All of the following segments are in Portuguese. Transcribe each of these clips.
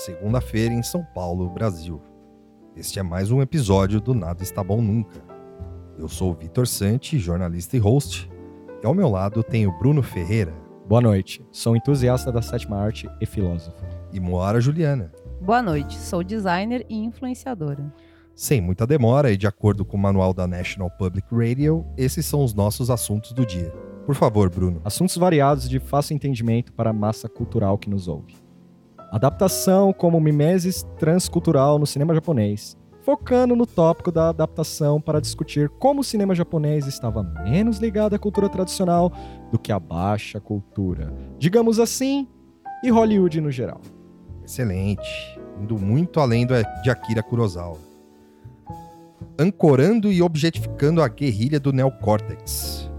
segunda-feira em São Paulo, Brasil. Este é mais um episódio do Nada Está Bom Nunca. Eu sou o Vitor Santi, jornalista e host, e ao meu lado tenho Bruno Ferreira Boa noite. Sou entusiasta da sétima arte e filósofo. e Moara Juliana. Boa noite, sou designer e influenciadora. Sem muita demora e de acordo com o manual da National Public Radio, esses são os nossos assuntos do dia. Por favor, Bruno. Assuntos variados de fácil entendimento para a massa cultural que nos ouve. Adaptação como mimesis transcultural no cinema japonês. Focando no tópico da adaptação para discutir como o cinema japonês estava menos ligado à cultura tradicional do que à baixa cultura. Digamos assim, e Hollywood no geral. Excelente. Indo muito além do- de Akira Kurosawa. Ancorando e objetificando a guerrilha do neocórtex.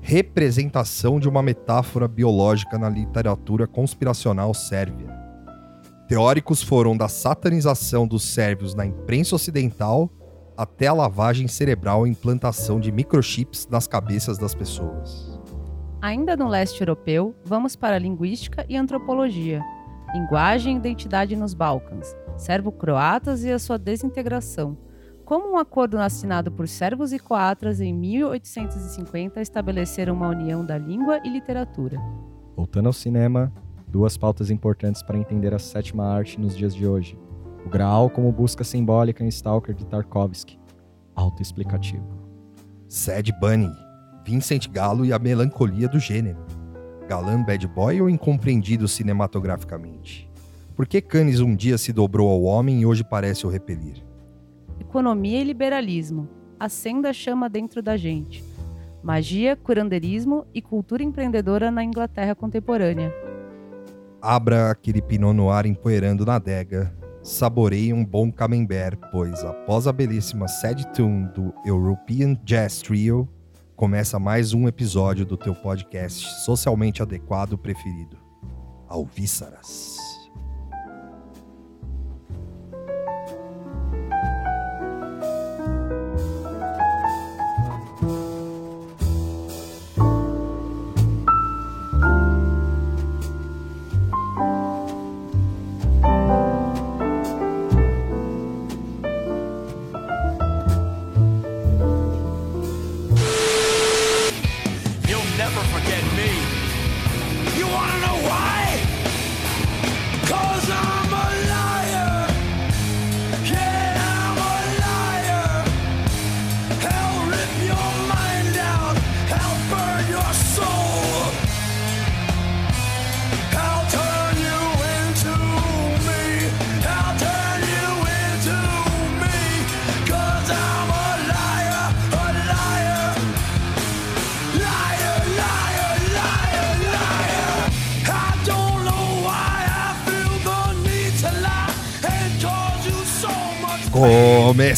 Representação de uma metáfora biológica na literatura conspiracional sérvia. Teóricos foram da satanização dos sérvios na imprensa ocidental até a lavagem cerebral e implantação de microchips nas cabeças das pessoas. Ainda no leste europeu, vamos para linguística e antropologia. Linguagem e identidade nos Balcãs. Servo-croatas e a sua desintegração. Como um acordo assinado por servos e coatras em 1850 estabeleceram uma união da língua e literatura. Voltando ao cinema, duas pautas importantes para entender a sétima arte nos dias de hoje. O Graal como busca simbólica em Stalker de Tarkovsky. Autoexplicativo. Sad Bunny, Vincent Gallo e a melancolia do gênero. Galã bad boy ou incompreendido cinematograficamente? Por que Cannes um dia se dobrou ao homem e hoje parece o repelir? Economia e liberalismo. Acenda a chama dentro da gente. Magia, curanderismo e cultura empreendedora na Inglaterra contemporânea. Abra aquele pinot noir empoeirando na adega. Saboreie um bom camembert, pois após a belíssima Sad Tune do European Jazz Trio, começa mais um episódio do teu podcast socialmente adequado preferido. Alvíceras.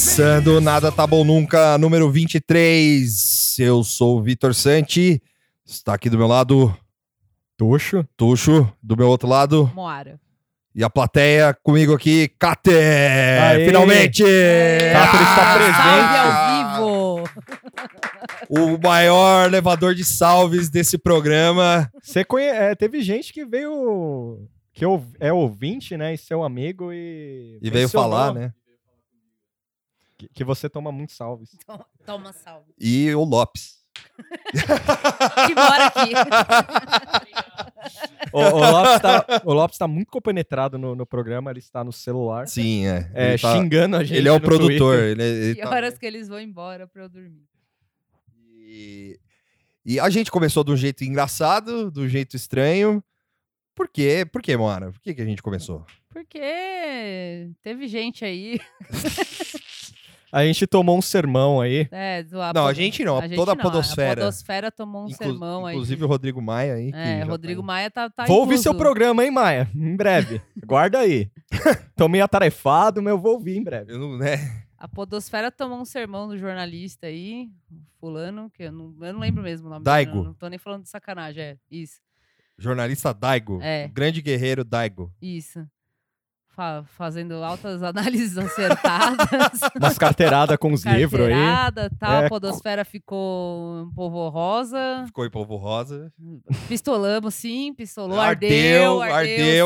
Começando Nada Tá Bom Nunca, número 23. Eu sou o Vitor Santi. Está aqui do meu lado, Tuxo. Tuxo. Do meu outro lado, Moara. E a plateia comigo aqui, Kate! Aê! Finalmente! Cáter está presente. Salve ao vivo! O maior levador de salves desse programa. Você conhe... é, teve gente que veio. que ou- é ouvinte, né? E seu amigo e. E veio falar, né? Que, que você toma muitos salves. Toma salve. E o Lopes. Que mora aqui. O, o Lopes tá, o Lopes tá muito compenetrado no, no programa, ele está no celular. Sim, é. É, ele, tá- xingando a gente. ele é o no produtor. Twitter. Ele, ele Que tá- horas que eles vão embora pra eu dormir. E, e a gente começou de um jeito engraçado, de um jeito estranho. Por quê? Por quê, Moana? Por que, que a gente começou? Porque teve gente aí. A gente tomou um sermão aí. É, do- Não, a gente não, gente toda a não, podosfera. A podosfera tomou um Inclu- sermão aí. inclusive o Rodrigo Maia aí. É, já Rodrigo tá Maia tá, tá vou ouvir seu programa, hein, Maia? Em breve. Guarda aí. Tô meio atarefado, mas eu vou ouvir em breve. Eu não, né? A podosfera tomou um sermão do jornalista aí, fulano, que eu não, eu não lembro mesmo o nome Daigo. dele. Não, não tô nem falando de sacanagem, é. Isso, Jornalista Daigo. É. Grande guerreiro Daigo. isso. Fa- fazendo altas análises acertadas. Umas carteiradas com os livros aí. Carteirada, tal. É, A podosfera ficou um povo rosa. Ficou em polvo rosa. Pistolamos, sim. Pistolou. Ardeu, Ardeu, ardeu.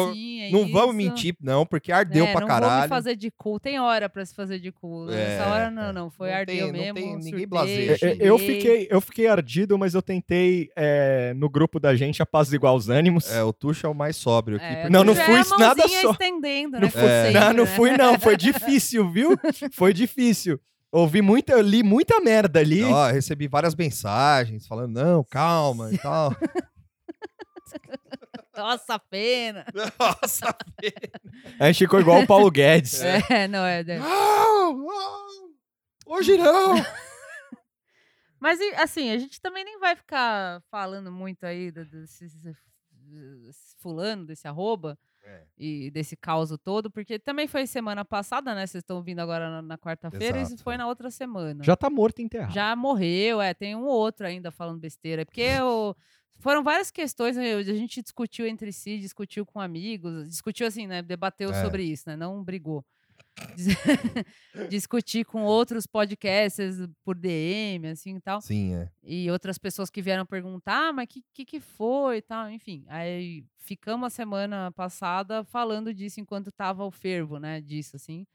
ardeu, sim, é não vamos isso. mentir, não, porque ardeu É, pra não caralho. vou me fazer de cu. Tem hora pra se fazer de cu. Nessa É, hora, não, não. Foi Não ardeu tem- não mesmo. tem- ninguém surtei, blaseia. É, é, Eu fiquei, eu fiquei ardido, mas eu tentei, é, no grupo da gente, apaziguar os ânimos. É, o Tuxo é o mais sóbrio aqui. É, Não, não fui é nada só. estendendo, né? Não, não, não né? fui, não. Foi difícil, viu? Foi difícil. Ouvi muita, li muita merda ali. Ó, recebi várias mensagens falando, não, calma e tal. Nossa, pena. Nossa, A gente ficou igual o Paulo Guedes. É, não, é. é. não, não, hoje não. Mas, assim, a gente também nem vai ficar falando muito aí do- desse, desse fulano, desse arroba É. e desse caos todo, porque também foi semana passada, né? Vocês estão ouvindo agora na, na quarta-feira e foi na outra semana. Já tá morto e enterrado. Já morreu, é. Tem um outro ainda falando besteira. Porque o- foram várias questões, né, a gente discutiu entre si, discutiu com amigos, discutiu assim, né? Debateu É. sobre isso, né? Não brigou. Dis- Discutir com outros podcasts por DM, assim e tal. Sim, é. E outras pessoas que vieram perguntar, ah, mas o que, que, que foi e tal, enfim. Aí ficamos a semana passada falando disso enquanto tava o fervo, né? Disso, assim.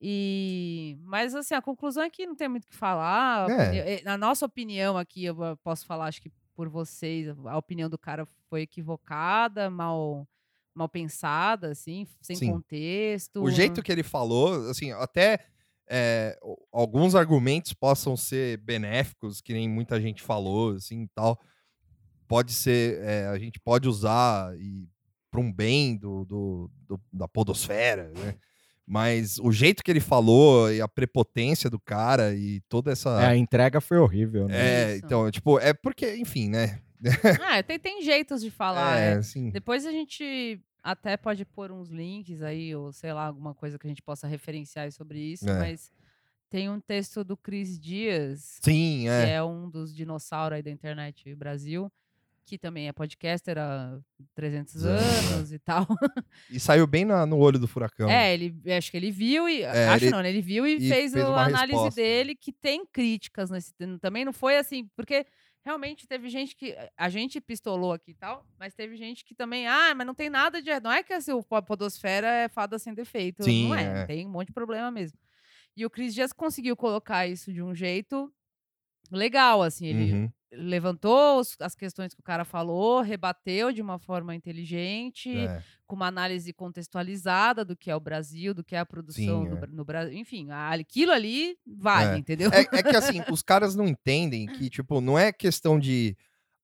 E... Mas, assim, a conclusão é que não tem muito o que falar. É. eh, Na nossa opinião aqui, eu posso falar, acho que por vocês, a opinião do cara foi equivocada, mal, mal pensada, assim, sem Sim. contexto. O jeito que ele falou, assim, até é, alguns argumentos possam ser benéficos, que nem muita gente falou, assim, e tal. Pode ser, é, a gente pode usar e para um bem do, do- do- da podosfera, né? Mas o jeito que ele falou e a prepotência do cara e toda essa... É, a entrega foi horrível, né? É, Isso. então, tipo, é porque, enfim, né? Ah, tem, tem jeitos de falar. é, é. assim, Depois a gente até pode pôr uns links aí, ou sei lá, alguma coisa que a gente possa referenciar sobre isso, É. mas tem um texto do Cris Dias, sim, que é. é um dos dinossauros aí da internet Brasil, que também é podcaster há 300 É. anos e tal. E saiu bem na- no olho do furacão. É, ele acho que ele viu e É, acho ele- não, né, ele viu e, e fez, fez a análise resposta. dele que tem críticas nesse também não foi assim, porque realmente teve gente que a gente pistolou aqui e tal, mas teve gente que também, ah, mas não tem nada de, não é que assim, o po- podosfera é fada sem defeito, Sim, não é, é. tem um monte de problema mesmo. E o Cris Dias conseguiu colocar isso de um jeito legal, assim, ele Uhum. levantou as questões que o cara falou, rebateu de uma forma inteligente, É. com uma análise contextualizada do que é o Brasil, do que é a produção Sim, no, é. No Brasil. Enfim, aquilo ali vale, É. entendeu? É, é que assim, os caras não entendem que, tipo, não é questão de.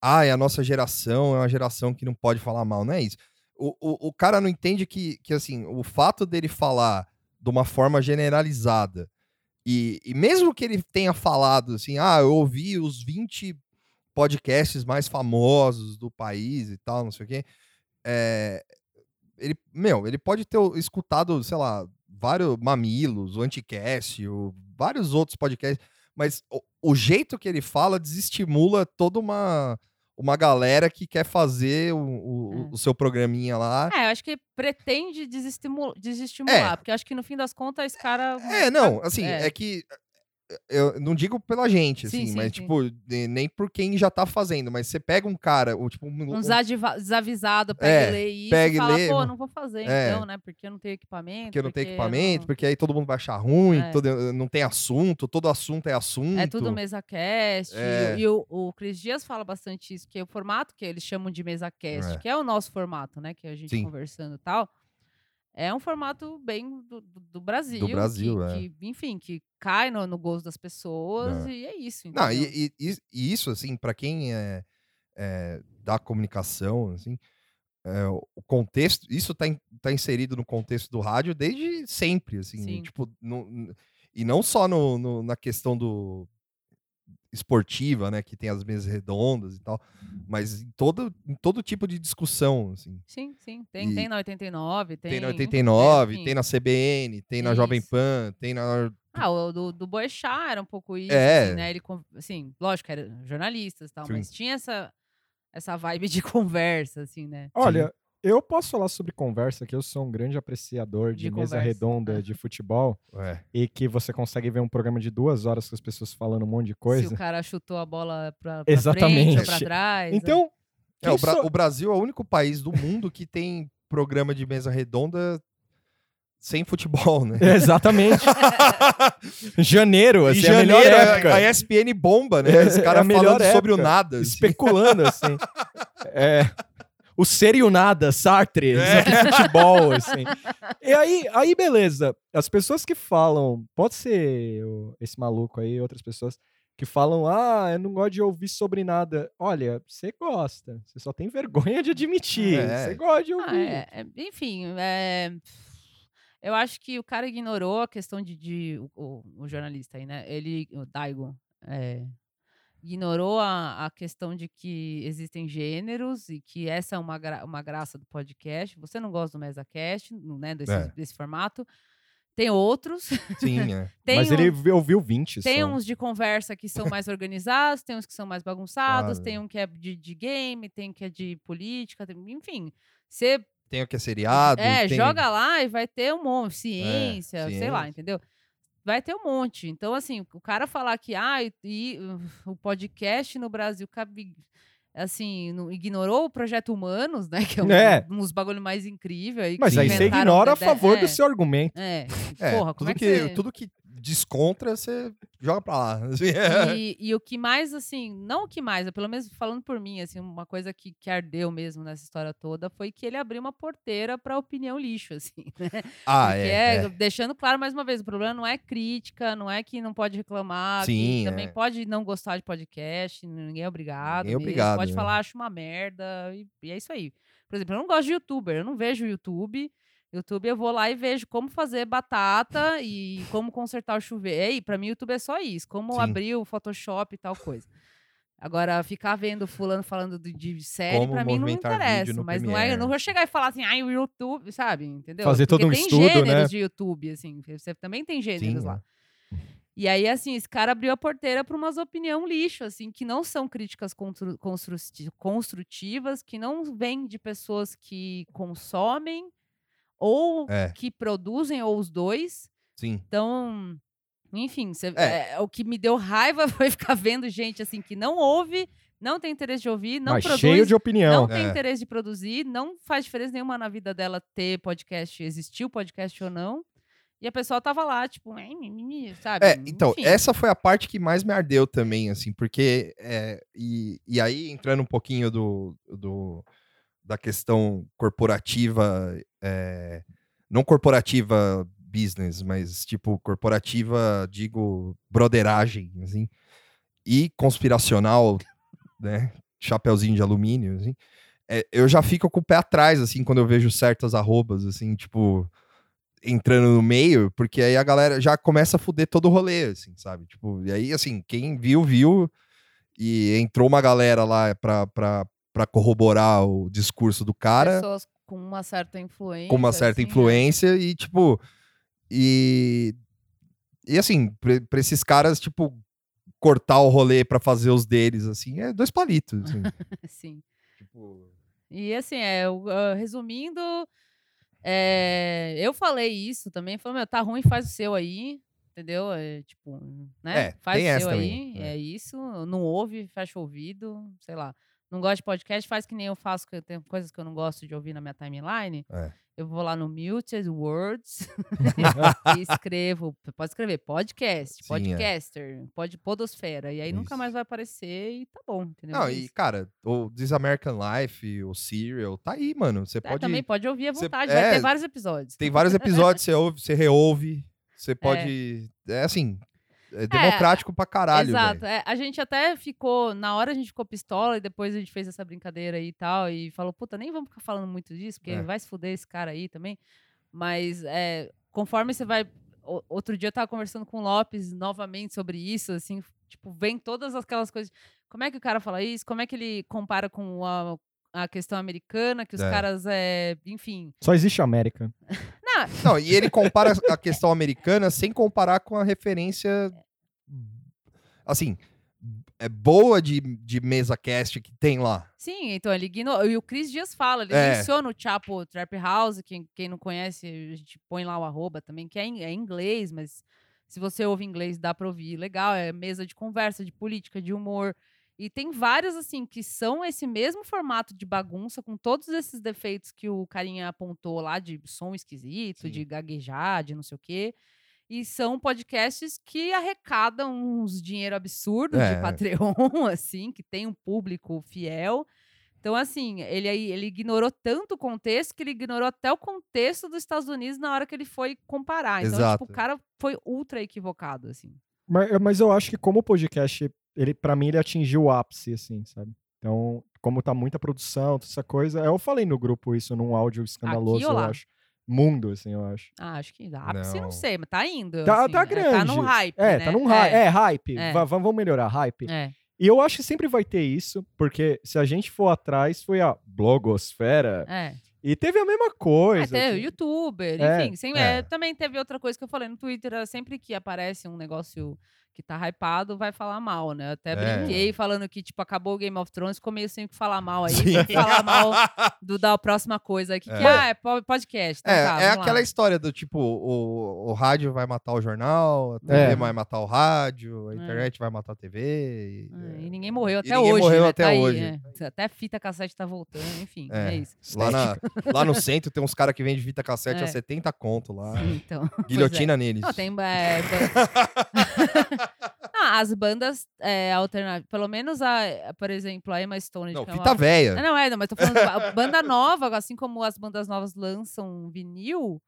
Ah, a nossa geração é uma geração que não pode falar mal, não é isso. O, o, o cara não entende que, que, assim, o fato dele falar de uma forma generalizada, e, e mesmo que ele tenha falado assim, ah, eu ouvi os 20 podcasts mais famosos do país e tal, não sei o quê, é, ele, meu, ele pode ter escutado, sei lá, vários mamilos, o Anticast, o, vários outros podcasts, mas o, o jeito que ele fala desestimula toda uma, uma galera que quer fazer o, o- É. o seu programinha lá. É, eu acho que pretende desestimu- desestimular, porque eu acho que no fim das contas esse cara. É, não, assim, É. é, que eu não digo pela gente, Sim, assim, sim, mas sim. tipo, nem por quem já tá fazendo, mas você pega um cara, um, tipo, um, Um desavisado, pega É, e lê isso pega e e fala, lê, pô, não vou fazer É. então, né? Porque eu não tenho equipamento. porque não tem porque eu equipamento, não- porque aí todo mundo vai achar ruim, É. todo- não tem assunto, todo assunto é assunto. É tudo mesa cast. É. E o, o Cris Dias fala bastante isso, que é o formato que eles chamam de mesa cast, É. que é o nosso formato, né? Que a gente Sim. conversando e tal. É um formato bem do, do- do Brasil. Brasil, que, é. que, enfim, que cai no, no gosto das pessoas É. e é isso. Não, entendeu? e, e- e- e isso, assim, para quem é, é da comunicação, assim, é, o contexto, isso tá, in- tá inserido no contexto do rádio desde sempre, assim, Sim. tipo, no- e não só no, no- na questão do esportiva, né, que tem as mesas redondas e tal, mas em todo, em todo tipo de discussão, assim. Sim, sim. Tem, E- tem na 89, tem. Tem na enfim, 89, enfim. tem na CBN, tem na Jovem Isso. Pan, tem na... Ah, o do, do Boechat era um pouco isso, É. assim, né? Ele, assim, lógico, era jornalistas e tal, Sim. mas tinha essa, essa vibe de conversa, assim, né? Olha, Eu posso falar sobre conversa, que eu sou um grande apreciador de, De mesa conversa. redonda de futebol É. e que você consegue ver um programa de duas horas com as pessoas falando um monte de Se coisa. o cara chutou a bola pra, pra Exatamente. frente ou pra trás. Então, É, o, Bra- sou- o Brasil é o único país do mundo que tem programa de mesa redonda sem futebol, né? exatamente. Janeiro, Em assim, é a melhor janeiro, a- época. a ESPN bomba, né? É, Os é caras melhor falando sobre o época. nada. assim. especulando, assim. É, o ser e o nada, Sartre, É. futebol, assim. E aí, aí, beleza. As pessoas que falam, pode ser esse maluco aí, outras pessoas, que falam, ah, eu não gosto de ouvir sobre nada. Olha, você gosta, você só tem vergonha de admitir. É. Você gosta de Ah, ouvir. é, é, enfim, é, eu acho que o cara ignorou a questão de, de- o, o- o jornalista aí, né? Ele, o Daigo, é, ignorou a, a questão de que existem gêneros e que essa é uma, gra- uma graça do podcast. Você não gosta do MesaCast, né? Desse, É. desse formato. Tem outros. Sim, é. Tem Mas um- ele vi- ouviu 20 tem só. uns de conversa que são mais organizados, tem uns que são mais bagunçados, Claro. tem um que é de, de game, tem um que é de política, tem- enfim. Você Tem o que é seriado. é, tem- joga lá e vai ter um monte. Ciência, sei lá, ciência. entendeu? Vai ter um monte. Então, assim, o cara falar que ah, e, e, o podcast no Brasil cabe. Assim, não- ignorou o projeto Humanos, né? Que é um, É. um dos bagulho mais incríveis. aí, Mas aí você ignora a favor é, do seu argumento. É, É, porra, tudo, é que, que, você... tudo que descontra, você joga pra lá. assim, é. E, e o que mais, assim, não o que mais, é pelo menos falando por mim, assim, uma coisa que, que ardeu mesmo nessa história toda foi que ele abriu uma porteira pra opinião lixo, assim, né? Ah, é. é, é. deixando claro mais uma vez, o problema não é crítica, não é que não pode reclamar, Sim, também é. pode não gostar de podcast, ninguém é obrigado. Ninguém é obrigado, Pode né? falar, acho uma merda, e, e é isso aí. Por exemplo, eu não gosto de youtuber, eu não vejo YouTube. YouTube eu vou lá e vejo como fazer batata e como consertar o chuveiro. Ei, pra mim YouTube é só isso, como Sim. abrir o Photoshop e tal coisa. Agora, ficar vendo fulano falando de, série, pra mim não vídeo interessa. Mas não é, eu não vou chegar e falar assim, ai, o YouTube, sabe? Entendeu? Fazer todo Porque um tem estudo, gêneros né? de YouTube, assim. Você também tem gêneros Sim, lá. é. E aí, assim, esse cara abriu a porteira para umas opinião lixo, assim, que não são críticas constru- construti- construtivas, que não vêm de pessoas que consomem ou É. que produzem, ou os dois. Sim. Então, enfim, cê- É. é, o que me deu raiva foi ficar vendo gente, assim, que não ouve, não tem interesse de ouvir, não Mas produz, cheio de opinião. não tem É. interesse de produzir, não faz diferença nenhuma na vida dela ter podcast, existir o podcast ou não. E a pessoa tava lá, tipo, sabe? É, então, Enfim. essa foi a parte que mais me ardeu também, assim, porque. é, e, e aí, entrando um pouquinho do, do- da questão corporativa, é, não corporativa business, mas tipo, corporativa, digo, broderagem, assim, e conspiracional, né? Chapeuzinho de alumínio, assim. é, eu já fico com o pé atrás, assim, quando eu vejo certas arrobas, assim, tipo, entrando no meio, porque aí a galera já começa a fuder todo o rolê, assim, sabe? Tipo, e aí, assim, quem viu, viu, e entrou uma galera lá pra, pra, pra corroborar o discurso do cara Pessoas com uma certa influência. com uma certa assim, né? influência e, tipo, e. E assim, pra, pra esses caras, tipo, cortar o rolê pra fazer os deles, assim, é dois palitos. Assim. Sim. tipo, E assim, é, ah, resumindo, é, eu falei isso também, falei, meu, tá ruim, faz o seu aí, entendeu? É, tipo, né? É, faz o seu também, aí, é. é isso, não ouve, fecha o ouvido, sei lá. Não gosta de podcast, faz que nem eu faço, que eu tenho coisas que eu não gosto de ouvir na minha timeline. É. Eu vou lá no Muted Words e escrevo, pode escrever podcast, Sim, é. podcaster, pod, podosfera, e aí nunca Isso. mais vai aparecer e tá bom, entendeu? Não, É e, cara, o This American Life, o Serial, tá aí, mano. Você É, pode. também pode ouvir à vontade, é, vai ter vários episódios. Tem vários episódios, você ouve, você reouve. Você pode. É, assim. É democrático pra caralho. Exato. é, a gente até ficou, na hora a gente ficou pistola e depois a gente fez essa brincadeira aí e tal. E falou, puta, nem vamos ficar falando muito disso, porque É. vai se fuder esse cara aí também. Mas é, conforme você vai. o- Outro dia eu tava conversando com o Lopes novamente sobre isso, assim, tipo, vem todas aquelas coisas. Como é que o cara fala isso? Como é que ele compara com a, a questão americana, que os É. caras, é, enfim. Só existe a América. Não, Não, e ele compara a questão americana sem comparar com a referência. Assim, é, boa de, de mesa cast que tem lá. Sim, então ele ignorou. E o Cris Dias fala, ele É. menciona o Chapo Trap House, quem, quem não conhece, a gente põe lá o arroba também, que é em, é inglês, mas se você ouve inglês dá pra ouvir. Legal, é mesa de conversa, de política, de humor. E tem várias, assim, que são esse mesmo formato de bagunça, com todos esses defeitos que o carinha apontou lá, de som esquisito, Sim. de gaguejar, de não sei o quê. E são podcasts que arrecadam uns dinheiro absurdo É. de Patreon, assim, que tem um público fiel. Então, assim, ele, aí- ele ignorou tanto o contexto que ele ignorou até o contexto dos Estados Unidos na hora que ele foi comparar. Então, Exato. tipo, o cara foi ultra equivocado, assim. Mas, mas eu acho que como podcast, ele, pra mim, ele atingiu o ápice, assim, sabe? Então, como tá muita produção, toda essa coisa. Eu falei no grupo isso num áudio escandaloso, eu acho. Mundo, assim, eu acho. Ah, acho que ápice, não. Não. sei, mas tá indo. Tá, assim, tá é, grande. Tá num hype, É, né? tá num hype. É, hype. É. Va- va- vamos melhorar, hype. É. E eu acho que sempre vai ter isso, porque se a gente for atrás, foi a blogosfera. É. E teve a mesma É, coisa. teve que- youtuber, É, enfim. sem- é. é, também teve outra coisa que eu falei no Twitter, sempre que aparece um negócio que tá hypado, vai falar mal, né? Eu até É. brinquei falando que, tipo, acabou o Game of Thrones, ficou meio sem o que falar mal aí. Falar mal do, da próxima coisa aqui, que É. ah, é po- podcast. Então É, tá, é aquela lá. história do tipo, o, o rádio vai matar o jornal, a TV É. vai matar o rádio, a É. internet vai matar a TV. e- É, e ninguém morreu E até ninguém hoje. morreu né? até Tá aí, hoje. é. Até a fita cassete tá voltando, enfim, É. é, isso. Lá, na- lá no centro tem uns caras que vendem fita cassete a É. 70 conto lá. Sim, então. é. Guilhotina neles. Não, tem. É, ah, as bandas é, alternativas. Pelo menos, a, por exemplo, a Emma Stone. Não, é fita uma- véia. Ah, Não, é, não, mas tô falando. banda nova, assim como as bandas novas lançam vinil,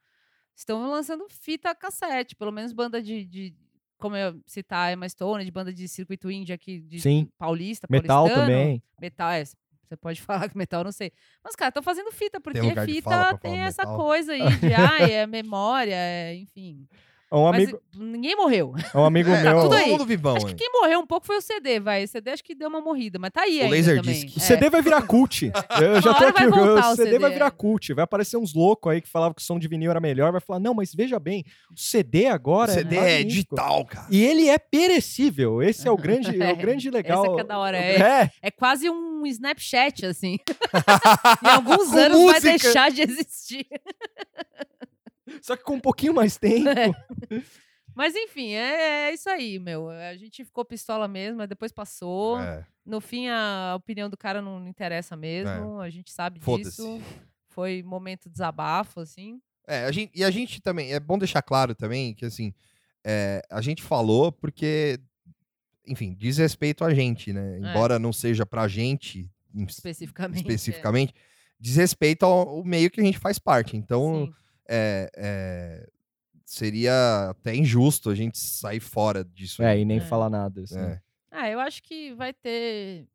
estão lançando fita cassete. Pelo menos banda de. de como eu citar a Emma Stone, de banda de circuito indie aqui, de Sim. paulista, Metal também. Metal, é. Você pode falar que metal, eu não sei. Mas, cara, estão fazendo fita, porque fita tem essa metal. coisa aí de, ai, é memória, é, enfim. Um Mas amigo, ninguém morreu. um amigo É, meu. tá tudo todo mundo vivão. Acho que quem morreu um pouco foi o CD, vai. O CD acho que deu uma morrida, mas tá aí O ainda Laserdisc. também. O É. CD vai virar cult. Eu já tô aqui. vai voltar o o CD, CD, vai virar é. cult. Vai aparecer uns loucos aí que falavam que o som de vinil era melhor. Vai falar, não, mas veja bem, o CD O agora CD é, é digital, cara. E ele é perecível. Esse é o grande, é o grande legal. Essa que é da hora, É. É quase um Snapchat, assim. em alguns Com anos vai música. deixar de existir. Só que com um pouquinho mais tempo. Mas enfim, é, é isso aí, meu. A gente ficou pistola mesmo, mas depois passou. É. No fim, a opinião do cara não interessa mesmo. A gente sabe disso. Foi momento desabafo, assim. É, a gente, e a gente também, é bom deixar claro também que, assim, é, a gente falou porque, enfim, diz respeito a gente, né? Embora não seja pra gente Especificamente. especificamente, diz respeito ao, ao meio que a gente faz parte. é. Então, Sim. É, é, seria até injusto a gente sair fora disso. É, aí. e nem É. falar nada. assim. É. Ah, eu acho que vai ter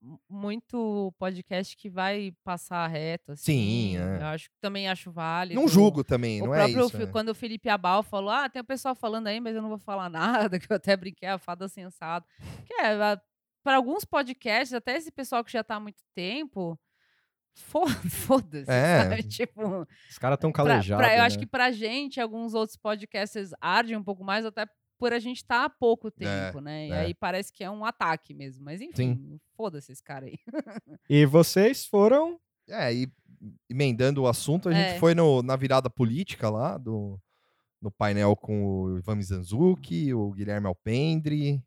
mu- muito podcast que vai passar reto, assim. Sim, é. Eu acho, também acho válido. Não julgo também, O não é próprio, isso. é. quando o Felipe Abal falou, ah, tem o pessoal falando aí, mas eu não vou falar nada, que eu até brinquei, a fada sensata. Que é, para alguns podcasts, até esse pessoal que já tá há muito tempo, foda-se, É. Tipo, Os caras tão pra- calejados. pra- eu acho né? que pra gente, alguns outros podcasts ardem um pouco mais, até por a gente estar há pouco tempo, né? E é. aí parece que é um ataque mesmo. Mas enfim, foda-se esse cara aí. E vocês foram. É, e emendando o assunto, a gente É. foi no, na virada política lá, do, no painel com o Ivan Mizanzuki, o Guilherme Alpendre,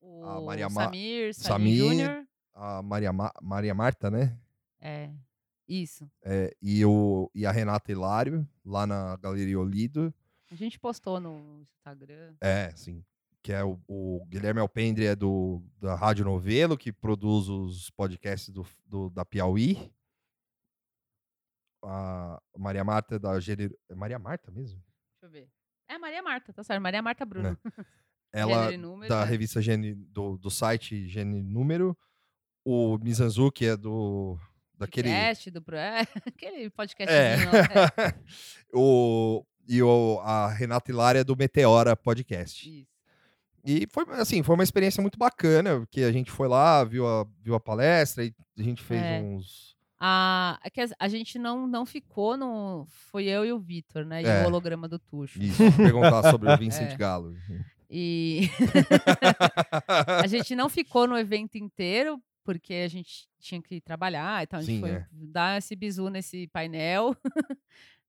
O A Maria Ma- Samir, Samir Samir. Júnior. a Maria, Ma- Maria Marta, né? É, isso. É, e, o, e a Renata Hilário, lá na Galeria Olido. A gente postou no Instagram. É, sim. Que é o, o Guilherme Alpendre é do, da Rádio Novelo, que produz os podcasts do, do- da Piauí. A Maria Marta é da Gênero... É Maria Marta mesmo? Deixa eu ver. É Maria Marta, tá certo. Maria Marta Bruno. Ela Gênero e número, da é. revista Gene, do, do site Gene Número. O Mizanzuki é do daquele Podcast do. É, aquele podcast. é. É. o e o, a Renata Hilária é do Meteora Podcast. Isso. E foi assim, foi uma experiência muito bacana, porque a gente foi lá, viu a, viu a palestra e a gente fez É. uns A, é a gente não, não ficou no. Foi eu e o Vitor, né? E É. o holograma do Tuxo. isso, perguntar sobre o Vincent É. Galo. E. A gente não ficou no evento inteiro, porque a gente tinha que trabalhar, então a gente Sim, foi é. dar esse bizu nesse painel.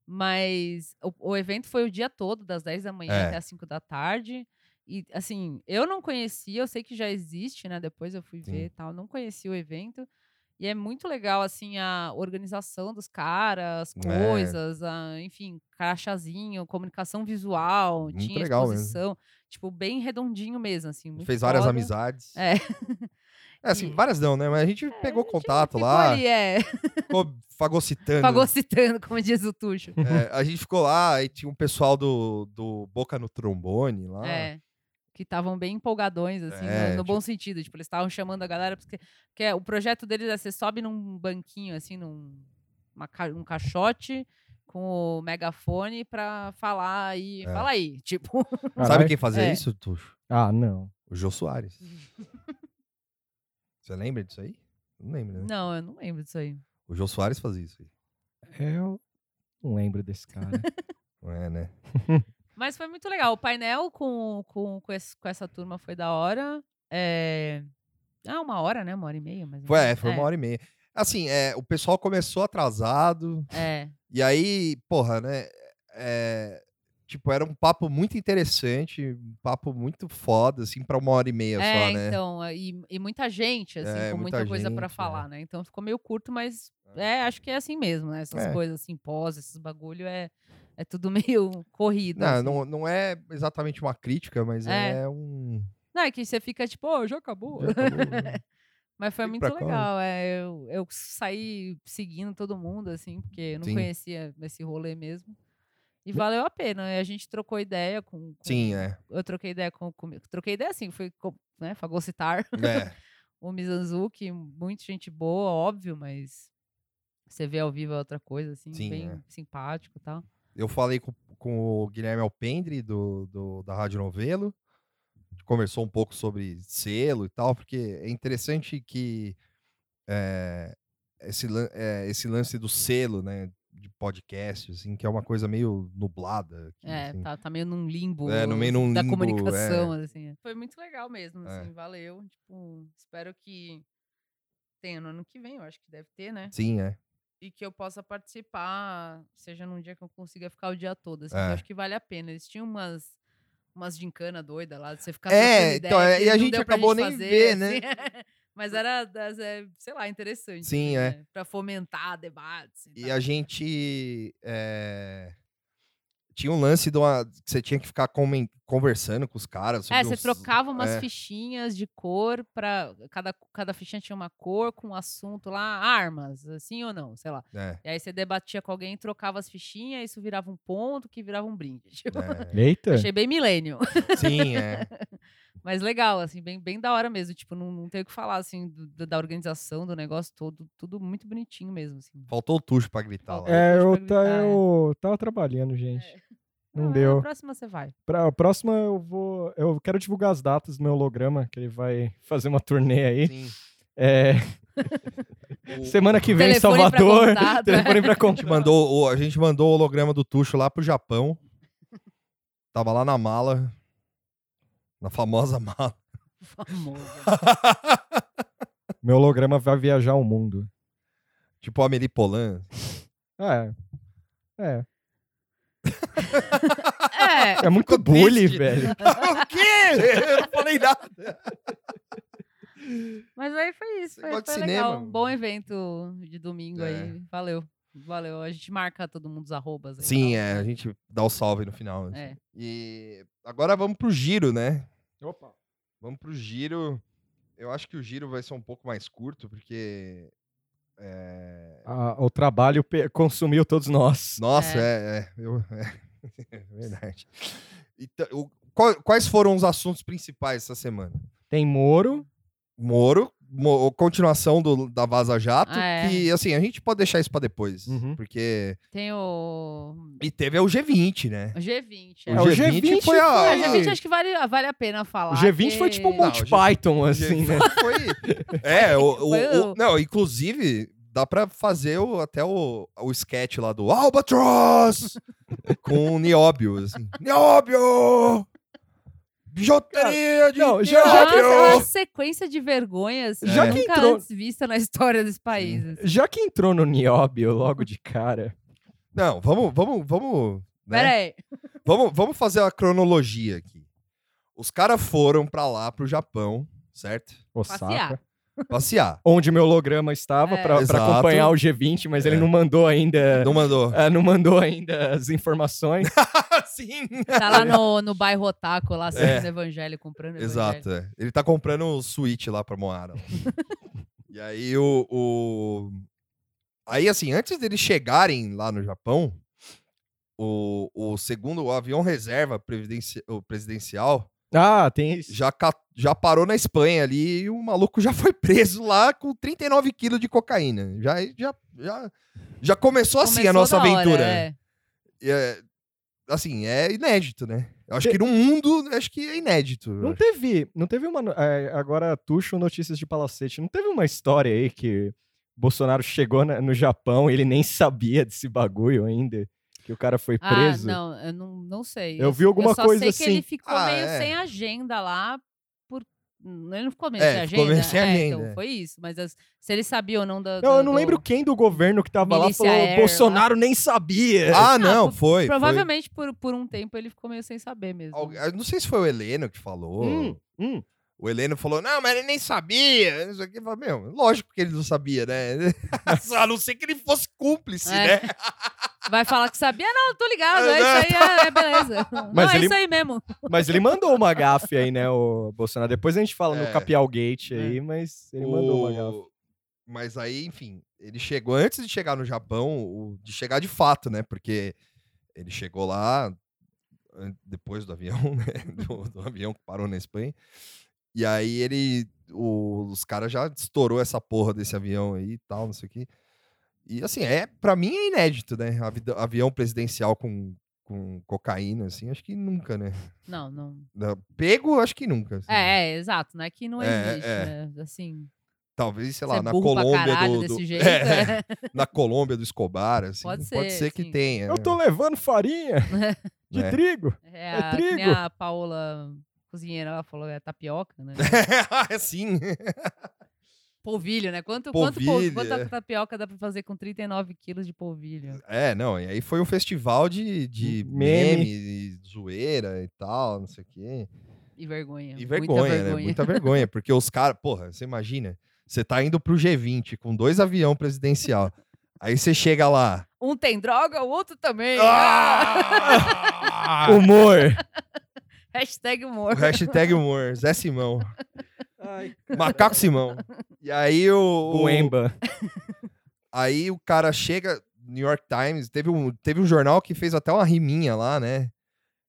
Mas o, o evento foi o dia todo, das 10 da manhã É. até as 5 da tarde. E, assim, eu não conhecia, eu sei que já existe, né? Depois eu fui Sim. ver e tal, não conhecia o evento. E é muito legal, assim, a organização dos caras, É. coisas, a, enfim, crachazinho, comunicação visual, Muito tinha legal mesmo. exposição. Tipo, bem redondinho mesmo, assim. Fez várias foda. amizades. É. É, assim, várias não, né? Mas a gente pegou contato Ficou lá, ali, é, ficou fagocitando. fagocitando, como diz o Tuxo. É, a gente ficou lá e tinha um pessoal do, do Boca no Trombone lá. É. Que estavam bem empolgadões, assim, no- É, no, bom sentido. Tipo, eles estavam chamando a galera, porque, porque é- o projeto deles é você sobe num banquinho, assim, num uma um caixote com o megafone pra falar e É. fala aí, tipo. Sabe quem fazia É. isso, Tuxo? Ah, não. O Jô Soares. Você lembra disso aí? Não lembro, né? Não, eu não lembro disso aí. O Jô Soares fazia isso aí. Eu não lembro desse cara. Não é, né? Mas foi muito legal. O painel com, com, com, esse- com essa turma foi da hora. É... Ah, uma hora, né? Uma hora e meia. Mas Foi, é, foi uma hora e meia. Assim, é, o pessoal começou atrasado, É. e aí, porra, né? é, tipo, era um papo muito interessante, um papo muito foda, assim, pra uma hora e meia É, só, né? então, e, e muita gente, assim, É, com muita muita, coisa gente, é. falar, né? Então ficou meio curto, mas é, acho que é assim mesmo, né? Essas É. coisas, assim, pós, esses bagulho, é, é tudo meio corrido. Não, assim. não, não é exatamente uma crítica, mas é, É. um. Não, é que você fica tipo, oh, já acabou. Já acabou, né? Mas foi muito legal. É, eu, eu saí seguindo todo mundo, assim, porque eu não Sim. conhecia esse rolê mesmo. E valeu a pena. E a gente trocou ideia com. com- Sim, é. Eu troquei ideia com. com troquei ideia assim, foi com, né, fagocitar É. o Mizanzuki, muito gente boa, óbvio, mas você vê ao vivo é outra coisa, assim, Sim, bem é. simpático e tal. Eu falei com, com o Guilherme Alpendre, do, do- da Rádio Novelo. Conversou um pouco sobre selo e tal, porque é interessante que é, esse, é, esse lance do selo, né, de podcast, assim, que é uma coisa meio nublada. aqui, É, assim. tá, tá meio num limbo, É, no meio num da limbo, comunicação, assim. Foi muito legal mesmo, É. assim, valeu. Tipo, espero que tenha no ano que vem, eu acho que deve ter, né? Sim, é. E que eu possa participar, seja num dia que eu consiga ficar o dia todo, assim, É. eu acho que vale a pena. Eles tinham umas umas gincana doida lá, de você ficar É, então, é, e a gente acabou gente nem fazer, ver, né? Mas era, das, é, sei lá, interessante. Sim, é. né? Pra fomentar debates. E tal. a gente. é, Tinha um lance de uma... que você tinha que ficar conversando com os caras. É, você uns- trocava umas é. fichinhas de cor para cada, cada fichinha tinha uma cor com um assunto lá, armas, assim ou não, sei lá. É, E aí você debatia com alguém, trocava as fichinhas, isso virava um ponto que virava um brinde. Tipo, é. Eita! Achei bem milênio. Sim, é. Mas legal, assim, bem, bem da hora mesmo. Tipo, não, não tem o que falar, assim, do- da organização do negócio todo. Tudo muito bonitinho mesmo, assim. Faltou o tucho pra gritar lá. É, eu, tá, gritar, é. eu tava trabalhando, gente. Não Ah, Na deu. próxima você vai. Pra a próxima eu vou. Eu quero divulgar as datas do meu holograma, que ele vai fazer uma turnê aí. Sim. É, semana que vem em pra Salvador. contato, telefone pra A gente, contar. mandou, o- a gente mandou o holograma do Tuxo lá pro Japão. Tava lá na mala. Na famosa mala. Famoso. Meu holograma vai viajar o mundo. tipo a Amelie Polan. É. É. É, É muito Ficou bully, triste. velho. o quê? Eu não falei nada. mas aí foi isso. Você Foi, gosta de foi cinema? legal. Um bom evento de domingo É. aí. Valeu. Valeu. A gente marca todo mundo os arrobas aí. Sim, tal, é. A né? gente dá o salve no final. assim. É. E agora vamos pro giro, né? Opa. Vamos pro giro. Eu acho que o giro vai ser um pouco mais curto, porque. é, Ah, o trabalho consumiu todos nós. Nossa, é, é, eu- é, é verdade. Então, o- qual- quais foram os assuntos principais essa semana? Tem Moro. Moro, mo- continuação do, da Vaza Jato, Ah, é. que assim, a gente pode deixar isso pra depois, Uhum. porque Tem o e teve o G20, né? o G20. O é. É, o G20 G20 foi a- foi- o G20 acho que vale, vale a pena falar. O G20 foi tipo um Monty Python, assim, né? G20 Foi, é, o, o- o- o- não, inclusive dá pra fazer o, até o, o sketch lá do Albatross com o Nióbio, assim. Nióbio! Bijuteria de não, já- Nossa, Tóquio! é uma sequência de vergonhas Já que nunca entrou- antes vista na história desse país. assim. Já que entrou no Nióbio logo de cara. Não, vamos, vamos, vamos. né? Pera aí. Vamos, vamos fazer a cronologia aqui. Os caras foram pra lá, pro Japão, certo? Osaka. Passear. Passear. Onde meu holograma estava É. Exato. acompanhar o G20, mas ele É. não mandou ainda. Não mandou. ah, não mandou ainda as informações. Sim. Tá lá no, no bairro Otaku, lá assistindo É. evangelho, comprando evangelho. Exato, é. Ele tá comprando o Switch lá pra Moara. e aí o, o- Aí, assim, antes deles chegarem lá no Japão, o, o segundo o avião reserva presidencial Ah, tem isso. já, já parou na Espanha ali e o maluco já foi preso lá com 39 quilos de cocaína. Já, já, já, já começou assim a Começou nossa hora, aventura. é. É- assim, é inédito, né? Eu acho que no mundo, acho que é inédito. Não teve, não teve uma. é, agora, Tuxo Notícias de Palacete. Não teve uma história aí que Bolsonaro chegou na- no Japão e ele nem sabia desse bagulho ainda? Que o cara foi Ah, preso? não, eu não, não sei. Eu vi alguma só coisa sei que ele assim. ficou Ah, meio é. sem agenda lá. Por... Ele não ficou meio É, sem ficou agenda. meio sem é, agenda, Então, é. foi isso. Mas as- se ele sabia ou não da. Não, eu não do- lembro quem do governo que tava lá Milícia falou Air, Bolsonaro nem sabia. Ah, não, por- foi. foi. Provavelmente por, por um tempo ele ficou meio sem saber mesmo. Algu- eu Não sei se foi o Heleno que falou. Hum, hum. O Heleno falou, não, mas ele nem sabia. Isso aqui, Eu meu, lógico que ele não sabia, né? a não ser que ele fosse cúmplice, É. né? Vai falar que sabia? Não, tô ligado. É, É, isso aí, é, é beleza. Mas não, ele- é isso aí mesmo. Mas ele mandou uma gafe aí, né, o Bolsonaro. Depois a gente fala É. no Capial Gate aí, mas ele mandou uma gafe. O- Mas aí, enfim, ele chegou antes de chegar no Japão, o- de chegar de fato, né? Porque ele chegou lá depois do avião, né? Do, do avião que parou na Espanha. E aí ele. o- os caras já estourou essa porra desse avião aí e tal, não sei o quê. E assim, é, pra mim é inédito, né? Avi- Avião presidencial com, com cocaína, assim, acho que nunca, né? Não, não. Pego, acho que nunca. assim. É, é, exato. Não é que não É, existe, é. né? Assim, Talvez, sei lá, é na Colômbia do, do- desse jeito. É, é. na Colômbia do Escobar, assim. Pode Pode ser, ser que sim. tenha. Eu tô levando farinha de É. trigo. É, a, que nem trigo. a Paola cozinheira, ela falou, é tapioca, né? Sim. Polvilho, né? Quanto, quanto pol- Polvilho, quanta é. tapioca dá pra fazer com 39 quilos de polvilho? É, não, e aí foi um festival de, de Meme. meme, e zoeira e tal, não sei o quê. E vergonha. E muita vergonha, né? vergonha. Muita vergonha, porque os caras, porra, você imagina, você tá indo pro G20 com dois avião presidencial. aí você chega lá. Um tem droga, o outro também. Ah! Humor. Hashtag humor. Hashtag humor, Zé Simão. Macaco Simão. E aí o. o- Buemba. Aí o cara chega, New York Times, teve um, teve um jornal que fez até uma riminha lá, né?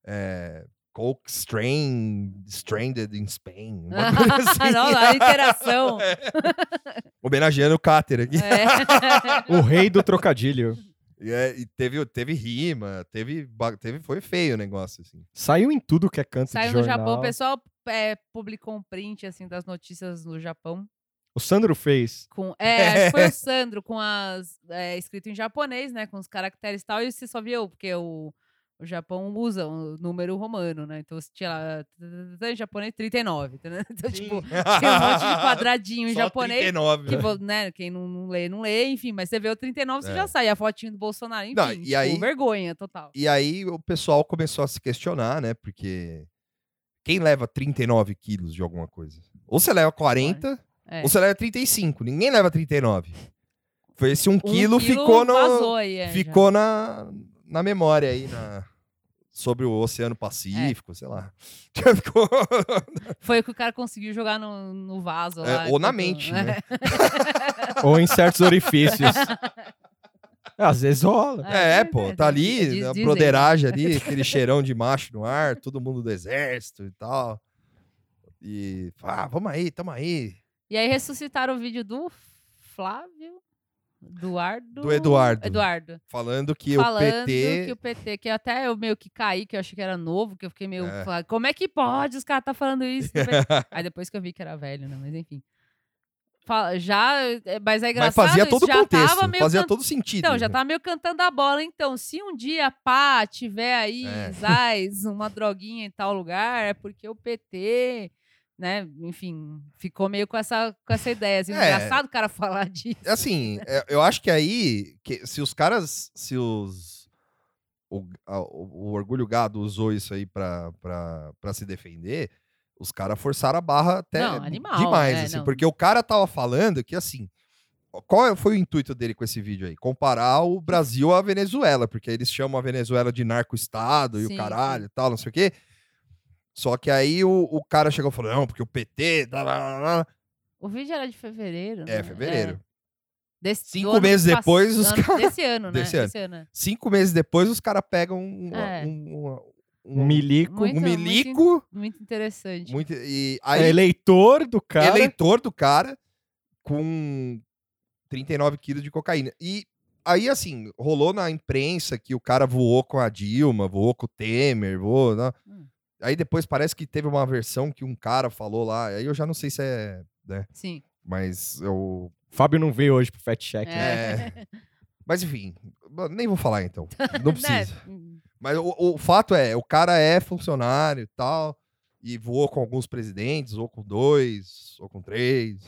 É, Coke Strain, Stranded in Spain. uma assim. Não, a interação. Homenageando o Cáter aqui. É. O rei do trocadilho. E, é, e teve, teve rima, teve, teve. Foi feio o negócio, assim. Saiu em tudo que é canto Saiu de no jornal. Japão, o pessoal é, publicou um print assim das notícias no Japão. O Sandro fez. Com, é, foi o Sandro com as. É, escrito em japonês, né? Com os caracteres e tal, e você só viu, porque o, o Japão usa o número romano, né? Então você tinha lá em japonês 39. Entendeu? Então, tipo, tinha um monte de quadradinho em japonês. 39, Que, né? né, quem não, não lê, não lê, enfim, mas você vê o 39, você É. já sai a fotinho do Bolsonaro, enfim, Não, e tipo, aí- vergonha total. E aí o pessoal começou a se questionar, né? Porque quem leva 39 quilos de alguma coisa? Ou você leva 40, É. ou você leva 35. Ninguém leva 39. Foi esse um, Um quilo, ficou no. vazou aí, é, já. ficou na, na memória aí, na, sobre o Oceano Pacífico, sei lá. Foi o que o cara conseguiu jogar no, no vaso É, lá. ou na enquanto- mente, né? Ou em certos orifícios. Às vezes rola. É, é, pô, é, tá ali, diz- a dizem. broderagem ali, aquele cheirão de macho no ar, todo mundo do exército e tal. E, ah, vamos aí, tamo aí. E aí ressuscitaram o vídeo do Flávio Eduardo. Do Eduardo. Eduardo. Falando que falando o PT. que o PT, que até eu meio que caí, que eu achei que era novo, que eu fiquei meio. É. Como é que pode os caras tá falando isso? do PT?" aí depois que eu vi que era velho, né? Mas enfim. Já, é, mas é Mas engraçado. fazia isso, todo o contexto, tava fazia can- todo sentido. Então, já tá meio cantando a bola. Então, se um dia, pá, tiver aí, É. Zais, uma droguinha em tal lugar, é porque o PT, né, enfim, ficou meio com essa, com essa ideia. Assim, É. Engraçado o cara falar disso. Assim, é, eu acho que aí, que se os caras, se os. O, a- o- Orgulho Gado usou isso aí pra, pra, pra se defender, os caras forçaram a barra até Não, animal, demais, é, assim, não. porque o cara tava falando que, assim, qual foi o intuito dele com esse vídeo aí? Comparar o Brasil à Venezuela, porque eles chamam a Venezuela de narco-estado e o caralho e tal, não sei o quê. Só que aí o, o cara chegou e falou, não, porque o PT... tá, lá, lá, lá. O vídeo era de fevereiro. É, né? fevereiro. Desse- Cinco meses pass- depois, os ano- cara- Desse ano, né? Desse ano. Desse ano. é. Cinco meses depois, os caras pegam um, É. um, Um milico. Muito- um muito milico, Muito interessante. muito, e É aí, eleitor do cara. eleitor do cara, com 39 quilos de cocaína. E aí, assim, rolou na imprensa que o cara voou com a Dilma, voou com o Temer, voou... né? Hum. Aí depois parece que teve uma versão que um cara falou lá, aí eu já não sei se é... Né? Sim. Mas eu... Fábio não veio hoje pro Fat Check. né? É. Mas enfim, nem vou falar então. Não precisa. Né? Mas o, o fato é, o cara é funcionário e tal, e voou com alguns presidentes, ou com dois, ou com três.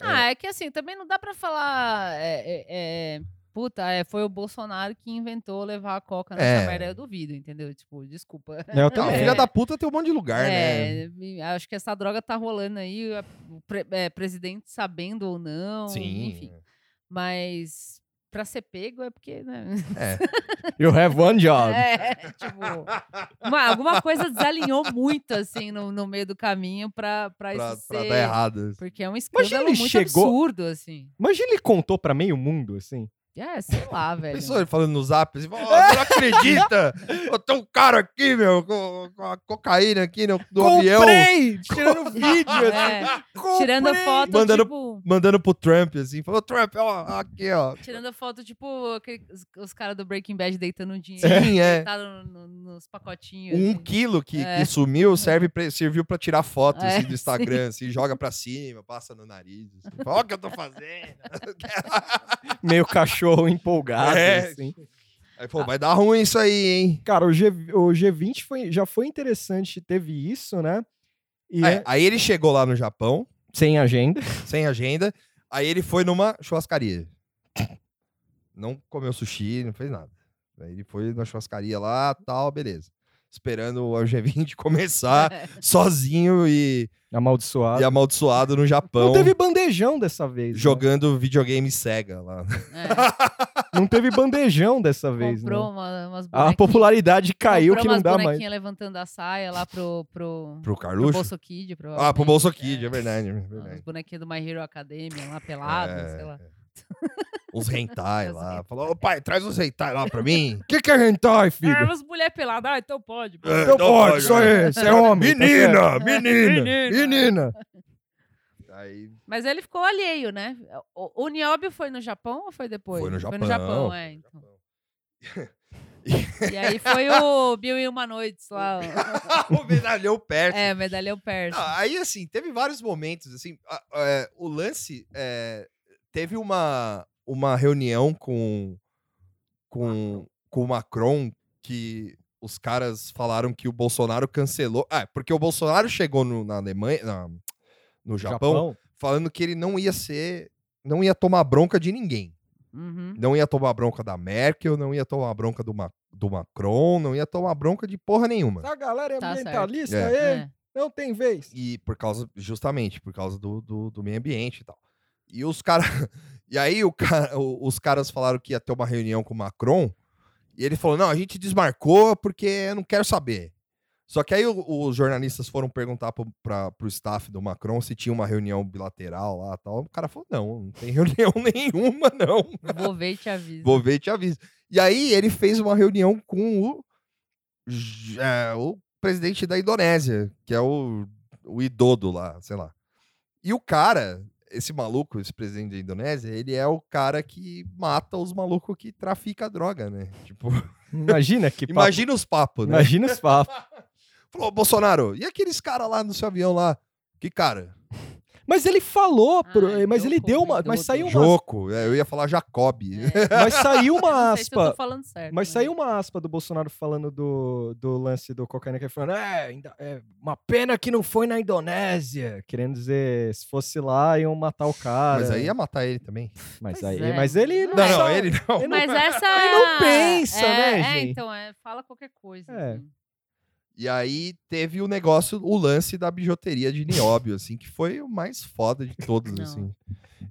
Ah, é que assim, também não dá pra falar. é, é, é, puta, é, foi o Bolsonaro que inventou levar a coca nessa É. merda. Eu duvido, entendeu? Tipo, desculpa. Eu Não, também. filha da puta tem um monte de lugar, né? É, me- acho que essa droga tá rolando aí, pre- é, presidente sabendo ou não, Sim. enfim. Mas pra ser pego é porque, né? É. You have one job. É, tipo, uma- alguma coisa desalinhou muito, assim, no, no meio do caminho pra, pra, Pra, isso pra ser... dar errado. Porque é um escândalo muito chegou- absurdo, assim. Imagina ele contou pra meio mundo, assim. É, sei lá, velho. Pensou ele falando no zap assim, "Ó, você não acredita? Tem um cara aqui, meu, com, com a cocaína aqui no, no avião! Tirando vídeo, É, assim. tirando foto, Mandando- tipo... mandando pro Trump, assim, falou, Trump, ó, aqui, ó. Tirando foto, tipo, aquele- os, os caras do Breaking Bad deitando dinheiro. Sim, é. No- no- nos pacotinhos. Um assim. quilo que, É. que sumiu serve pra, serviu pra tirar foto É, assim, do Instagram, assim, joga pra cima, passa no nariz. Assim, Ó o que eu tô fazendo. Meio cachorro empolgado, É. assim. Aí, pô, vai dar ruim isso aí, hein? Cara, o, G, o G20 foi, já foi interessante, teve isso, né? E Aí, é- aí ele chegou lá no Japão, sem agenda. sem agenda, aí ele foi numa churrascaria. Não comeu sushi, não fez nada. Aí ele foi na churrascaria lá, tal, beleza. Esperando o G20 começar sozinho e, Amaldiçoado. e amaldiçoado no Japão, Não teve bandejão dessa vez. né? jogando videogame Sega lá. É, Não teve bandejão dessa vez. comprou né? uma, umas A popularidade caiu comprou que não dá mais. levantando a saia lá pro, pro, Pro pro Carluxo? Bolso Kid, Ah, pro. Bolso Kid, é verdade. É verdade. Os bonequinhos do My Hero Academia lá pelados, É, sei lá. Uns hentai Os lá. Falou, ô pai, traz uns hentai lá pra mim. O que, que é hentai, Ah, filho? umas mulheres peladas, ah, então pode. É, Então então pode, pode, isso aí, você é homem. tá Menina, certo. menina. Menina. Menina. Aí, Mas ele ficou alheio, né? O, o Nióbio foi no Japão ou foi depois? Foi no Foi Japão. no Japão, é. Então. E aí foi o Bill e Uma Noites lá. ó. o medalhão perto. É, medalhão persa. Ah, aí, assim, teve vários momentos, assim, a- é, o lance, é, teve uma, uma reunião com, com, com o Macron que os caras falaram que o Bolsonaro cancelou, ah, porque o Bolsonaro chegou no, na Alemanha, na- no Japão, falando que ele não ia ser, não ia tomar bronca de ninguém. Uhum. Não ia tomar bronca da Merkel, não ia tomar bronca do, Ma- do Macron, não ia tomar bronca de porra nenhuma. A galera é Tá ambientalista É. aí, É. não tem vez. E por causa, justamente, por causa do, do, do meio ambiente e tal. E os caras. E aí o cara, o- os caras falaram que ia ter uma reunião com o Macron. E ele falou: não, a gente desmarcou porque eu não quero saber. Só que aí o- os jornalistas foram perguntar pro, pra, pro staff do Macron se tinha uma reunião bilateral lá e tal. O cara falou: não, não tem reunião nenhuma, não. Vou ver e te aviso. Vou ver e te aviso. E aí ele fez uma reunião com o, é, o presidente da Indonésia, que é o, o Idodo lá, sei lá. E o cara, esse maluco, esse presidente da Indonésia, ele é o cara que mata os malucos que trafica droga, né? Tipo, Imagina que papo. imagina os papos, né? Imagina os papos. Falou, Bolsonaro, e aqueles caras lá no seu avião lá? Que cara? Mas ele falou, pro- Ai, mas ele deu uma. Mas saiu uma. Joco, é, eu ia falar Jacob. É. Mas saiu uma Não sei se eu tô aspa. falando certo. Mas né? saiu uma aspa do Bolsonaro falando do, do lance do cocaína, que ele falando, é, ainda, é uma pena que não foi na Indonésia. Querendo dizer, se fosse lá, iam matar o cara. Mas aí ia matar ele também. Mas, Pois aí, é. mas ele Não, Não, não, sabe. ele não. Ele Mas essa. Ele não pensa, é, né, É, gente? então, é, fala qualquer coisa. É. assim. E aí teve o negócio, o lance da bijuteria de nióbio, assim, que foi o mais foda de todos, Não. assim.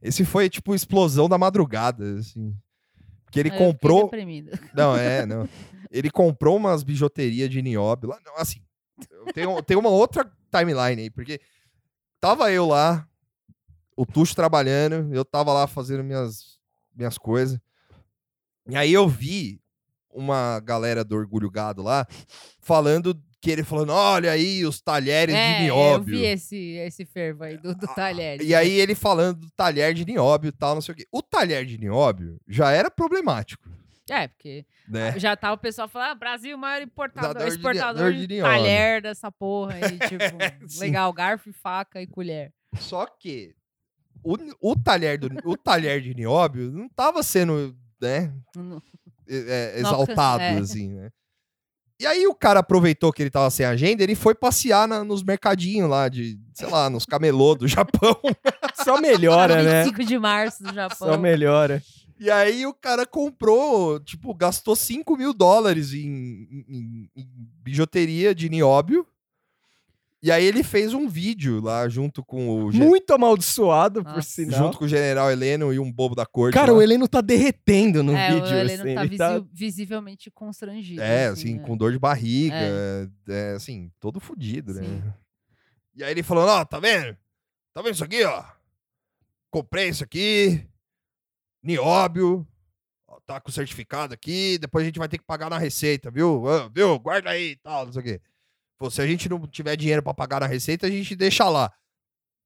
Esse foi, tipo, explosão da madrugada, assim. Porque ele Aí eu comprou... Não, é, não. Ele comprou umas bijuterias de nióbio lá. Não, assim, tenho, tem uma outra timeline aí, porque tava eu lá, o Tuxo trabalhando, eu tava lá fazendo minhas, minhas coisas. E aí eu vi uma galera do Orgulho Gado lá falando que ele falando, olha aí os talheres de É, eu nióbio. vi esse, esse fervo aí do, do talher. E aí ele falando do talher de nióbio e tal, não sei o quê. O talher de nióbio já era problemático, É, porque né? já tá o pessoal falando, ah, Brasil, maior importador, de- exportador de, de talher dessa porra aí, tipo, Sim. legal, garfo, e faca e colher. Só que o, o, talher do, o talher de nióbio não tava sendo, né, é, é, exaltado, alcan- é. assim, né? E aí o cara aproveitou que ele tava sem agenda, ele foi passear na- nos mercadinhos lá de, sei lá, nos camelô do Japão. Só melhora, né? 25 de março do Japão. Só melhora. E aí o cara comprou, tipo, gastou 5 mil dólares em, em- em bijuteria de nióbio. E aí ele fez um vídeo lá junto com o... gen- Muito amaldiçoado, por sinal. Junto com o general Heleno e um bobo da corte. Cara, lá. o Heleno tá derretendo no é, vídeo. o Heleno assim, tá, ele visi- tá- visivelmente constrangido. É, assim, é. com dor de barriga, É. é, assim, todo fudido, né? E aí ele falou, ó, tá vendo? Tá vendo isso aqui, ó? Comprei isso aqui, nióbio, ó, tá com certificado aqui, depois a gente vai ter que pagar na receita, viu? Viu? Guarda aí e tal, não sei o quê. Pô, se a gente não tiver dinheiro pra pagar na receita, a gente deixa lá.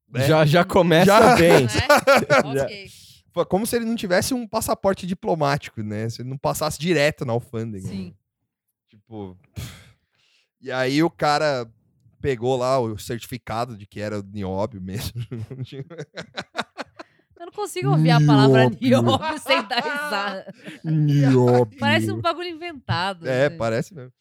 né? Já, já começa Já- bem. É? ok. Foi como se ele não tivesse um passaporte diplomático, né? Se ele não passasse direto na alfândega. né? Sim. Tipo. E aí o cara pegou lá o certificado de que era nióbio mesmo. Eu não consigo ouvir a palavra Nióbio. nióbio sem dar risada. Nióbio. Parece um bagulho inventado. é, né? parece mesmo.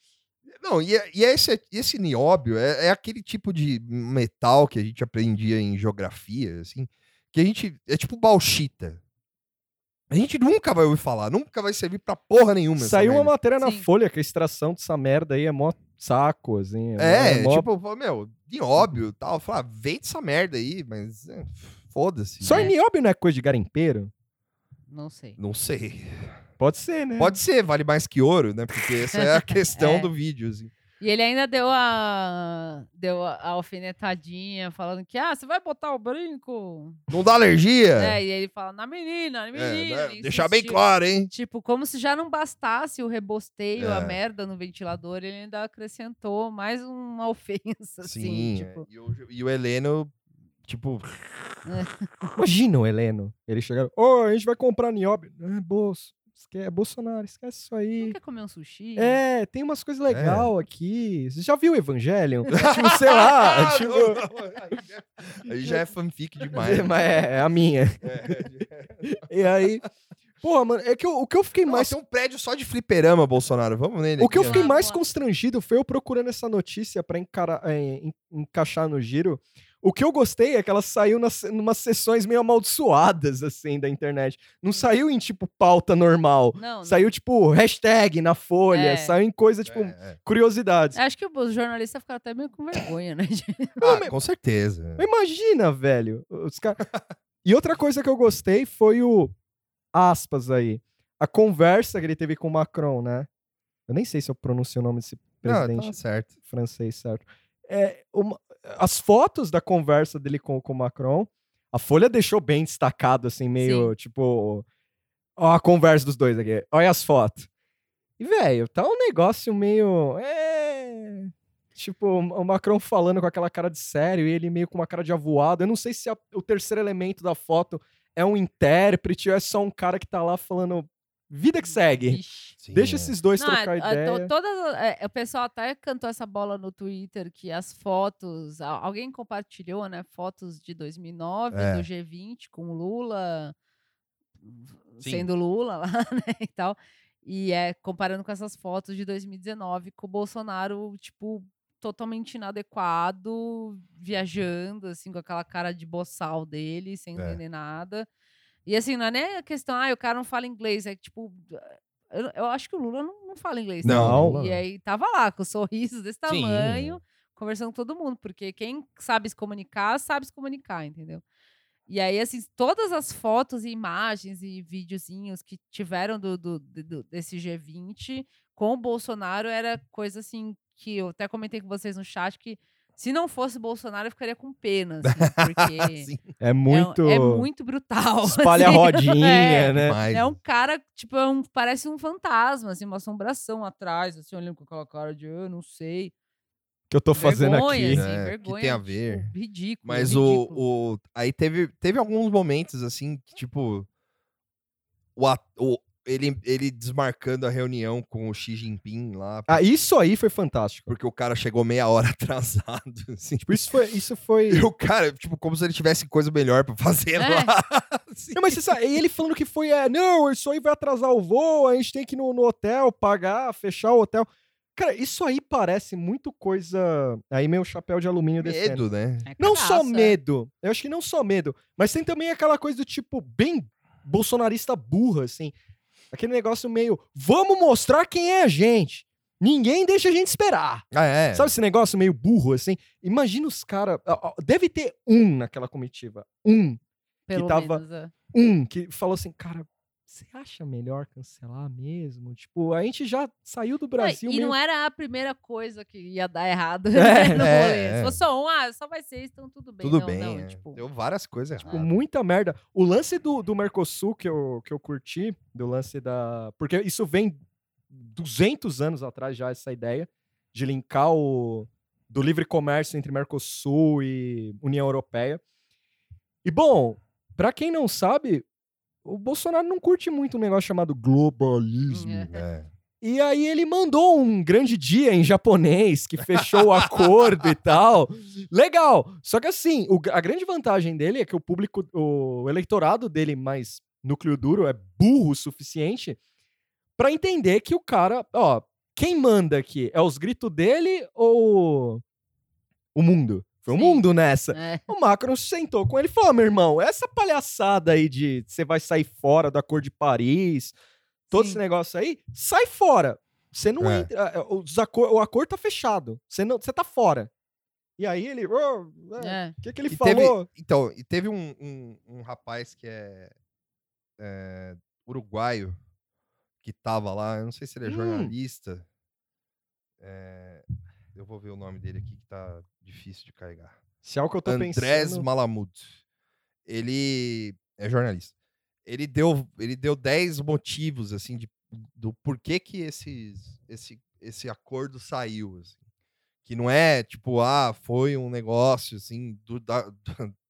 Não, e, é- e esse, esse nióbio é, é aquele tipo de metal que a gente aprendia em geografia, assim, que a gente. É tipo bauxita. A gente nunca vai ouvir falar, nunca vai servir pra porra nenhuma. essa Saiu uma merda. matéria na Sim. Folha que a extração dessa merda aí é mó saco, assim. É, mó- tipo, fala, meu, nióbio e tal. Falar, vende essa merda aí, mas é, foda-se. Só É. nióbio não é coisa de garimpeiro? Não sei. Não sei. Pode ser, né? Pode ser, vale mais que ouro, né? Porque essa é a questão É. do vídeo. Assim. E ele ainda deu a deu a a alfinetadinha, falando que, ah, você vai botar o brinco? Não dá alergia? É, e ele fala, na menina, na É, menina. né? ele Deixar bem claro, hein? Tipo, como se já não bastasse o rebosteio, a É. merda no ventilador, ele ainda acrescentou mais uma ofensa, assim, Sim. tipo... é. E, o, e o Heleno, tipo, Imagina o Heleno. Ele chegando, ô, a gente vai comprar nióbio. É, bolso. Esque- é Bolsonaro, esquece isso Não aí. quer comer um sushi? É, tem umas coisas legais aqui. Você já viu o Evangelion? tipo, sei lá. Tipo... não, não, aí já é fanfic demais. Mas é, é a minha. É. E aí. Porra, mano, é que eu- o que eu fiquei Nossa, mais. tem um prédio só de fliperama, Bolsonaro. Vamos nele. O que eu fiquei mais constrangido foi eu procurando essa notícia pra encarar- é, en- encaixar no giro. O que eu gostei é que ela saiu nas, numas sessões meio amaldiçoadas, assim, da internet. Não saiu em, tipo, pauta normal. Não, não. Saiu, tipo, hashtag na folha. É. Saiu em coisa, tipo, É, é. curiosidades. Acho que os jornalistas ficaram até meio com vergonha, né? Ah, com certeza. Imagina, velho. Os cara... e outra coisa que eu gostei foi o aspas aí. A conversa que ele teve com o Macron, né? Eu nem sei se eu pronuncio o nome desse Não, presidente tá certo. francês, certo? É, uma- as fotos da conversa dele com, com o Macron, a Folha deixou bem destacado, assim, meio tipo. Ó, a conversa dos dois aqui. Olha as fotos. E, velho, tá um negócio meio. É. Tipo, o Macron falando com aquela cara de sério e ele meio com uma cara de avoado. Eu não sei se a- o terceiro elemento da foto é um intérprete ou é só um cara que tá lá falando vida que segue. Sim, Deixa é. esses dois Não, trocar a- a- to- ideia. todas, é, o pessoal até cantou essa bola no Twitter que as fotos, alguém compartilhou, né? Fotos de 2009 É. do G20 com o Lula Sim. sendo Lula lá, né, e tal. E é comparando com essas fotos de 2019 com o Bolsonaro, tipo, totalmente inadequado, viajando, assim, com aquela cara de boçal dele, sem É. entender nada. E assim, não é nem a questão, ah, o cara não fala inglês, é que, tipo, eu, eu acho que o Lula não, não fala inglês. Não, também. não. E aí tava lá, com sorrisos desse Sim. tamanho, conversando com todo mundo, porque quem sabe se comunicar, sabe se comunicar, entendeu? E aí, assim, todas as fotos e imagens e videozinhos que tiveram do- do- do- desse G20 com o Bolsonaro era coisa assim que eu até comentei com vocês no chat que se não fosse o Bolsonaro eu ficaria com pena, assim, porque É é um- muito. é, muito brutal. Espalha a assim. rodinha, É. né? mas- É um cara, tipo, é um, parece um fantasma, assim, uma assombração atrás, assim, olhando com aquela cara de, eu não sei. Que eu tô fazendo vergonha, aqui. assim, É, que vergonha. tem a tipo, ver. ridículo. Mas ridículo. o, o. Aí teve, teve alguns momentos, assim, que, tipo. O, o- ele, ele desmarcando a reunião com o Xi Jinping lá. Ah, isso aí foi fantástico. Porque o cara chegou meia hora atrasado. Assim. Tipo, isso foi. Isso foi... E o cara, tipo, como se ele tivesse coisa melhor pra fazer É. lá. Assim. Não, mas você sabe, e ele falando que foi, é, não, isso aí vai atrasar o voo, a gente tem que ir no, no hotel, pagar, fechar o hotel. Cara, isso aí parece muito coisa. Aí meu chapéu de alumínio descendo. Medo, né? É Não só é. medo, eu acho que não só medo, mas tem também aquela coisa do tipo, bem bolsonarista burra, assim. Aquele negócio meio, vamos mostrar quem é a gente. Ninguém deixa a gente esperar. Ah, é. Sabe esse negócio meio burro, assim? Imagina os caras. Deve ter um naquela comitiva. Um. Pelo tava- menos, é. Um que falou assim, cara, você acha melhor cancelar mesmo? Tipo, a gente já saiu do Não, Brasil e meio... não era a primeira coisa que ia dar errado É, no é, rolê. é. Se fosse só um, ah, só vai ser então tudo bem. Tudo Não, bem. não, é. tipo, Deu várias coisas Tipo, erradas. muita merda. O lance do, do Mercosul que eu, que eu curti, do lance da. Porque isso vem 200 anos atrás já, essa ideia de linkar o. do livre comércio entre Mercosul e União Europeia. E, bom, pra quem não sabe, o Bolsonaro não curte muito um negócio chamado globalismo. É. É. E aí ele mandou um grande dia em japonês que fechou o acordo e tal. Legal. Só que assim, o- a grande vantagem dele é que o público, o eleitorado dele mais núcleo duro é burro o suficiente pra entender que o cara, ó, quem manda aqui é os gritos dele ou o mundo? Foi o Sim. mundo nessa. é. O Macron sentou com ele e falou: "Ó, meu irmão, essa palhaçada aí de você vai sair fora da cor de Paris, todo Sim. esse negócio aí, sai fora. Você não É. entra. é, os acor- o acordo tá fechado. Você não, você tá fora. E aí ele. "Ô, é, É. O que, que ele E falou? teve, então, e teve um, um, um rapaz que é, é, uruguaio que tava lá, eu não sei se ele é Hum. jornalista. É, eu vou ver o nome dele aqui que tá difícil de carregar. Se é o que eu tô Andrés pensando. Malamud. Ele é jornalista. Ele deu, ele deu 10 motivos assim de, do porquê que esses, esse, esse acordo saiu. assim. Que não é tipo, ah, foi um negócio assim do, da,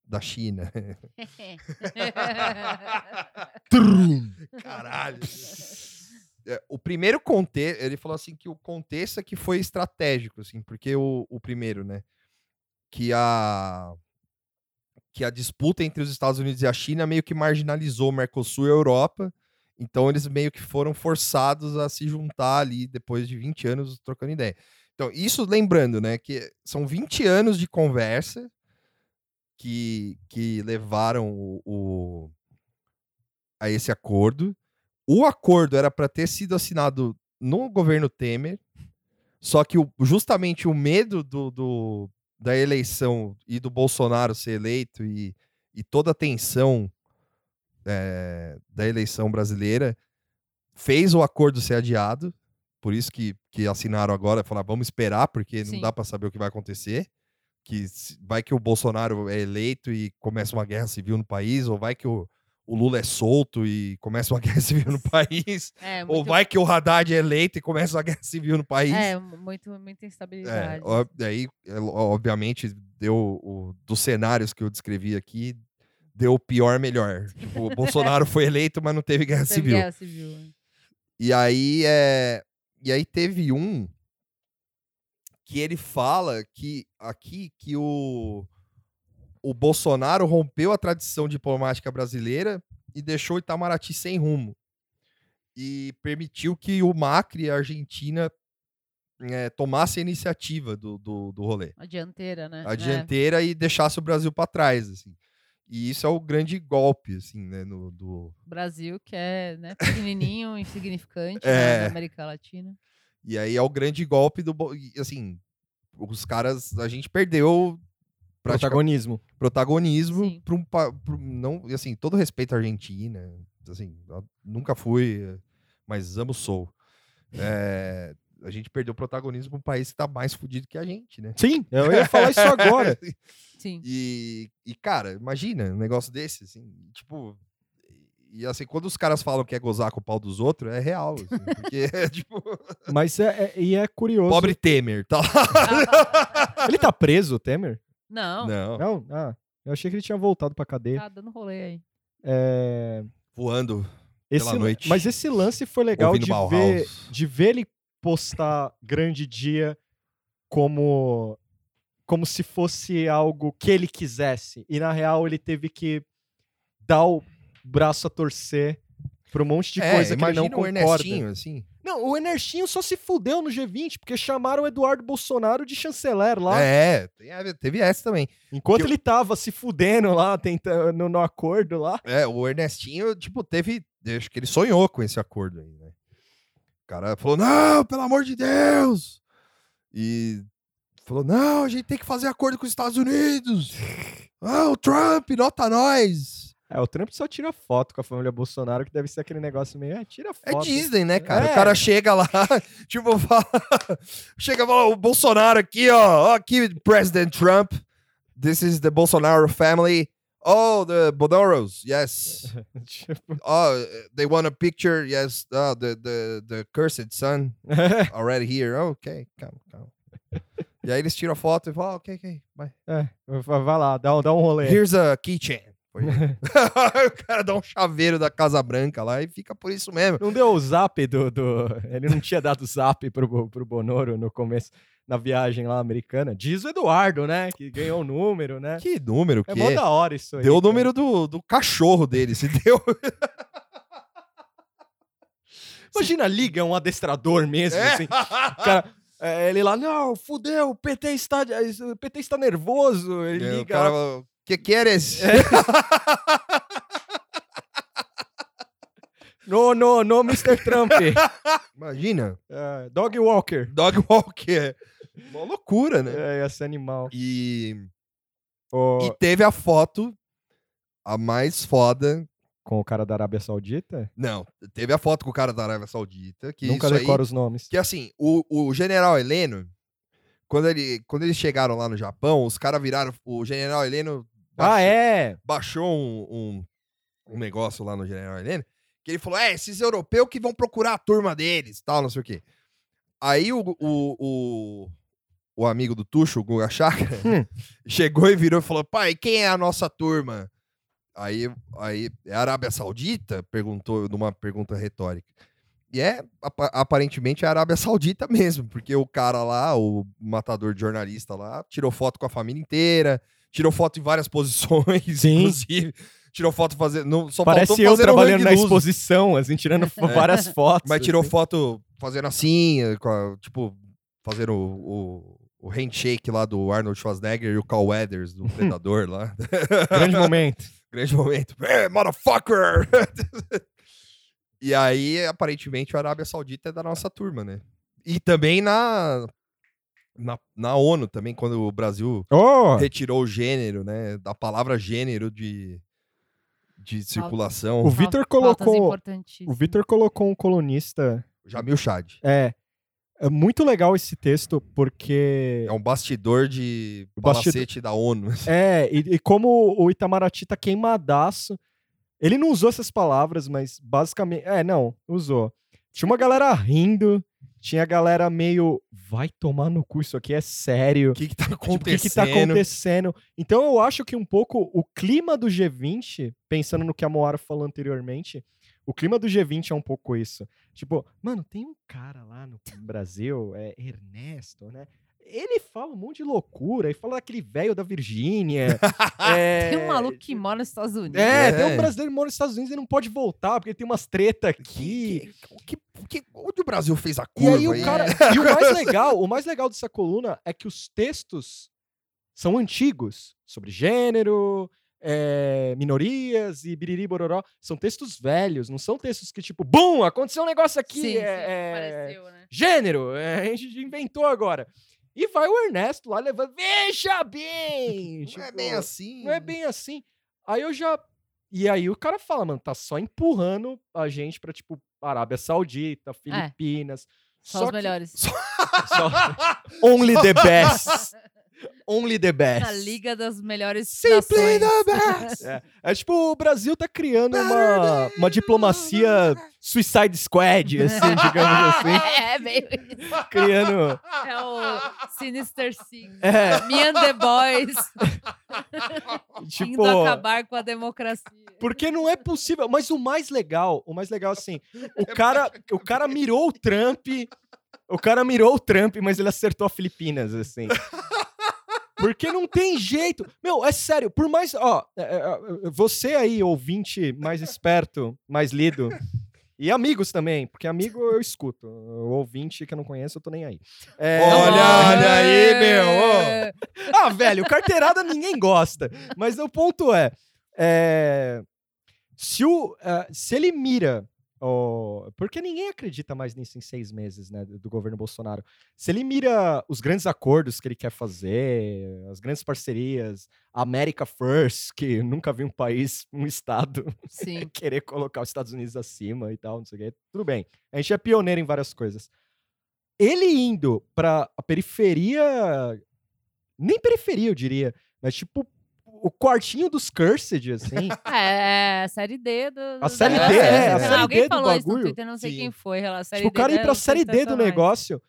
da China. Caralho. É, o primeiro contexto, ele falou assim que o contexto é que foi estratégico, assim, porque o, o primeiro, né, que a que a disputa entre os Estados Unidos e a China meio que marginalizou o Mercosul e a Europa, então eles meio que foram forçados a se juntar ali depois de 20 anos trocando ideia. Então, isso lembrando, né, que são 20 anos de conversa que, que levaram o- o, a esse acordo. O acordo era para ter sido assinado no governo Temer, só que o- justamente o medo do, do- da eleição e do Bolsonaro ser eleito e, e toda a tensão eh, da eleição brasileira fez o acordo ser adiado. Por isso que, que assinaram agora, falaram, vamos esperar, porque não Sim. dá para saber o que vai acontecer. Que vai que o Bolsonaro é eleito e começa uma guerra civil no país, ou vai que o, o Lula é solto e começa uma guerra civil no país, É, ou muito- vai que o Haddad é eleito e começa uma guerra civil no país. É, muito, muita É, instabilidade. ó- aí, é, obviamente, deu o, dos cenários que eu descrevi aqui, deu o pior melhor. Tipo, o Bolsonaro foi eleito, mas não teve guerra Teve civil. guerra civil. é. E aí é. E aí teve um que ele fala que aqui que o, o Bolsonaro rompeu a tradição diplomática brasileira e deixou o Itamaraty sem rumo. E permitiu que o Macri e a Argentina eh, tomassem a iniciativa do, do, do rolê. A dianteira, né? A dianteira e deixasse o Brasil para trás, assim. E isso é o grande golpe, assim, né, no, do, É. Brasil, que é né, pequenininho, insignificante É. né, na América Latina. E aí é o grande golpe do. Assim, os caras. A gente perdeu Protagonismo. protagonismo para um. um- não, e, assim, todo respeito à Argentina. Assim, nunca fui, mas amo sou. É, a gente perdeu protagonismo para um país que tá mais fudido que a gente, né? Sim, eu ia falar isso agora. Sim. E, e, cara, imagina um negócio desse, assim, tipo. E assim, quando os caras falam que é gozar com o pau dos outros, é real. assim, porque é tipo. Mas é, é- e é curioso. Pobre Temer, tá lá. Ele tá preso, o Temer? Não, Não, Não? Ah, eu achei que ele tinha voltado pra cadeia. tá dando rolê aí. É, voando esse, Pela noite. Mas esse lance foi legal de ver, de ver ele postar Grande Dia como como se fosse algo que ele quisesse. E na real ele teve que dar o braço a torcer pra um monte de é, coisa que ele não concorda. Ernestinho, assim. Não, o Enerchinho só se fudeu no G20, porque chamaram o Eduardo Bolsonaro de chanceler lá. É, teve essa também. Enquanto que eu- ele tava se fudendo lá, tentando no, no acordo lá. É, o Ernestinho, tipo, teve. Acho que ele sonhou com esse acordo aí, né? O cara falou: não, pelo amor de Deus! E falou: não, a gente tem que fazer acordo com os Estados Unidos! Ah, o Trump, nota nós! É, o Trump só tira foto com a família Bolsonaro, que deve ser aquele negócio meio. É, tira É foto. Disney, né, cara? É. O cara chega lá, tipo, fala, chega e fala, o Bolsonaro aqui, ó, aqui, President Trump, this is the Bolsonaro family. Oh, the Bonoros, yes. Tipo, Oh, they want a picture, yes. Oh, the, the, the cursed son already here. Oh, okay, calma, calma. E aí eles tiram a foto e falam, ah, ok, ok, vai. é, vai lá, dá, dá um rolê. Here's a keychain. For you." Aí o cara dá um chaveiro da Casa Branca lá e fica por isso mesmo. Não deu o zap do, do. Ele não tinha dado zap pro, pro Bonoro no começo, na viagem lá americana. Diz o Eduardo, né? Que ganhou o número, né? Que número que É mó da hora isso aí. Deu o cara. número do, do cachorro dele, se deu. Imagina, liga um adestrador mesmo, É. assim. O cara, é, ele lá, não, fudeu, o PT está, o PT está nervoso. Ele o liga. cara lá, fala, que queres? No, no, no, Mr. Trump. Imagina. É, Dog Walker. Dog Walker. Uma loucura, né? É, esse animal. E, Ô, e teve a foto, a mais foda. Com o cara da Arábia Saudita? Não, teve a foto com o cara da Arábia Saudita. Que Nunca isso aí- decora os nomes. Que assim, o, o general Heleno, quando, ele, quando eles chegaram lá no Japão, os caras viraram. O general Heleno baixou, Ah, é? baixou um, um, um negócio lá no general Heleno, que ele falou: é, esses europeus que vão procurar a turma deles, tal, não sei o quê. Aí o, o, o, o amigo do Tuxo, o Guga Chakra, Hum. chegou e virou e falou: pai, quem é a nossa turma? Aí, aí é a Arábia Saudita? Perguntou numa pergunta retórica. E é, apa- aparentemente, é a Arábia Saudita mesmo, porque o cara lá, o matador de jornalista lá, tirou foto com a família inteira, tirou foto em várias posições, Sim. inclusive. Tirou foto fazendo. Não, só Parece eu um trabalhando na exposição, assim, tirando fo- várias fotos. Mas tirou assim. foto fazendo assim, a- tipo, fazendo o, o, o handshake lá do Arnold Schwarzenegger e o Carl Weathers do Predador lá. Grande momento. Grande momento. Hey, motherfucker! e aí, aparentemente, a Arábia Saudita é da nossa turma, né? E também na, na, na ONU, também, quando o Brasil Oh, retirou o gênero, né? Da palavra gênero de, de circulação. o Vitor colocou. O. Vitor colocou um colunista. Jamil Chad. É. É muito legal esse texto, porque. É um bastidor de bastidor- da ONU. É, e, e como o Itamaraty tá queimadaço. Ele não usou essas palavras, mas basicamente. É, não, usou. Tinha uma galera rindo, tinha galera meio. Vai tomar no cu, isso aqui é sério. O que que tá Tipo, acontecendo? o que, que tá acontecendo? Então eu acho que um pouco o clima do G20, pensando no que a Moara falou anteriormente, O clima do G20 é um pouco isso. Tipo, mano, tem um cara lá no Brasil, é Ernesto, né? Ele fala um monte de loucura, ele fala daquele velho da Virgínia. é, Tem um maluco que mora nos Estados Unidos. É, É. tem um brasileiro que mora nos Estados Unidos e não pode voltar, porque tem umas treta aqui. Que, que, que- onde o Brasil fez a E curva? aí o cara. E o mais legal, o mais legal dessa coluna é que os textos são antigos sobre gênero, é, minorias e biriri bororó. São textos velhos, não são textos que, tipo, bum, aconteceu um negócio aqui. Sim, sim, é, é, pareceu, né? gênero, é, a gente inventou agora. E vai o Ernesto lá levando. Veja bem! Não é tipo, bem assim. Não é bem assim. Aí eu já. E aí o cara fala, mano, tá só empurrando a gente pra, tipo, Arábia Saudita, Filipinas. Só, os que- melhores. só- Only the best. Only the best. A liga das melhores Simply nações. the best. É, é tipo, o Brasil tá criando uma, uma diplomacia Suicide Squad, assim, digamos assim. É, meio isso. Criando. É o Sinister Six. É, Me and the Boys tipo. indo acabar com a democracia. Porque não é possível. Mas o mais legal, o mais legal, assim, o cara, o cara mirou o Trump. O cara mirou o Trump, mas ele acertou a Filipinas, assim. Porque não tem jeito. Meu, é sério, por mais. Ó, é, é, é, você aí, ouvinte mais esperto, mais lido. E amigos também, porque amigo eu escuto. O ouvinte que eu não conheço, eu tô nem aí. É, Olha, olha aí, meu. É. ah, velho, carteirada ninguém gosta. Mas o ponto é, é, se, o, ah, se ele mira, ó, porque ninguém acredita mais nisso em seis meses, né, do, governo Bolsonaro. Se ele mira os grandes acordos que ele quer fazer, as grandes parcerias, America First, que nunca vi um país, um estado querer colocar os Estados Unidos acima e tal, não sei o quê. Tudo bem. A gente é pioneiro em várias coisas. Ele indo pra a periferia, nem periferia, eu diria, mas tipo o quartinho dos Cursed, assim. É, a série D do. A série D, é, a Não, série Alguém D do falou isso no bagulho. Twitter, não sei Sim. quem foi. A série tipo, o cara D ir pra série D do negócio.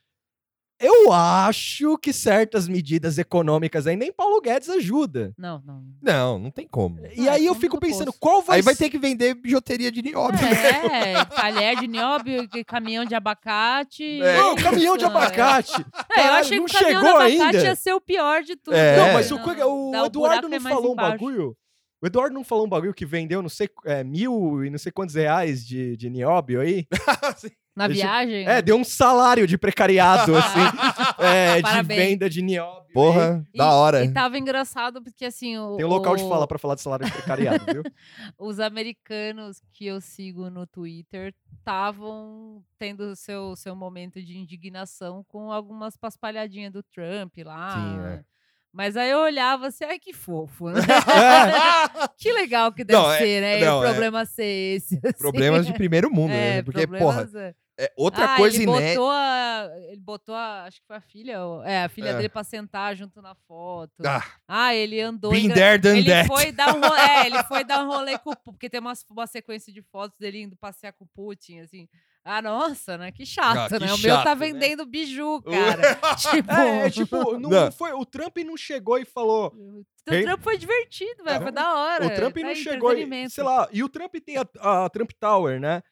Eu acho que certas medidas econômicas aí nem Paulo Guedes ajuda. Não, não. Não, não tem como. E Ah, aí eu fico do pensando, qual vai Aí vai ser- ter que vender bijuteria de nióbio. É, talher de nióbio, que- caminhão de abacate. É. Não, caminhão de é. abacate. É, eu Caralho, achei não que o caminhão chegou de abacate ainda. ia ser o pior de tudo. É. Não, mas o, Não, coisa- o dá- Eduardo não é mais falou um embaixo. bagulho. O Eduardo não falou um bagulho que vendeu não sei é, mil e não sei quantos reais de, de nióbio aí? Na Deixa- viagem. É, deu um salário de precariado, assim, é, de venda de nióbio. Porra, E- da hora. E tava engraçado porque, assim, o, Tem um local de o- fala pra falar de salário de precariado, viu? os americanos que eu sigo no Twitter estavam tendo seu, seu momento de indignação com algumas paspalhadinhas do Trump lá. Sim, é. Mas aí eu olhava assim, ai que fofo, né? que legal que deve Não, é- ser, né? não, o é- problema ser esse. assim. Problemas de primeiro mundo, É, né? Porque, porra, problemas, é. É outra ah, coisa ele inédita. botou a, ele botou a, acho que foi a filha, é, a filha É. dele pra sentar junto na foto. Ah, Ah, ele andou been engra- there, ele that. foi dar um rolê, é, ele foi dar um rolê com o porque tem uma, uma sequência de fotos dele indo passear com o Putin, assim. Ah, nossa, né? Que chato, Ah, que né? O meu tá chato, né? vendendo biju, cara. tipo, É, é, tipo, não, Não. foi, o Trump não chegou e falou. o. Trump foi divertido, velho. É. Foi da hora. O Trump tá não chegou e, sei lá, e o Trump tem a, a Trump Tower, né?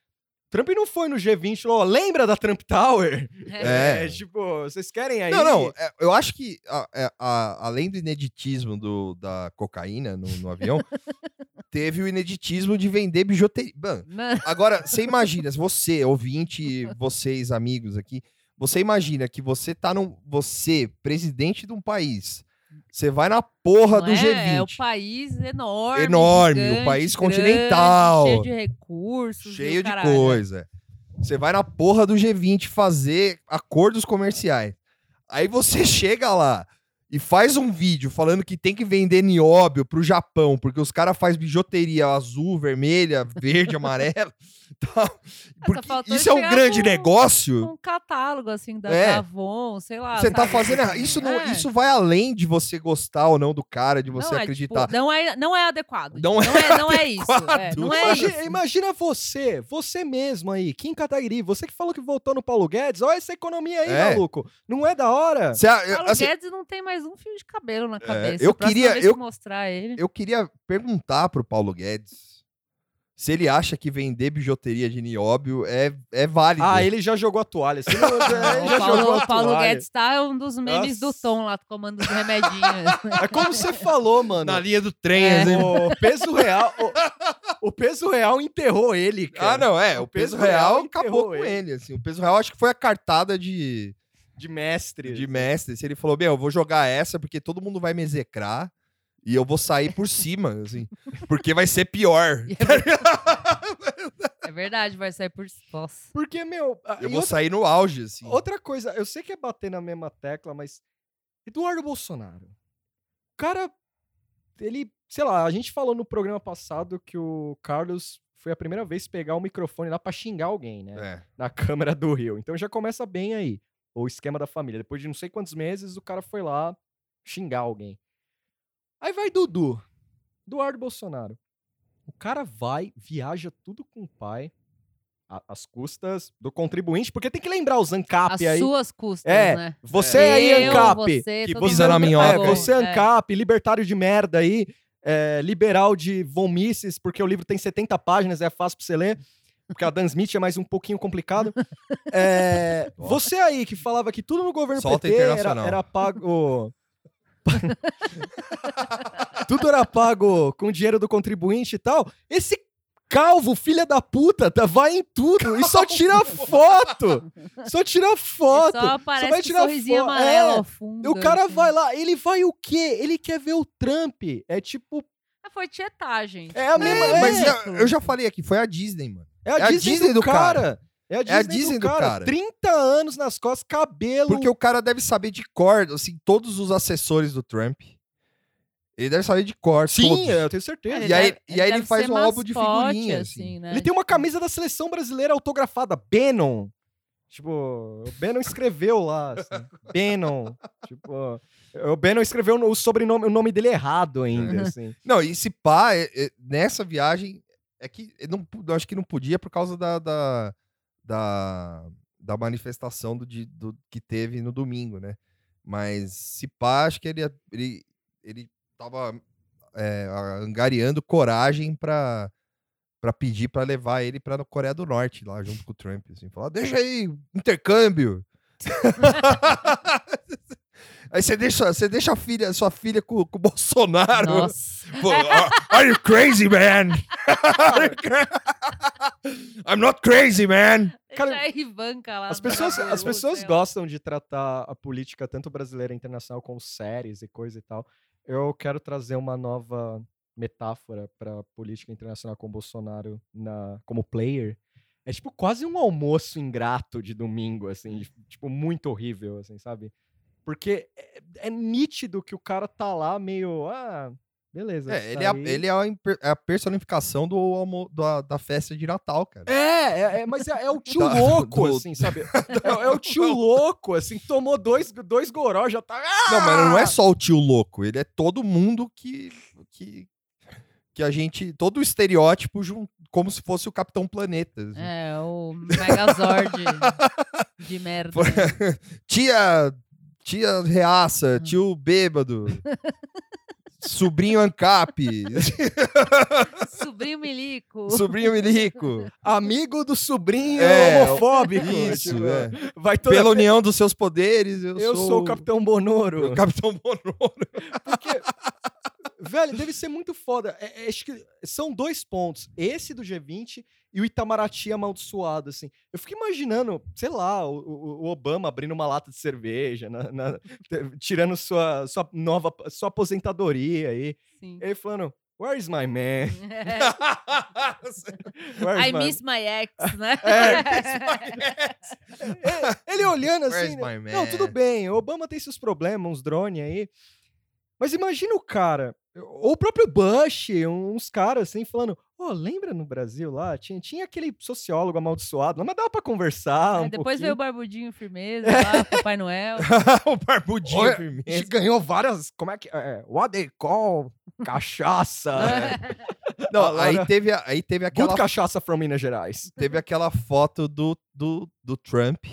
Trump não foi no G20 e falou, ó, lembra da Trump Tower? É. É, tipo, vocês querem aí? Não, não, é, eu acho que a- é, a- além do ineditismo do, da cocaína no, no avião, teve o ineditismo de vender bijuteria. Agora, você imagina, se você, ouvinte, vocês, amigos aqui, você imagina que você tá num. Você, presidente de um país, você vai na porra não do é, G20. É o país enorme. Enorme, o gigante, país grande, continental. cheio de recursos. o cheio de caralho. coisa. Você vai na porra do G20 fazer acordos comerciais. Aí você chega lá e faz um vídeo falando que tem que vender nióbio pro Japão, porque os caras fazem bijuteria azul, vermelha, verde, amarela. Porque isso é um chegar grande negócio. Um catálogo, assim, da É. Avon, sei lá. Você tá fazendo errado. Isso, não, É. isso vai além de você gostar ou não do cara, de você Não é, acreditar. tipo, não, é, não é adequado. Não tipo, é não é, não é isso. É, adequado. não é Imagina, isso. imagina você, você mesmo aí, Kim Kataguiri, você que falou que votou no Paulo Guedes, olha essa economia aí, É. maluco. Não é da hora? Você- Paulo assim, Guedes não tem mais um fio de cabelo na cabeça. eu A próxima queria- eu- que mostrar ele. eu queria perguntar pro Paulo Guedes Se ele acha que vender bijuteria de nióbio é, é válido. Ah, ele já jogou a toalha. Se não, ele O já jogou Paulo, a o Paulo toalha. Guedes tá um dos memes Nossa. do Tom lá, tomando os remedinhos. É como você falou, mano. Na linha do trem, É. assim. O peso real. O, o peso real enterrou ele, cara. Ah, não, é. O, O peso, peso real, real acabou com ele. ele. assim. O peso real acho que foi a cartada de, De mestre. de mestre. Se ele falou, meu, eu vou jogar essa porque todo mundo vai me execrar e eu vou sair por cima, assim. Porque vai ser pior. É É verdade, vai sair por. Nossa. Porque, meu. Eu vou outra, sair no auge, assim. outra coisa, eu sei que é bater na mesma tecla, mas. Eduardo Bolsonaro. O cara. Ele. Sei lá, a gente falou no programa passado que o Carlos foi a primeira vez pegar o microfone lá pra xingar alguém, né? É. na Câmara do Rio. Então já começa bem aí. O esquema da família. Depois de não sei quantos meses, o cara foi lá xingar alguém. Aí vai Dudu. Eduardo Bolsonaro. O cara vai, viaja tudo com o pai, às custas do contribuinte, porque tem que lembrar os ANCAP As aí. suas custas, É, né? Você aí, Eu, ANCAP. você, que pisa na tá minhoca. É, você É. ANCAP, libertário de merda aí, é, liberal de vomices, porque o livro tem 70 páginas, é fácil pra você ler. Porque a Dan Smith é mais um pouquinho complicado. É, você aí que falava que tudo no governo Solta PT era, era pago. tudo era pago com dinheiro do contribuinte e tal. Esse calvo, filha da puta, tá, vai em tudo e só tira foto. Só tira foto. Só aparece vai com tirar sorrisinho fo- amarelo É, ao fundo. o cara assim. vai lá, ele vai o quê? Ele quer ver o Trump. É tipo. Ah, foi tietagem. É a mesma. É, É, mas eu já falei aqui, foi a Disney, mano. É a é a Disney, Disney do, do cara. É a Disney, Disney do, do cara. cara. 30 anos nas costas, cabelo. Porque o cara deve saber de cor, assim, todos os assessores do Trump. Ele deve saber de cor, Sim, todos. eu tenho certeza. Ele E aí- deve- e aí ele faz um álbum de figurinha, assim. né? Ele tem uma camisa da seleção brasileira autografada, Bannon. Tipo, o Bannon escreveu lá, assim. Bannon. Tipo, o Bannon escreveu o sobrenome, o nome dele errado ainda, assim. Não, e se pá, é- é- nessa viagem, é que eu não, acho que não podia por causa da, da, da, da manifestação do, do- que teve no domingo, né? Mas se pá, acho que ele, ele, ele tava é, angariando coragem pra, pra pedir pra levar ele pra Coreia do Norte, lá junto com o Trump, assim, falar, deixa aí, intercâmbio. Aí você deixa, você deixa a filha, sua filha com, com o Bolsonaro. Nossa. Pô, are, are you crazy, man? I'm not crazy, man. Cara, a Ivanka lá. As pessoas, Brasil, as pessoas gostam de tratar a política, tanto brasileira e internacional, com séries e coisa e tal. Eu quero trazer uma nova metáfora para política internacional com o Bolsonaro na, como player. É tipo quase um almoço ingrato de domingo, assim, de- tipo, muito horrível, assim, sabe? Porque é, é nítido que o cara tá lá meio. Ah, beleza. É, tá ele, é a, aí." ele é a é a personificação do, almo- da, da festa de Natal, cara. É, é, é, mas é, é o tio Da- louco, do- assim, sabe? É, é o tio louco, assim, tomou dois, dois goró, já tá. Não, mas não é só o tio louco, ele é todo mundo que. que, que a gente. Todo o estereótipo como se fosse o Capitão Planeta. assim. É, o Megazord de merda. Tia. Tia reaça, Hum. tio bêbado. sobrinho ANCAP. Sobrinho Milico. sobrinho milico. Amigo do sobrinho É, homofóbico. Isso, tipo, é. Vai toda... Pela união dos seus poderes, eu, Eu sou o Capitão Bonoro. o Capitão Bonoro. Porque, velho, deve ser muito foda. É- é- acho que são dois pontos. Esse do G20 e o Itamaraty amaldiçoado, assim. Eu fico imaginando, sei lá, o, o- Obama abrindo uma lata de cerveja, na- na- tirando sua, sua nova sua aposentadoria aí. Sim. E aí falando, where is my man? Where is I my- miss my ex, né? É, ele olhando Where's assim. my né? Não, tudo bem, o Obama tem seus problemas, uns drones aí. Mas imagina o cara, ou o próprio Bush, uns caras assim, falando: Ó, lembra no Brasil lá? Tinha, tinha aquele sociólogo amaldiçoado, mas dava pra conversar. Aí um depois veio o pouquinho. Barbudinho Firmeza lá, Papai Noel. o barbudinho Olha, firmeza. A gente ganhou várias. Como é que. É, what they call? Cachaça. é, Não, Agora- aí teve, aí teve aquela, Good cachaça from Minas Gerais. teve aquela foto do, do, do Trump.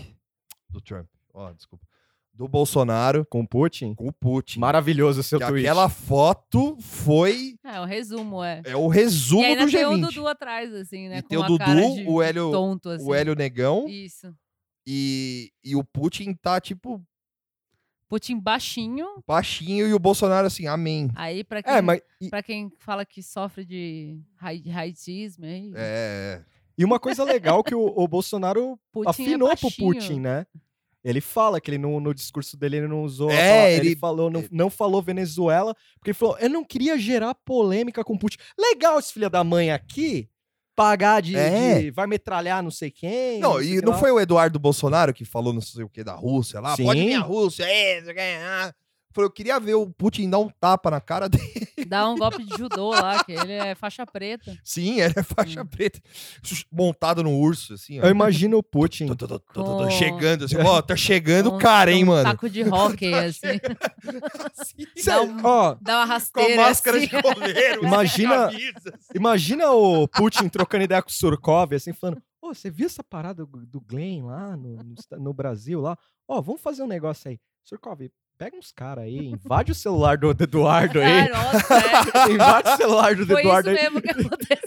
Do Trump. Ó, desculpa. Do Bolsonaro Com o Putin. com o Putin. Maravilhoso o seu Que tweet. aquela foto foi É, o resumo, é. é o resumo e ainda do tem o G20. Dudu atrás, assim, né? E com tem o Dudu, cara de o Hélio- tonto, assim. O Hélio Negão Isso. e, e o Putin tá, tipo, Putin baixinho. baixinho e o Bolsonaro assim, amém. Aí, pra quem, É, mas. pra quem fala que sofre de rai- racismo, aí, É, E uma coisa legal que o, o Bolsonaro Putin afinou é pro. Putin, né? Ele fala que ele no, no discurso dele ele não usou. a É, palavra- ele, ele- falou, não, não falou Venezuela, porque ele falou: eu não queria gerar polêmica com o Putin. Legal esse filho da mãe aqui. Pagar de, É. de- Vai metralhar não sei quem. Não, sei e não lá. foi o Eduardo Bolsonaro que falou não sei o que da Rússia lá? Pode Sim. vir a Rússia, é, Falei, eu queria ver o Putin dar um tapa na cara dele. dá um golpe de judô lá, que ele é faixa preta. Sim, era faixa Hum. preta. Montado no urso, assim, ó. Eu imagino o Putin. Tô, tô, tô, tô, tô, Com- tô chegando, assim, ó, tá chegando Com- o cara, hein, com um mano. taco de hockey, assim. Cê- Dá um- ó, Dá uma Com a rasteira, máscara assim. de goleiro, Imagina- camisa, assim. imagina o Putin trocando ideia com o Surkov, assim, falando: Ô, você viu essa parada do do Glenn lá no, no no Brasil lá? Ó, vamos fazer um negócio aí. Surkov, pega uns caras aí, invade o celular do, do Eduardo Ah, aí. nossa, invade o celular do é. Foi isso Eduardo aí. mesmo que aconteceu.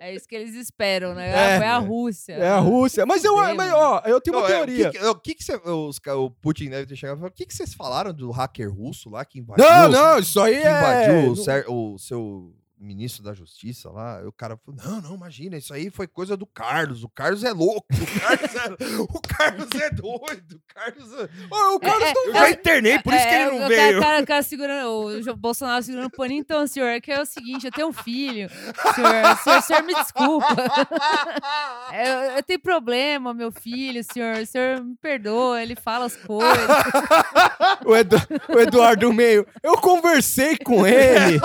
É isso que eles esperam, né? É. Ah, foi a Rússia. É a Rússia. Mas eu, mas, ó, eu tenho uma Não, é, teoria. O que, que- o que, que você- os o Putin deve ter chegado e falado, o que, que vocês falaram do hacker russo lá que invadiu? Não, não, isso aí que é. invadiu o, não- ser- o seu ministro da justiça lá. O cara falou: não, não, imagina, isso aí foi coisa do Carlos. O Carlos é louco. O Carlos é, o Carlos é doido. O Carlos é... O Carlos é, não- Eu já internei, por isso que ele É, não o veio. O cara, o cara segurando, o Bolsonaro segurando o paninho. Então, senhor, é que é o seguinte, eu tenho um filho. Senhor, senhor, o senhor me desculpa. Eu, eu tenho problema, meu filho, senhor. O senhor me perdoa, ele fala as coisas. O, Edu- o Eduardo Meio. Eu conversei com ele.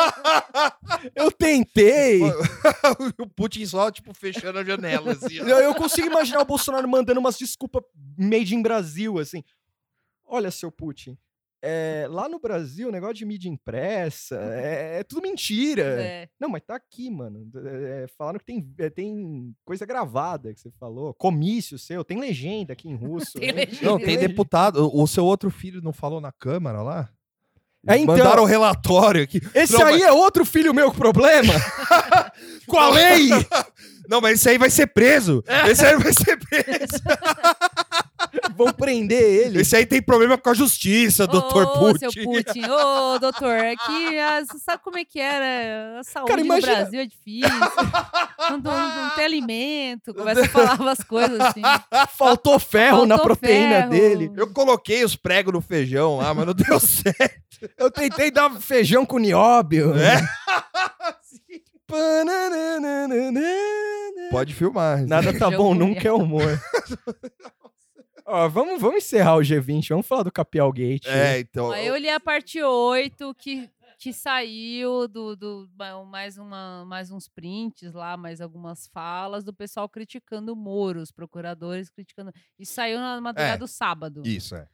Eu tentei. o Putin só, tipo, fechando a janela, assim. Eu, eu consigo imaginar o Bolsonaro mandando umas desculpas made in Brasil, assim. Olha, seu Putin. é, lá no Brasil, o negócio de mídia impressa é, é tudo mentira. É. Não, mas tá aqui, mano. É, é, falaram que tem, é, tem coisa gravada que você falou. Comício seu, tem legenda aqui em russo. Tem hein? legenda. Não, tem deputado. O seu outro filho não falou na Câmara lá? É, então. Mandaram o relatório aqui. Esse Não, aí é outro filho meu com problema? com a lei? Não, mas esse aí vai ser preso. Esse aí vai ser preso. Vão prender ele. Esse aí tem problema com a justiça, doutor Ô, Putin. seu Putin. Ô, doutor, aqui, ah, você sabe como é que era? A saúde Cara, imagina- no Brasil é difícil. não, não- não tem alimento. Começa a falar umas coisas assim. Faltou ferro na Faltou proteína ferro. dele. Eu coloquei os pregos no feijão lá, mas não deu certo. Eu tentei dar feijão com nióbio. É? Pode filmar. Nada tá bom, nunca é humor. Ó, vamos, vamos encerrar o G20, vamos falar do Capial Gate. É, então. Aí eu li a parte 8 que, que saiu do, do ma- mais, uma, mais uns prints lá, mais algumas falas do pessoal criticando o Moro, os procuradores criticando. E saiu na madrugada É. do sábado. Isso, é.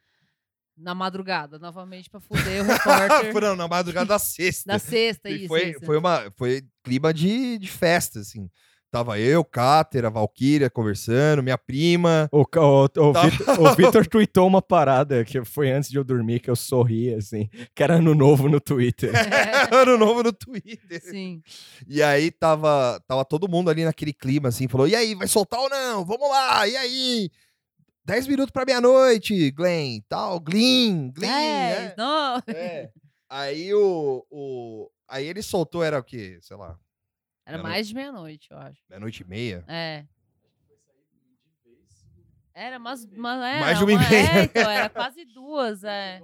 Na madrugada, novamente, pra fuder o repórter. Foi na madrugada da sexta. da sexta, E isso. foi, isso. foi, uma, foi clima de, de festa, assim. Tava eu, Cáter, a Valkyria conversando, minha prima. O, o, o, Tá. Vitor, o Vitor tweetou uma parada que foi antes de eu dormir, que eu sorri, assim, que era ano novo no Twitter. ano novo no Twitter. Sim. E aí tava, tava todo mundo ali naquele clima, assim, falou: e aí, vai soltar ou não? Vamos lá, e aí? 10 minutos pra meia-noite, Glenn, tal, Glenn, Glenn. É, é. não. É. Aí o, o. Aí ele soltou, era o quê? Sei lá, Era mais de meia-noite, eu acho. meia-noite e meia. É. Era mas, mas era, Mais de uma e uma- meia, É, então, era quase duas, é.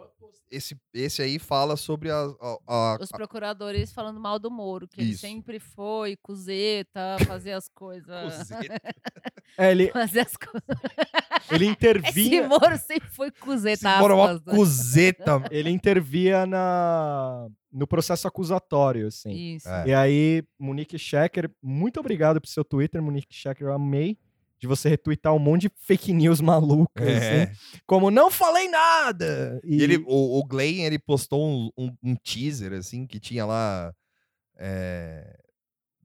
Esse, esse aí fala sobre a. a- a- Os procuradores falando mal do Moro, que ele Isso. sempre foi cuzeta, fazer as coisas. É, ele, fazer as coisas. ele Esse intervinha. Moro sempre foi cuzeta. Esse mora uma aspas, né? cuzeta. Ele intervia na, no processo acusatório, assim. Isso. É. E aí, Monique Schecker, muito obrigado pro seu Twitter, Monique Schecker, eu amei de você retweetar um monte de fake news malucas, É. assim, como não falei nada. E ele, o, o Glenn, ele postou um, um- um teaser, assim, que tinha lá. é,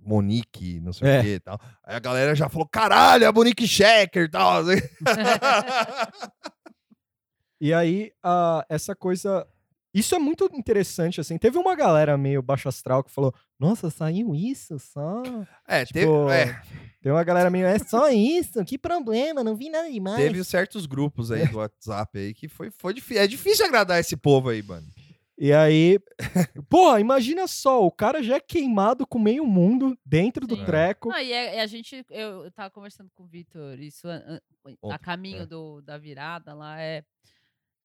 Monique, não sei É. o que e tal. Aí a galera já falou: caralho, a Monique Checker e tal. E aí, a- essa coisa. Isso é muito interessante, assim. Teve uma galera meio baixo astral que falou: Nossa, saiu isso só. É, Tipo, teve, é, Tem uma galera meio. É só isso? Que problema, não vi nada demais. teve certos grupos aí do WhatsApp aí que foi, foi difícil. É difícil agradar esse povo aí, mano. E aí. Porra, imagina só, o cara já é queimado com meio mundo dentro do Sim. treco. Não, e é- é a gente, eu, eu tava conversando com o Vitor, isso a, a- a caminho é. do, da virada lá, é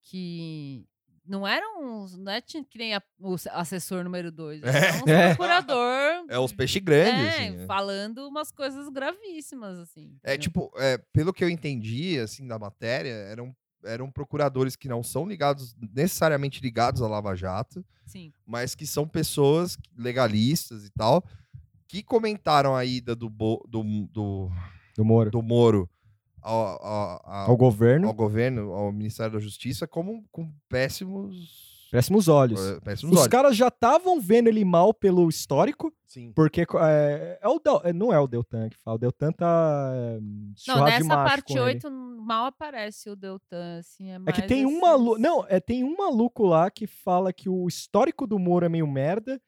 que não era uns, não é que nem a- o assessor número dois, era um É. procurador. É os peixes grandes, é, assim. né? falando umas coisas gravíssimas, assim. É tipo, é, pelo que eu entendi, assim, da matéria, eram, eram procuradores que não são ligados, necessariamente ligados à Lava Jato, Sim, mas que são pessoas legalistas e tal, que comentaram a ida do, Bo- do, do, Do Moro. do Moro ao, ao, ao- Ao governo. ao governo, ao Ministério da Justiça, como com péssimos, Péssimos olhos. eh, péssimos Os olhos. caras já estavam vendo ele mal pelo histórico, Sim. porque é, é o Del- é, não é o Deltan que fala. O Deltan tá. É, Não, nessa parte com ele. 8 mal aparece o Deltan, assim, é É que tem um esses- maluco. Não, é, tem um maluco lá que fala que o histórico do Moro é meio merda,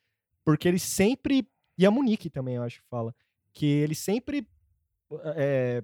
porque ele sempre. E a Monique também, eu acho que fala. Que ele sempre é,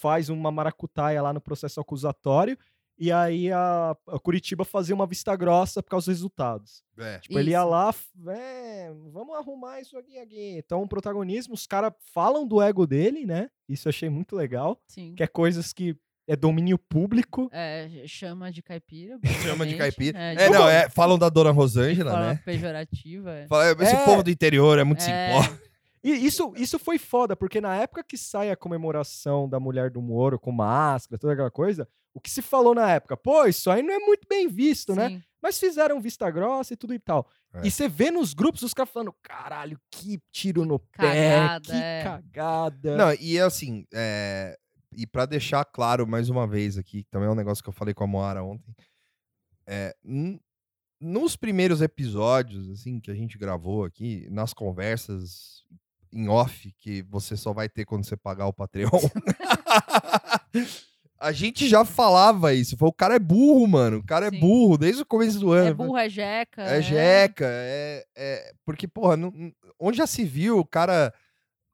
faz uma maracutaia lá no processo acusatório. E aí a, a Curitiba fazia uma vista grossa por causa dos resultados. É. Tipo, ele ia Isso. lá, é, vamos arrumar isso aqui, aqui. Então, o protagonismo, os caras falam do ego dele, né? Isso eu achei muito legal. Sim. Que é coisas que é domínio público. É, chama de caipira. Chama de caipira. É, É, de não, forma- é, falam da Dona Rosângela, né? pejorativa. é. Fala, Esse É. povo do interior é muito É, simpótico. E isso, isso foi foda, porque na época que sai a comemoração da mulher do Moro com máscara, toda aquela coisa, o que se falou na época? Pô, isso aí não é muito bem visto, né? sim. Mas fizeram vista grossa e tudo e tal. É. E você vê nos grupos os caras falando, caralho, que tiro no cagada, pé, que é." cagada. Não, e assim, é, e pra deixar claro mais uma vez aqui, que também é um negócio que eu falei com a Moara ontem, é, nos primeiros episódios, assim, que a gente gravou aqui, nas conversas em off, que você só vai ter quando você pagar o Patreon, a gente já falava isso. Foi, o cara é burro, mano. O cara é Sim. burro desde o começo do ano. É burro, é jeca. É jeca, é, é- Porque, porra, não- onde já se viu o cara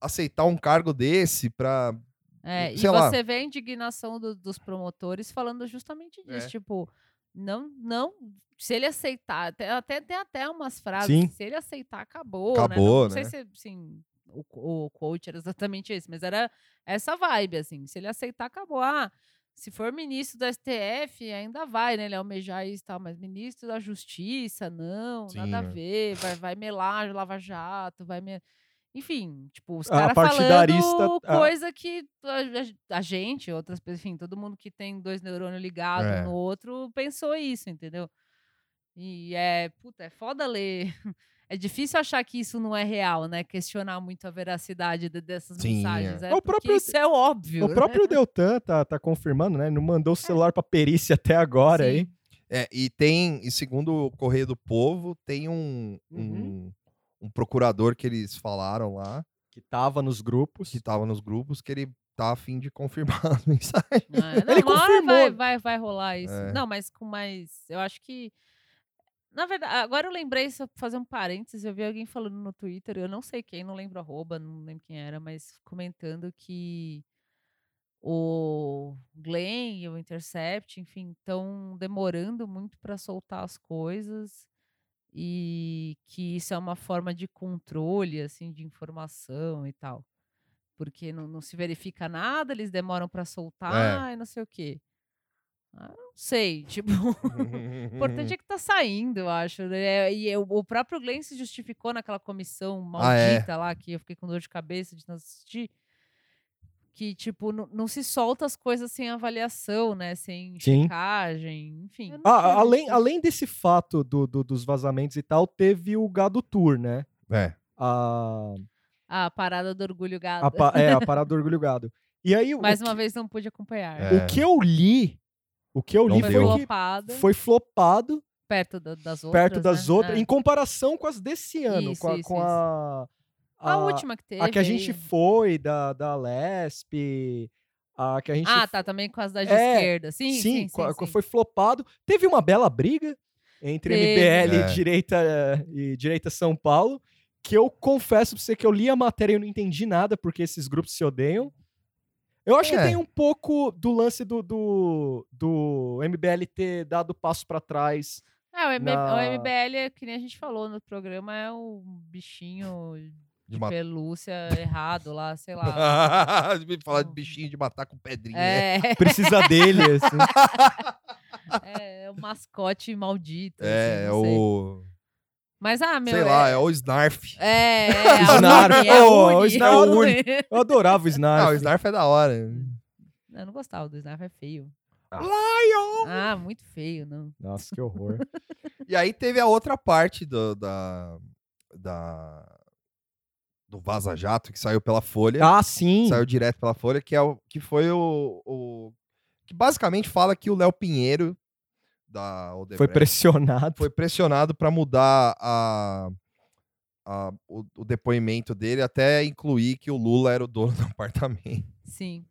aceitar um cargo desse pra. É, e sei lá. você vê a indignação do- dos promotores falando justamente disso. É. Tipo, não, não. Se ele aceitar, até, até tem até umas frases. Sim. Se ele aceitar, acabou. Acabou, né? Não, não né? sei se assim, o, o coach era exatamente esse, mas era essa vibe, assim. Se ele aceitar, acabou. Ah, se for ministro do STF, ainda vai, né? Ele almejar isso e tal, mas ministro da Justiça, não, Sim, nada a né? ver, vai, vai melar Lava Jato, vai. Enfim, tipo, os A caras falando a- coisa que a, a gente, outras pessoas, enfim, todo mundo que tem dois neurônios ligados É. no outro pensou isso, entendeu? E é, puta, é foda ler. É difícil achar que isso não é real, né? Questionar muito a veracidade de- dessas Sim, mensagens. é. É, É o próprio- isso é óbvio. O né? próprio Deltan tá, tá confirmando, né? Não mandou o celular pra perícia até agora Sim. aí. É, e tem, e segundo o Correio do Povo, tem um, um, Uhum. um procurador que eles falaram lá, Que tava nos grupos. que tava nos grupos, que ele tá a fim de confirmar as mensagens. É, não, Ele uma hora confirmou. vai, vai, vai rolar isso. É. Não, mas com mais. Eu acho que. Na verdade, agora eu lembrei, só pra fazer um parênteses, eu vi alguém falando no Twitter, eu não sei quem, não lembro arroba, não lembro quem era, mas comentando que o Glenn e o Intercept, enfim, estão demorando muito para soltar as coisas e que isso é uma forma de controle, assim, de informação e tal. Porque não, não se verifica nada, eles demoram para soltar e não sei o quê. Ah, não sei, tipo, o importante é que tá saindo, eu acho. né? E eu- o próprio Glenn se justificou naquela comissão Ah, é? maldita lá, que eu fiquei com dor de cabeça de não assistir. Que, tipo, não, se solta as coisas sem avaliação, né? Sem Sim. checagem, enfim. Ah, além, além desse fato do, do- dos vazamentos e tal, teve o Gado Tour, né? É. A, A parada do orgulho gado. a, pa- é, a parada do Orgulho Gado. E aí, Mais que, uma vez não pude acompanhar. É. o que eu li, o que eu li Foi deu. foi que flopada, foi flopado perto da- das outras. perto das né? outras, É. em comparação com as desse ano, Isso, com, a, isso, com isso. a, A última que teve. a que a gente aí. foi, da, da Lesp, A que a gente Ah, tá, também com as da É, esquerda. Sim, sim, sim, sim, sim. foi flopado. Teve uma bela briga entre Teve. MBL É. e direita e direita São Paulo, que eu confesso pra você que eu li a matéria e eu não entendi nada porque esses grupos se odeiam. Eu acho que É. tem um pouco do lance do, do, do MBL ter dado passo pra trás. É, o, M- na- o MBL, é que nem a gente falou no programa, é o bichinho De de pelúcia errado lá, sei lá. Me falar de bichinho de matar com pedrinha. É, Precisa dele, assim. é, o mascote maldito. assim, É, não sei. Mas, ah, meu. sei lá, é o Snarf. É, é, a Snarf. Uni, é Oh, o. Snarf é Uni. Eu adorava o Não, Snarf. o Snarf é da hora. Eu não gostava do Snarf, é feio. Lion! Ah, muito feio, não. Nossa, que horror. E aí teve a outra parte do, da, da. Do Vaza Jato, que saiu pela Folha. ah, sim. Saiu direto pela Folha, que, é o, que foi o, o. Que basicamente fala que o Léo Pinheiro, da Odebrecht, Foi pressionado. foi pressionado para mudar a, a- o, o depoimento dele, até incluir que o Lula era o dono do apartamento. Sim.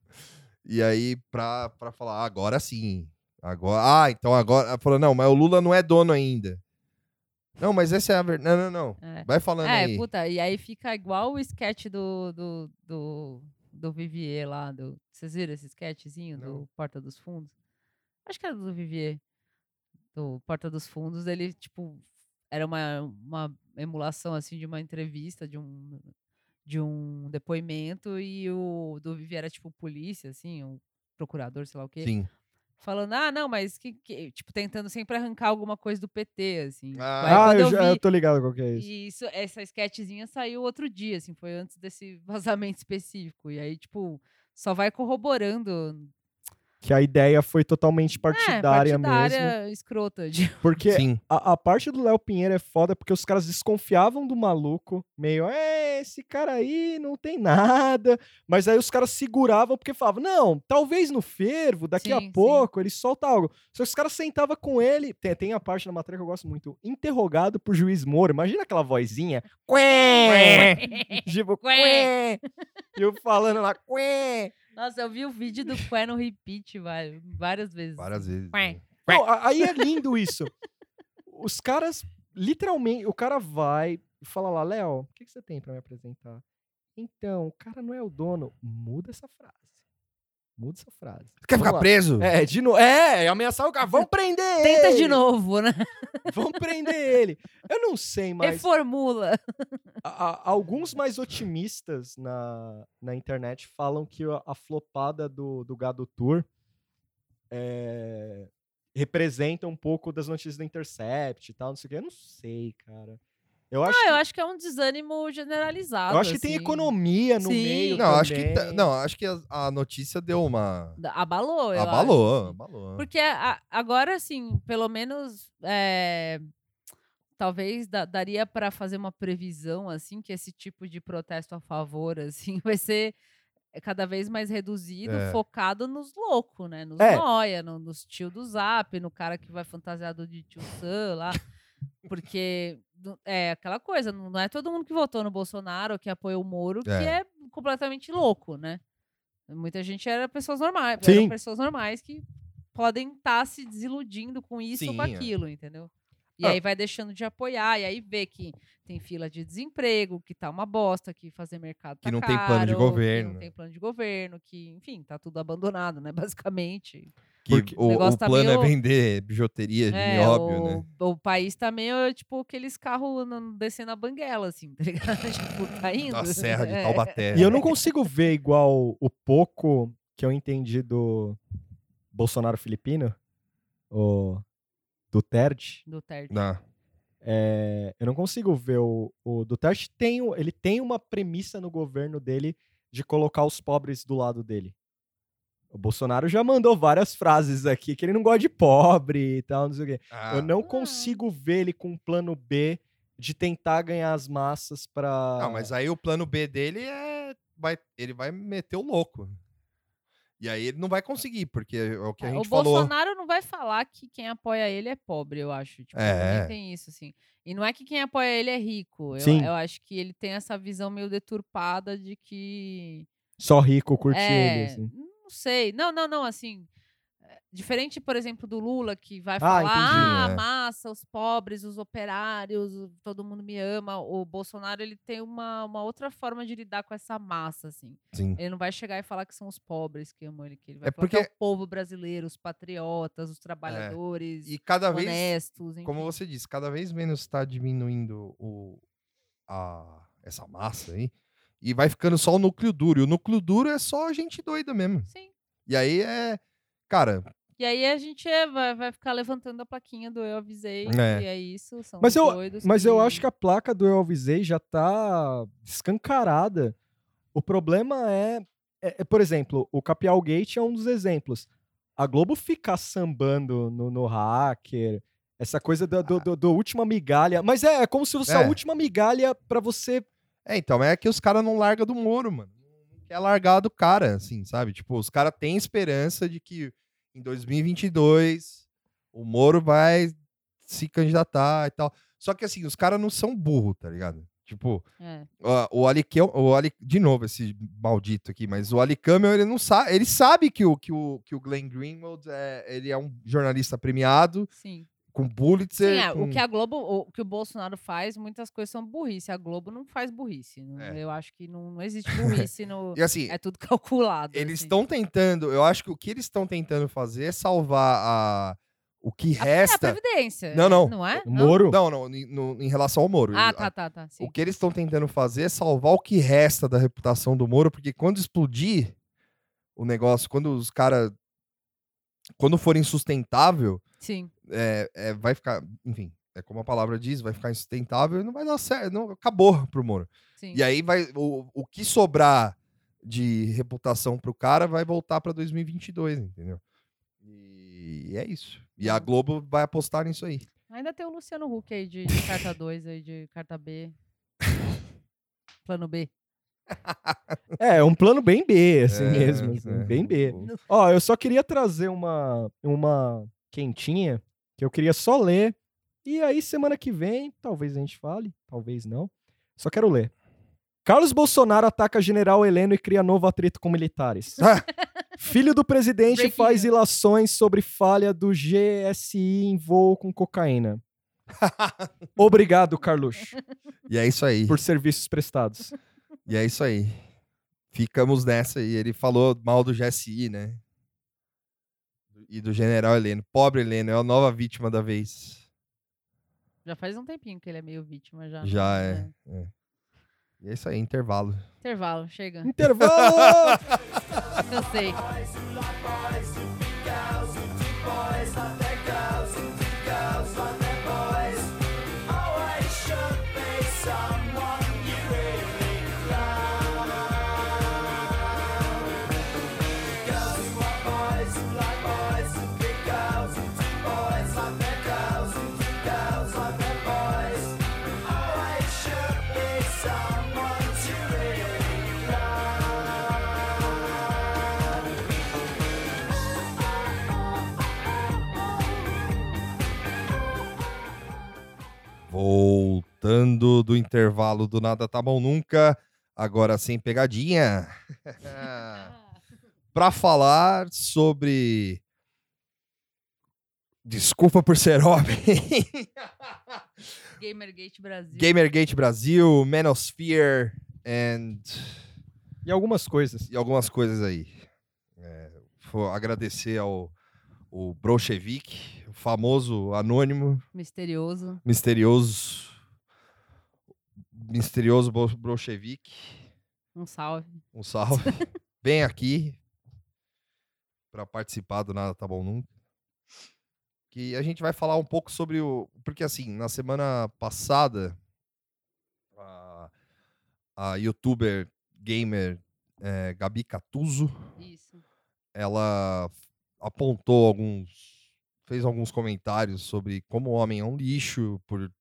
E aí, pra, pra falar, "Ah, agora sim. Agora, ah, então agora. Falou, não, mas o Lula não é dono ainda. Não, mas essa é a verdade. Não, não, não. É. Vai falando É, aí. puta, e aí fica igual o sketch do, do, do, do Vivier lá. Do, vocês viram esse sketchzinho Não. do Porta dos Fundos? Acho que era do Vivier. Do Porta dos Fundos. Ele, tipo, era uma, uma emulação, assim, de uma entrevista, de um, de um depoimento. E o do Vivier era, tipo, polícia, assim, o procurador, sei lá o quê. Sim. Falando, ah, não, mas que, que- Tipo, tentando sempre arrancar alguma coisa do PT, assim. Tipo, Ah, aí eu, eu já, eu vi- tô ligado qual que é isso. e isso, essa sketchzinha saiu outro dia, assim, foi antes desse vazamento específico. E aí, tipo, só vai corroborando. Que a ideia foi totalmente é, partidária, mesmo. partidária escrota. de- Porque Sim. a, a parte do Léo Pinheiro é foda porque os caras desconfiavam do maluco, meio, é, esse cara aí não tem nada. Mas aí os caras seguravam porque falavam, não, talvez no fervo, daqui Sim, a sim. pouco ele solta algo. Só que os caras sentavam com ele, tem, tem a parte da matéria que eu gosto muito, interrogado por juiz Moro. Imagina aquela vozinha, Quê! tipo, Quê! Quê! E eu falando lá, Quê! Nossa, eu vi o vídeo do Qué no repeat vai- várias vezes. Várias assim. vezes. Qué. né? Não, aí é lindo isso. Os caras, literalmente, o cara vai e fala lá, Léo, o que, que você tem pra me apresentar? Então, o cara não é o dono. Muda essa frase. Muda essa frase. Quer Vamos ficar lá. preso? É, de novo. É, ameaçar o cara. Vamos prender Tenta ele. de novo, né? Vamos prender ele. Eu não sei, mas Reformula. a- a- alguns mais otimistas na, na internet falam que a, a flopada do, do Gado Tour é, representa um pouco das notícias do Intercept e tal, não sei o que. Eu não sei, cara. Eu acho, Ah, que, eu acho que é um desânimo generalizado. eu acho que tem assim. economia no Sim. meio. Não, acho que, tá- também. não, acho que a, a notícia deu uma. Abalou, eu Abalou, acho, assim. abalou. Porque a- agora, assim, pelo menos é, talvez da- daria para fazer uma previsão, assim, que esse tipo de protesto a favor, assim, vai ser cada vez mais reduzido, É. focado nos loucos, né? Nos É. noia, no- nos tio do Zap, no cara que vai fantasiado de tio Sam lá. Porque é aquela coisa, não é todo mundo que votou no Bolsonaro, que apoiou o Moro, que É. é completamente louco, né? Muita gente era pessoas normais, Sim. eram pessoas normais que podem estar se desiludindo com isso ou com Sim, é. aquilo, entendeu? E Ah. aí vai deixando de apoiar, e aí vê que tem fila de desemprego, que tá uma bosta, que fazer mercado tá Que não tem plano de caro, governo, Que não tem plano de governo, que, enfim, tá tudo abandonado, né? Basicamente. Que Porque o, o tá plano meio- é vender bijuteria de É, nióbio, o, né? o país tá meio, tipo, aqueles carros descendo a banguela, assim, tá ligado? tipo, tá indo. Da Serra de É. Taubaté. E eu não consigo ver igual o pouco que eu entendi do Bolsonaro filipino, o Duterte. Duterte. Não. É, eu não consigo ver o, o Duterte tem ele tem uma premissa no governo dele de colocar os pobres do lado dele. O Bolsonaro já mandou várias frases aqui que ele não gosta de pobre e tal, não sei o quê. Ah, Eu não consigo ver ele com um plano B de tentar ganhar as massas pra. Não, mas aí o plano B dele é. Vai, ele vai meter o louco. E aí ele não vai conseguir, porque é o que a É, gente o falou. Bolsonaro não vai falar que quem apoia ele é pobre, eu acho. Tipo, É. tem isso, assim. E não é que quem apoia ele é rico. Eu, Sim. eu acho que ele tem essa visão meio deturpada de que. Só rico curte é, ele, assim. Não sei. Não, não, não, assim. é, Diferente, por exemplo, do Lula, que vai Ah, falar, entendi, ah, é. a massa, os pobres, os operários, todo mundo me ama. O Bolsonaro, ele tem uma, uma outra forma de lidar com essa massa, assim. Sim. Ele não vai chegar e falar que são os pobres que amam ele, que ele vai É falar que é porque- o povo brasileiro, os patriotas, os trabalhadores, E cada vez, honestos, como você disse, cada vez menos está diminuindo o, a, essa massa aí. E vai ficando só o núcleo duro. E o núcleo duro é só gente doida mesmo. Sim. E aí é. Cara, E aí a gente é- vai, vai ficar levantando a plaquinha do eu avisei, É. e é isso, são Mas eu, doidos mas eu acho que a placa do Eu Avisei já tá escancarada. O problema é, é- é, por exemplo, o Capial Gate é um dos exemplos. A Globo ficar sambando no, no hacker, essa coisa do, do, do- do última migalha. Mas é, é como se fosse a É. última migalha pra você. É, então, é que os caras não largam do Moro, mano. Não quer largar do cara, assim, sabe? Tipo, os caras têm esperança de que em 2022 o Moro vai se candidatar e tal. Só que, assim, os caras não são burro, tá ligado? Tipo, É. ó, o Aliquel, o Ali, de novo esse maldito aqui, mas o Ali Camel, ele não sabe, ele sabe que o, que o, que o Glenn Greenwald é, ele é um jornalista premiado, Sim. Com Pulitzer, Sim, é, com- o que a Globo, o que o Bolsonaro faz, muitas coisas são burrice. A Globo não faz burrice. É. Eu acho que não, não existe burrice no. E assim, É tudo calculado. Eles assim. estão tentando, eu acho que o que eles estão tentando fazer é salvar a, o que É a resta. Previdência. Não, não. Não é? O Moro. Não, não, em- no- em relação ao Moro. Ah, tá, tá, tá. Sim. O que eles estão tentando fazer é salvar o que resta da reputação do Moro, porque quando explodir o negócio, quando os caras. Quando for insustentável, Sim. É, é, vai ficar. Enfim, é como a palavra diz, vai ficar insustentável e não vai dar certo. Não, acabou pro Moro. Sim. E aí vai. O, o que sobrar de reputação pro cara vai voltar pra 2022, entendeu? E é isso. E a. Globo vai apostar nisso aí. Ainda tem o Luciano Huck aí de, de carta 2 aí, de carta B. Plano B. É, é um plano bem B, assim É, mesmo. assim, é. Bem B. Ó, eu só queria trazer uma, uma quentinha que eu queria só ler. E aí, semana que vem, talvez a gente fale, talvez não. Só quero ler. Carlos Bolsonaro ataca general Heleno e cria novo atrito com militares. Filho do presidente Breaking faz news. ilações sobre falha do GSI em voo com cocaína. Obrigado, Carluxo, E é isso aí. por serviços prestados. E é isso aí. Ficamos nessa. E ele falou mal do GSI, né? E do general Heleno. Pobre Heleno, é a nova vítima da vez. Já faz um tempinho que ele é meio vítima já. Já né? é. é. E é isso aí, intervalo. Intervalo, chega. Intervalo! Cansei. Voltando do intervalo do Nada Tá Bom Nunca, agora sem pegadinha. Pra falar sobre. Desculpa por ser homem. Gamergate Brasil. Gamergate Brasil, Manosphere and, e algumas coisas. e algumas coisas aí. É, vou agradecer ao o Brochevik, famoso anônimo, Misterioso. misterioso, misterioso Brochevik. Um salve. Um salve. Vem aqui para participar do Nada Tá Bom Nunca. Que a gente vai falar um pouco sobre o. Porque, assim, na semana passada, a, a youtuber gamer eh, Gabi Catuso Isso. ela apontou alguns. Fez alguns comentários sobre como o homem é um lixo, por,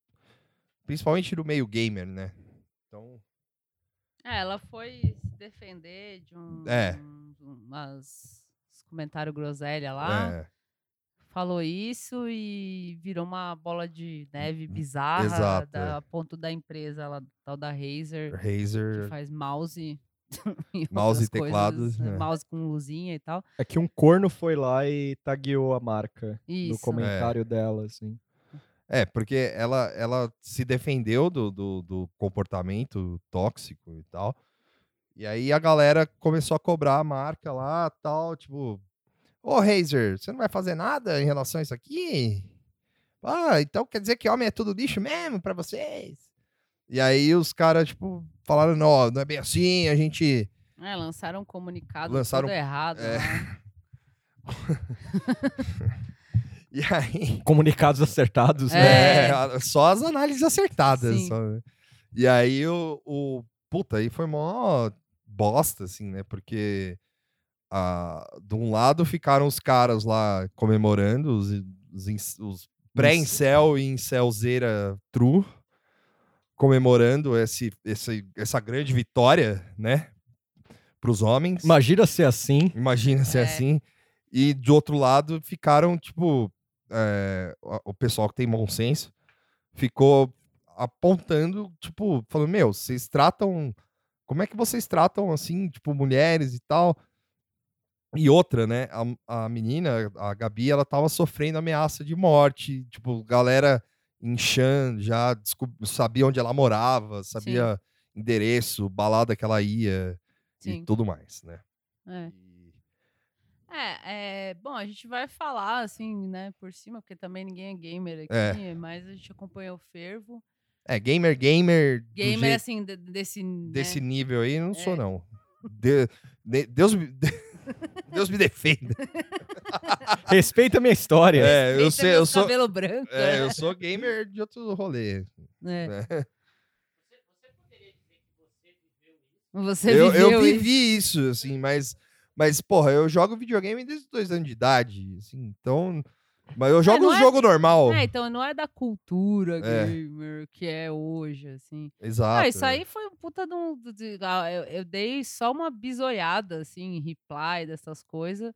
principalmente no meio gamer, né? Então. É, ela foi se defender de um, É. uns, umas uns comentários groselha lá. é, Falou isso e virou uma bola de neve bizarra Exato, da, é. a ponto da empresa lá, tal da Razer, que Razer. faz mouse Mouse e outras teclado, coisas, né? é. Mouse com luzinha e tal. É que um corno foi lá e tagueou a marca no Isso. comentário dela, assim. É, porque ela, ela se defendeu do, do, do comportamento tóxico e tal. E aí a galera começou a cobrar a marca lá tal, tipo, ô Razer, você não vai fazer nada em relação a isso aqui? Ah, então quer dizer que homem é tudo lixo mesmo pra vocês? E aí os caras, tipo, falaram, não, não é bem assim, a gente. É, lançaram um comunicado Lançaram- todo errado. é. lá. E aí. Comunicados acertados, né? É. É, a- só as análises acertadas. Só, né? E aí o, o. Puta, aí foi mó bosta, assim, né? Porque ah, de um lado ficaram os caras lá comemorando, os, os, os pré-incel e incelzeira true, comemorando esse, esse, essa grande vitória, né? Pros homens. Imagina ser assim. Imagina ser É. assim. E do outro lado ficaram, tipo, é, o- o pessoal que tem bom senso ficou apontando, tipo, falando, meu, vocês tratam. Como é que vocês tratam, assim, tipo, mulheres e tal? E outra, né? A, a menina, a Gabi, ela tava sofrendo ameaça de morte. Tipo, galera inchando, já descob- sabia onde ela morava, sabia endereço, balada que ela ia e Sim. tudo mais, né? É. E- É, é, bom, a gente vai falar assim, né, por cima, porque também ninguém é gamer aqui, É. mas a gente acompanha o fervo. É, gamer, gamer. Gamer, jeito- assim, de- desse. desse né, nível aí, não sou, É. não. De- de- Deus, me, Deus me defenda. Respeita a minha história. É, eu, sei, eu, sou, cabelo branco. é, eu sou gamer de outro rolê. É. né? Você Eu, eu viveu isso. vivi isso, assim, mas, mas, porra, eu jogo videogame desde os dois anos de idade, assim, então. Mas eu jogo não um é- jogo normal. É, então não é da cultura É. gamer que é hoje, assim. Exato. Ah, isso aí foi um puta de um. de- ah, eu, eu dei só uma bisoiada, assim, em reply dessas coisas.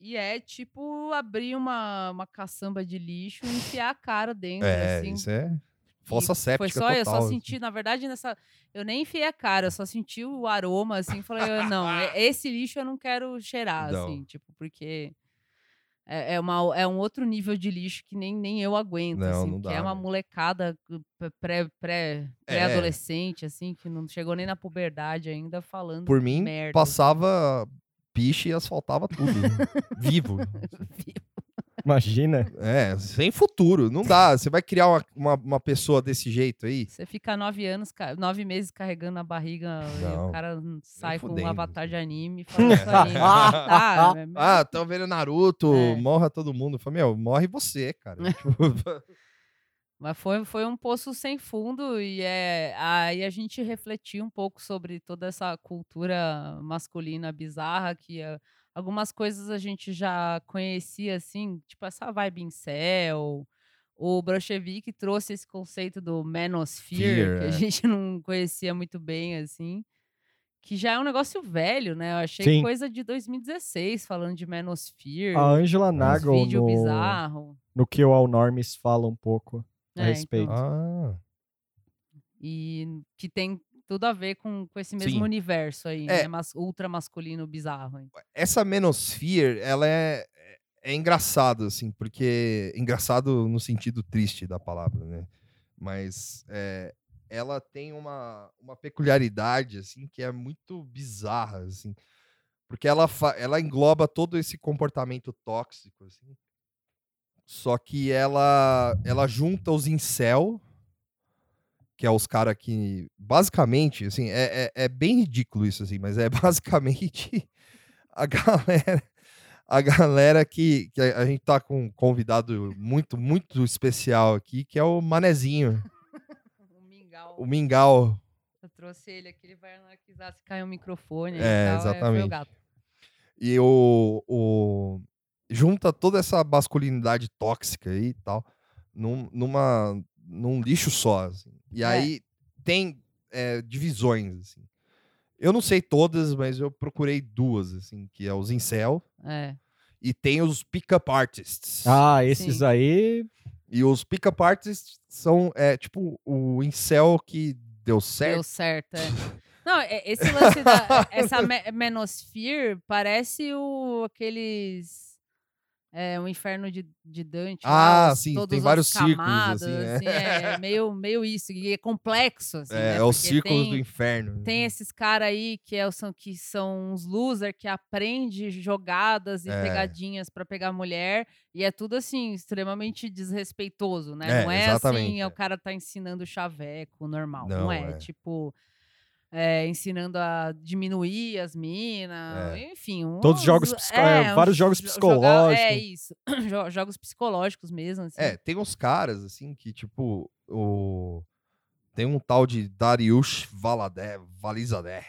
E é tipo abrir uma, uma caçamba de lixo e enfiar a cara dentro, É, assim. isso é. Fossa séptica Foi só, eu total. só senti, na verdade, nessa. Eu nem enfiei a cara, eu só senti o aroma, assim, falei, "Ah, não, é- esse lixo eu não quero cheirar, Não. assim, tipo, porque. É, é, uma, é um outro nível de lixo que nem, nem eu aguento, Não, assim, não que dá, é uma molecada uh, pré- pré- pré- pré-adolescente, assim, que não chegou nem na puberdade ainda, falando Por mim, merda. passava piche e asfaltava tudo. Vivo. Imagina. É, sem futuro. Não dá. Você vai criar uma, uma, uma pessoa desse jeito aí? Você fica nove anos, nove meses carregando na barriga e Não, o cara sai com um avatar de anime e fala isso aí. Ah, é- Ah, estão vendo Naruto, É. morra todo mundo. Eu falei, meu, morre você, cara. Tipo, Mas foi, foi um poço sem fundo e é, aí a gente refletiu um pouco sobre toda essa cultura masculina bizarra que é, algumas coisas a gente já conhecia, assim, tipo essa vibe incel. O Brochevik trouxe esse conceito do manosphere, Fear, que a é. gente não conhecia muito bem, assim. Que já é um negócio velho, né? Eu achei Sim. coisa de 2016, falando de manosphere, A Angela Nagel vídeo no, bizarro. no que o All Norms fala um pouco a É, respeito. então. ah, E que tem tudo a ver com, com esse mesmo Sim. universo aí, É. né? Mas, ultra masculino bizarro. hein? essa Menosphere, ela é, é engraçado, assim, porque. Engraçado no sentido triste da palavra, né? Mas é, ela tem uma, uma peculiaridade, assim, que é muito bizarra, assim. Porque ela, ela engloba todo esse comportamento tóxico, assim. Só que ela, ela junta os incel, que é os caras que, basicamente, assim, é, é, é bem ridículo isso, assim, mas é basicamente a galera, a galera que, que a a gente tá com um convidado muito, muito especial aqui, que é o Manezinho, O Mingau. o Mingau. Eu trouxe ele aqui, ele vai anarquizar se cair o microfone. e É, tal, o exatamente. gato. E o, o. Junta toda essa masculinidade tóxica aí e tal, num, numa, num lixo só. assim. E É. aí tem é, divisões, assim. Eu não sei todas, mas eu procurei duas, assim, que é os incel É. e tem os pick-up artists. Ah, esses Sim. aí. E os pick-up artists são, é, tipo, o incel que deu certo, Deu certo, é. Não, esse lance da. essa me- Menosphere parece o, aqueles. É, o inferno de, de Dante. Ah, os- sim, tem vários círculos, camadas, assim, é. assim, é meio, meio isso. E é complexo, assim. É, né, é os porque círculos tem- do inferno. Tem esses caras aí que, é, são, que são uns loser que aprende jogadas e É. pegadinhas pra pegar mulher. E é tudo assim, extremamente desrespeitoso, né? É, não é exatamente, assim, é é. o cara tá ensinando chaveco normal. Não, Não, é. é. Tipo. É, ensinando a diminuir as minas, É. enfim. Todos uns- jogos é, vários uns jogos jo- joga- É psicológicos. isso. Jo- jogos psicológicos mesmo. Assim. É, tem uns caras, assim, que, tipo, o... tem um tal de Dariush Valadé, Valizadeh,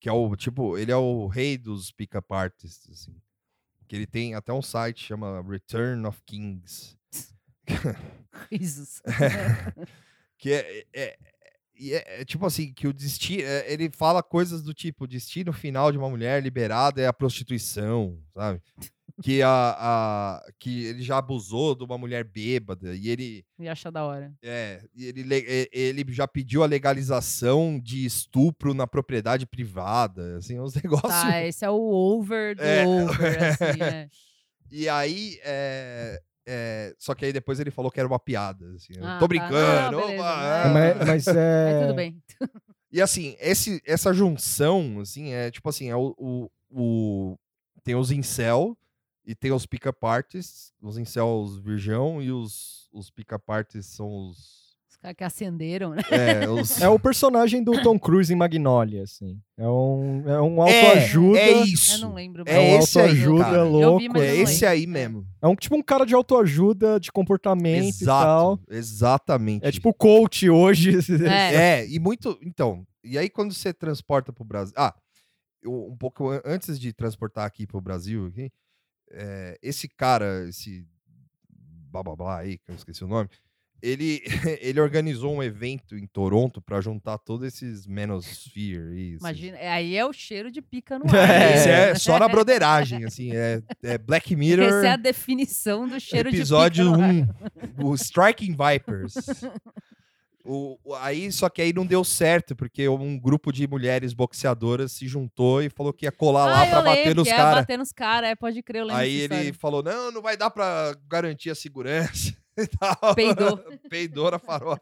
que é o, tipo, ele é o rei dos pick-up artists, assim. Que ele tem até um site chama Return of Kings. Risos. que é, é- e é- é tipo assim, que o destino. ele fala coisas do tipo: o destino final de uma mulher liberada é a prostituição, sabe? Que, a, a, que ele já abusou de uma mulher bêbada e ele. Me acha da hora. É, e ele, le- e- ele já pediu a legalização de estupro na propriedade privada, assim, uns negócios. Tá, esse é o over do É. over, assim, é. E aí, é, é, só que aí depois ele falou que era uma piada, assim, Ah, tô tá. brincando. Não, beleza, opa, ah. Mas, mas é. Mas tudo bem. E assim, esse, essa junção, assim, é tipo assim, é o, o, o- tem os incel e tem os pick-up artists, os incels virgão e os, os pick-up artists são os... Os caras que acenderam, né? É, os... É o personagem do Tom Cruise em Magnolia, assim. É um, é um É, autoajuda. é Eu isso. não lembro. É mais. um esse aí, autoajuda. Eu louco. vi, É eu esse aí mesmo. É um tipo um cara de autoajuda, de comportamento e tal. Exato, exatamente. É tipo coach hoje. É. É, e muito. Então, e aí quando você transporta pro Brasil. Ah, eu- um pouco an- antes de transportar aqui pro Brasil, aqui, é, esse cara, esse blá blá blá aí, que eu esqueci o nome, ele, ele organizou um evento em Toronto para juntar todos esses Manosphere. e esses- Imagina, é, aí é o cheiro de pica no É. ar. Esse é só na broderagem, assim, é, é Black Mirror. Essa é a definição do cheiro episódio de pica ar. 1, o Striking Vipers. O, aí, só que aí não deu certo, porque um grupo de mulheres boxeadoras se juntou e falou que ia colar lá Ah, pra eu bater lembro, nos que é caras. bater nos caras, é, pode crer, eu lembro Aí ele história. falou: não, não vai dar pra garantir a segurança. tal. Peidou. Peidou na farofa.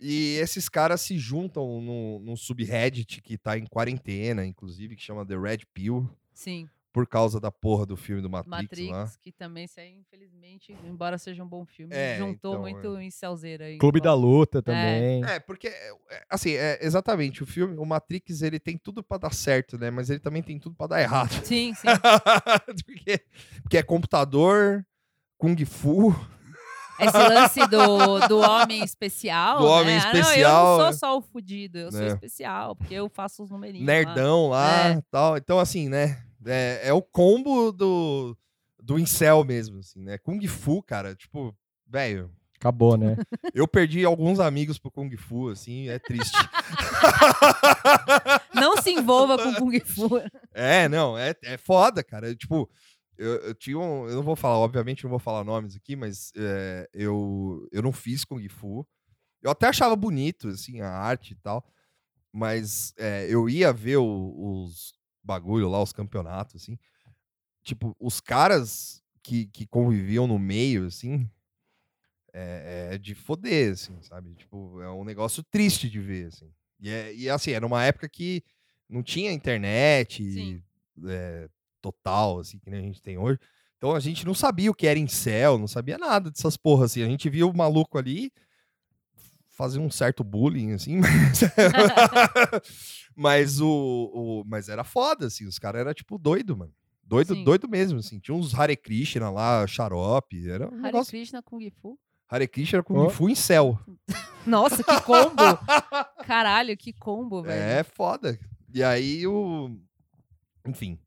E esses caras se juntam num, num subreddit que tá em quarentena, inclusive, que chama The Red Pill, Sim, por causa da porra do filme do Matrix, Matrix, lá. que também, isso aí, infelizmente, embora seja um bom filme, É, juntou então, muito em Celzeira aí. Clube da Luta. Luta também. É, porque, é, é, assim, é, exatamente, o filme, o Matrix, ele tem tudo pra dar certo, né? Mas ele também tem tudo pra dar errado. Sim, sim. porque, porque é computador, Kung Fu. Esse lance do, do homem especial. Do homem né? Ah, não, eu especial, não né? sou só o fudido, eu sou É. especial, porque eu faço os numerinhos. lá. nerdão lá É. tal. Então, assim, né? É, é o combo do, do incel mesmo, assim, né? Kung Fu, cara, tipo, velho. Acabou, né? Eu perdi alguns amigos pro Kung Fu, assim, é triste. Não se envolva com Kung Fu. é, não, é, é foda, cara. Tipo, eu, eu tinha um. Eu não vou falar, obviamente, não vou falar nomes aqui, mas é, eu, eu não fiz Kung Fu. Eu até achava bonito, assim, a arte e tal. Mas é, eu ia ver o- os bagulho lá, os campeonatos, assim. Tipo, os caras que, que conviviam no meio, assim, é, é de foder, assim, sabe? Tipo, é um negócio triste de ver, assim. E, é, e assim, era uma época que não tinha internet Sim. é, total, assim, que nem a gente tem hoje. Então a gente não sabia o que era incel, não sabia nada dessas porras, assim. A gente via o maluco ali fazer um certo bullying, assim, mas, mas o, o- Mas era foda, assim, os caras eram, tipo, doido, mano. Doido, Sim. doido mesmo, assim. Tinha uns Hare Krishna lá, xarope, era um Hare negócio... Krishna Kung Fu. Hare Krishna Kung Ó. Fu em céu. Nossa, que combo! Caralho, que combo, velho. É foda. E aí o... Enfim.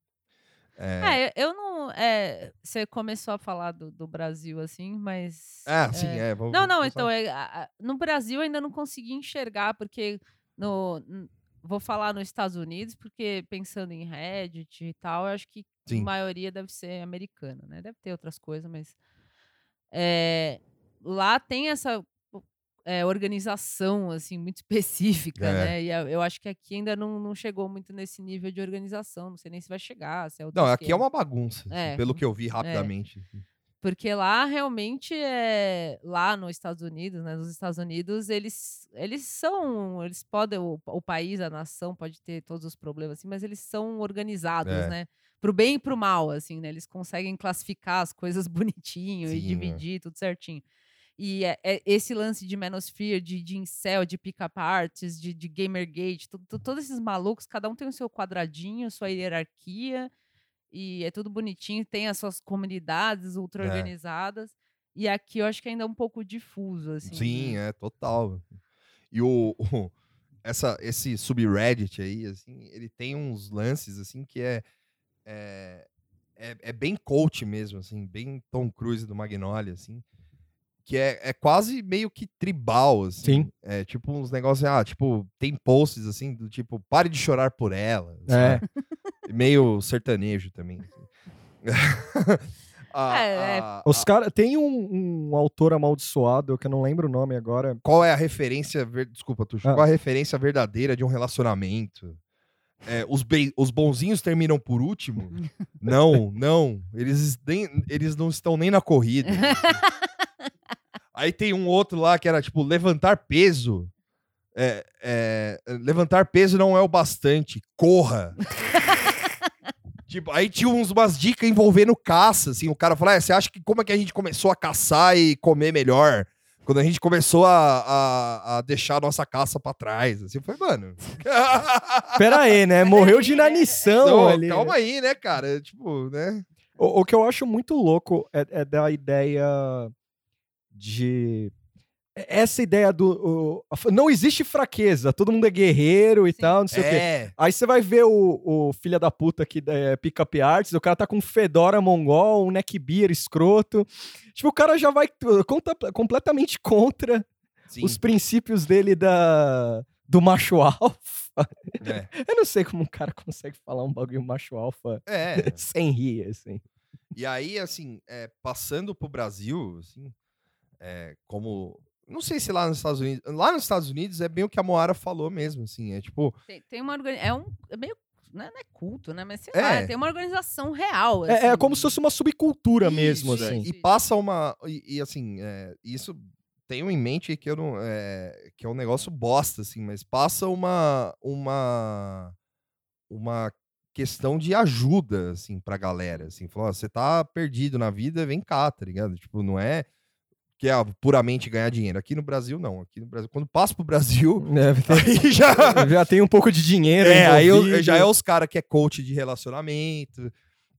É, É, eu não. é, você começou a falar do, do Brasil assim, mas. ah, sim, é. vamos- Não, não, então, é, no Brasil eu ainda não consegui enxergar, porque no, vou falar nos Estados Unidos, porque pensando em Reddit e tal, eu acho que Sim. a maioria deve ser americana, né? Deve ter outras coisas, mas é, lá tem essa é, organização, assim, muito específica, É. né? E eu acho que aqui ainda não, não chegou muito nesse nível de organização. Não sei nem se vai chegar, se é Não, aqui é uma bagunça, assim, É. pelo que eu vi rapidamente. Porque lá realmente é. Lá nos Estados Unidos, né? Nos Estados Unidos, eles, eles são. Eles podem. O, o país, a nação, pode ter todos os problemas, assim, mas eles são organizados, É. né? Pro bem e pro mal, assim, né? Eles conseguem classificar as coisas bonitinho e Sim, é. dividir tudo certinho. E é, é esse lance de Manosphere, de, de Incel, de Pick-up Artists, de, de Gamergate, todos esses malucos, cada um tem o seu quadradinho, sua hierarquia, e é tudo bonitinho, tem as suas comunidades ultra É. organizadas. E aqui eu acho que ainda é um pouco difuso, assim. Sim, né? é total. E o, o- essa, esse subreddit aí, assim, ele tem uns lances assim que é é, é, é bem coach mesmo, assim, bem Tom Cruise do Magnolia, assim, que é, é quase meio que tribal, assim. Sim. É tipo uns negócios, ah, tipo, tem posts assim do tipo, pare de chorar por ela. É. sabe? Meio sertanejo também. assim. A- É, é. a- Os cara Tem um, um autor amaldiçoado, que eu não lembro o nome agora. qual é a referência, ver- desculpa, Tuxo, Ah. qual é a referência verdadeira de um relacionamento? É, os, bem- os bonzinhos terminam por último? não, não. Eles, nem, eles não estão nem na corrida. Aí tem um outro lá que era tipo levantar peso. É, é, levantar peso não é o bastante. Corra. tipo, aí tinha uns, umas dicas envolvendo caça, assim. O cara falou: "Ah, você acha que como é que a gente começou a caçar e comer melhor? Quando a gente começou a, a, a deixar a nossa caça pra trás. Assim, foi, mano. Pera aí, né? Morreu de inanição Não, ali. calma aí, né, cara? Tipo, né? O, o que eu acho muito louco é, é da ideia de. Essa ideia do. o- não existe fraqueza, todo mundo é guerreiro e Sim. tal, não sei o quê. É. Aí você vai ver o, o filho da puta que é pick-up arts, o cara tá com um fedora mongol, um neckbeer escroto. Tipo, o cara já vai conta- completamente contra Sim. os princípios dele da, do macho alfa. É. Eu não sei como um cara consegue falar um bagulho macho alfa É. sem rir, assim. E aí, assim, é, passando pro Brasil, assim, é, como. Não sei se lá nos Estados Unidos. Lá nos Estados Unidos é bem o que a Moara falou mesmo, assim. É tipo. Tem, tem uma organização. É um. É meio. Não é, não é culto, né? Mas sei É. lá, tem uma organização real. É, é assim. como se fosse uma subcultura mesmo, Isso, assim. E passa uma. E, e, assim, é, isso tenho em mente que eu não. É, que é um negócio bosta, assim, mas passa uma. Uma. Uma questão de ajuda, assim, pra galera. Assim, falou, ó, você tá perdido na vida, vem cá, tá ligado? Tipo, não é que é puramente ganhar dinheiro. Aqui no Brasil, não. Aqui no Brasil, quando passa pro Brasil, É, aí já. já tem um pouco de dinheiro. É, aí eu- já é os cara que é coach de relacionamento.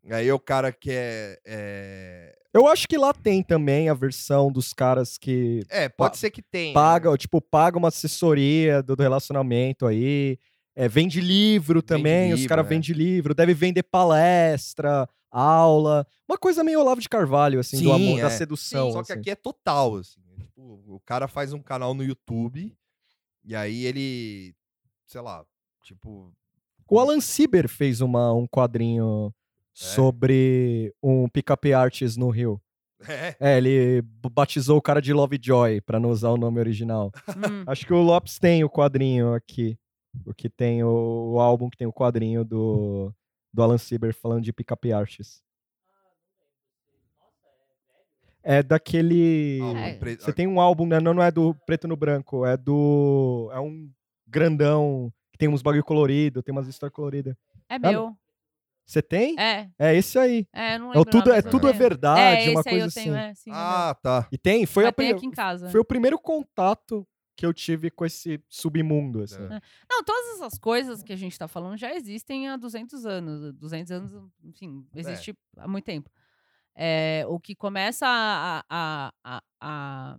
Aí é o cara que é. É, Eu acho que lá tem também a versão dos caras que é, pode ser que tenha. pagam, tipo, paga uma assessoria do, do relacionamento aí. É, vende livro também, os livro, caras é. vendem livro, deve vender palestra, aula. Uma coisa meio Olavo de Carvalho, assim, do Sim, amor, da é. sedução. Só que assim. aqui é total, assim. é tipo, o cara faz um canal no YouTube e aí ele, sei lá, tipo. O Alan Sieber fez uma, um quadrinho É? sobre um pick-up artist no Rio. É, É, ele batizou o cara de Lovejoy, pra não usar o nome original. Hum. Acho que o Lopes tem o quadrinho aqui. O que tem o, o álbum que tem o quadrinho do, do Alan Sieber falando de pick-up artists. É daquele. álbum É. Você tem um álbum, né? não, não é do Preto no Branco, é do. É um grandão que tem uns bagulho colorido, tem umas histórias coloridas. É meu. Você tem? É, É esse aí. é, eu não É, lembro. tudo, é, mas eu tudo é verdade, é, uma coisa eu assim. tenho, é, sim. é. Ah, tá. E tem, foi, a tem aqui em casa. foi o primeiro contato que eu tive com esse submundo, assim. É. Não, todas essas coisas que a gente tá falando já existem há 200 anos. 200 anos, enfim, existe há muito tempo. É, o que começa a, a, a, a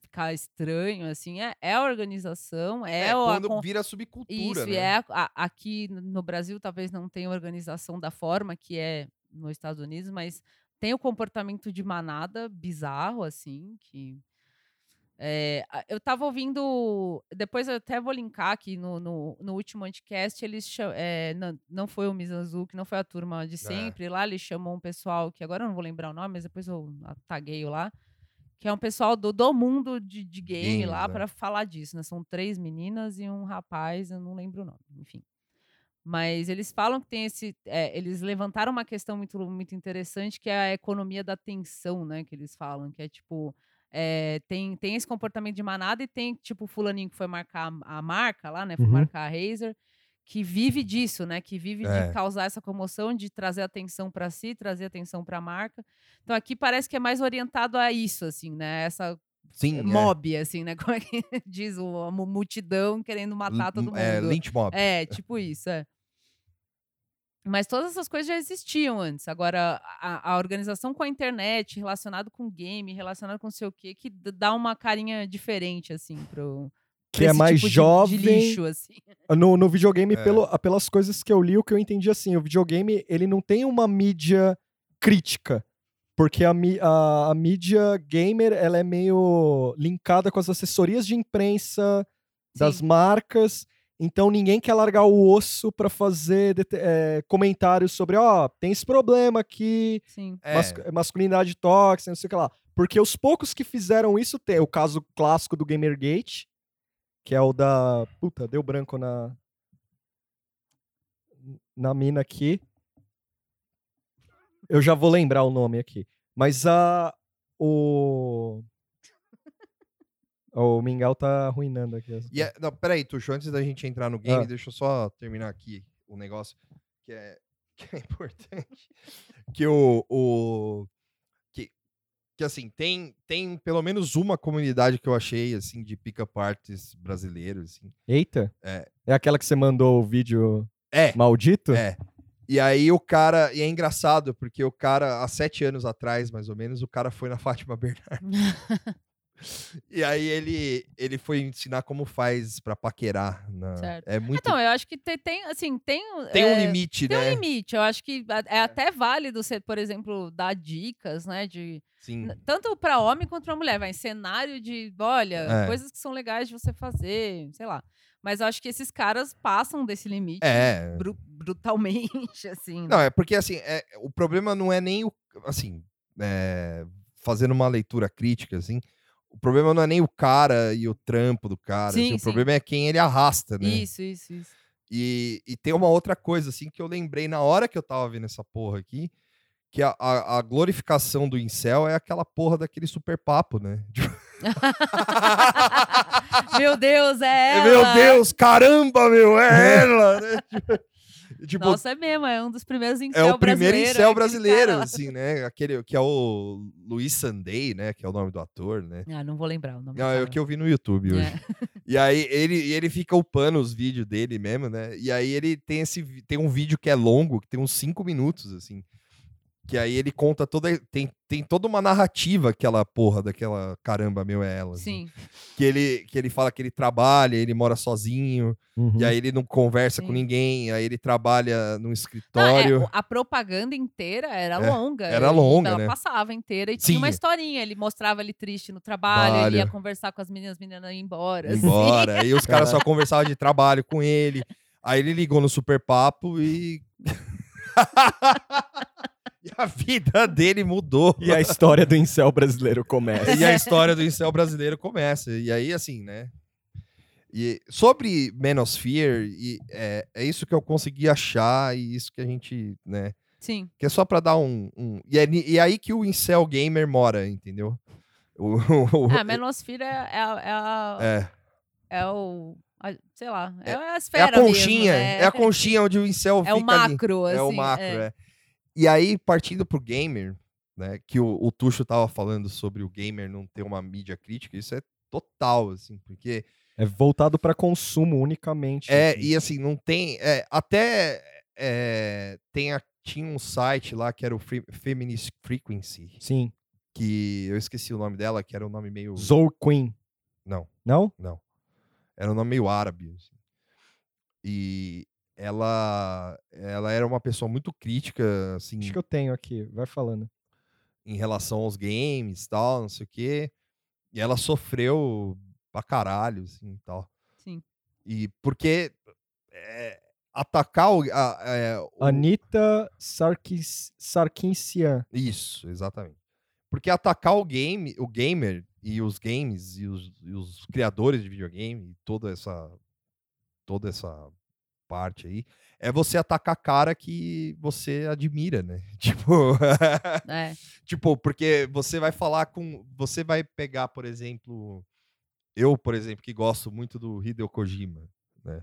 ficar estranho, assim, é, é a organização, é, É, o, a quando con- vira subcultura, Isso, né? é a- aqui no Brasil talvez não tenha organização da forma que é nos Estados Unidos, mas tem o comportamento de manada bizarro, assim, que. É, eu tava ouvindo. Depois eu até vou linkar aqui no, no, no último anticast. Eles é, não, não foi o Mizanzuki, não foi a turma de sempre. Lá eles chamam um pessoal que agora eu não vou lembrar o nome, mas depois eu tagueio lá. que é um pessoal do, do mundo de, de game Games, lá né? para falar disso, né? São três meninas e um rapaz, eu não lembro o nome, enfim. Mas eles falam que tem esse. é, eles levantaram uma questão muito, muito interessante, que é a economia da atenção, né? Que eles falam, que é tipo. É, tem, tem esse comportamento de manada e tem, tipo, o fulaninho que foi marcar a, marca lá, né? Foi Uhum. marcar a Razer, que vive disso, né? Que vive É. de causar essa comoção, de trazer atenção para si, trazer atenção para a marca. Então aqui parece que é mais orientado a isso, assim, né? Essa Sim, é. mob, assim, né? Como é que diz o, a mu- multidão querendo matar todo mundo. É, lynch mob. É, tipo isso, é. Mas todas essas coisas já existiam antes. Agora, a, a organização com a internet, relacionado com game, relacionado com não sei o quê, que dá uma carinha diferente, assim, pro. Que é mais tipo de- jovem. De, lixo, assim. No, no videogame, É. pelo, pelas coisas que eu li, o que eu entendi assim, o videogame, ele não tem uma mídia crítica. Porque a, a, a mídia gamer, ela é meio linkada com as assessorias de imprensa das Sim. marcas. Então ninguém quer largar o osso pra fazer eh, comentários sobre, ó, tem esse problema aqui, Sim. É, mas- masculinidade tóxica, não sei o que lá. Porque os poucos que fizeram isso, tem o caso clássico do Gamergate, que é o da. Puta, deu branco na. Na mina aqui. Eu já vou lembrar o nome aqui. Mas a. O. O Mingau tá arruinando aqui. as- E é, não, peraí, Tuxo, antes da gente entrar no game, Ah. deixa eu só terminar aqui o negócio que é, que é importante. Que o. o que, que assim, tem, tem pelo menos uma comunidade que eu achei, assim, de pick-up artists brasileiros, assim. Eita! É. É aquela que você mandou o vídeo É, maldito? é. E aí o cara. E é engraçado, porque o cara, há sete anos atrás, mais ou menos, o cara foi na Fátima Bernardes. e aí ele, ele foi ensinar como faz pra paquerar. na- Certo. É muito. Então, eu acho que tem, tem assim, tem. tem um é, limite, Tem um né? limite. Eu acho que a- é até válido você, por exemplo, dar dicas, né? De, Sim. tanto para homem quanto para mulher. Vai em cenário de, olha, É. coisas que são legais de você fazer, sei lá. Mas eu acho que esses caras passam desse limite É. bru- brutalmente, assim. né? Não, é porque assim, é, o problema não é nem o. Assim, é, fazendo uma leitura crítica, assim. O problema não é nem o cara e o trampo do cara. assim, Sim, o sim. problema é quem ele arrasta, né? Isso, isso, isso. E, e tem uma outra coisa, assim, que eu lembrei na hora que eu tava vendo essa porra aqui, que a, a, a glorificação do incel é aquela porra daquele super papo, né? Meu Deus, é ela! Meu Deus, caramba, meu, é ela, né? Tipo, Nossa, é mesmo, é um dos primeiros é incel o primeiro incel brasileiro, cara assim, né? Aquele que é o Luiz Sunday, né? Que é o nome do ator, né? Ah, não vou lembrar o nome. Não, é o que eu vi no YouTube hoje. É. E aí ele, ele fica upando os vídeos dele mesmo, né? E aí ele tem esse tem um vídeo que é longo, que tem uns 5 minutos, assim. Que aí ele conta toda. Tem, tem toda uma narrativa, aquela porra daquela caramba, meu, é ela. assim. Sim. Que ele, que ele fala que ele trabalha, ele mora sozinho, Uhum. e aí ele não conversa com Sim. ninguém, aí ele trabalha num Não, é, escritório. o- a propaganda inteira era É, longa. era longa, ela né? passava inteira e Sim. tinha uma historinha. Ele mostrava ele triste no trabalho, Trabalho. ele ia conversar com as meninas, as meninas iam embora. assim. embora. Aí os caras só conversavam de trabalho com ele. Aí ele ligou no Super Papo e. e a vida dele mudou. E a história do incel brasileiro começa. E a história do incel brasileiro começa. E aí, assim, né? E sobre Manosphere, e é, é isso que eu consegui achar e isso que a gente, né? Sim. Que é só pra dar um. um- e, é, e aí que o incel gamer mora, entendeu? O, o- Ah, Menosfera é, é, a- é, a- é, é o. a- sei lá. É, a é esfera. a conchinha. mesmo, né? É a conchinha onde o incel É o fica ali. macro, assim. É o macro, é. E aí, partindo pro gamer, né? Que o, o Tuxo tava falando sobre o gamer não ter uma mídia crítica, isso é total, assim, porque. É voltado pra consumo unicamente. É, assim. e assim, não tem. é, até é, tem a- tinha um site lá que era o Fre- Feminist Frequency, Sim. que eu esqueci o nome dela, que era um nome meio. Zoe Queen. Não, Não? não. Era um nome meio árabe. assim. E ela, ela era uma pessoa muito crítica, assim, Acho que eu tenho aqui. Vai falando. em relação aos games e tal, não sei o quê. E ela sofreu pra caralho, assim, e tal. Sim. E porque é, atacar o, a- é, o- Anitta Sarkis, Sarkinsian. Isso, exatamente. Porque atacar o game, o gamer e os games e os, e os criadores de videogame, e toda essa toda essa parte aí, é você atacar cara que você admira, né? Tipo, É. tipo, porque você vai falar com, você vai pegar, por exemplo, eu, por exemplo, que gosto muito do Hideo Kojima, né?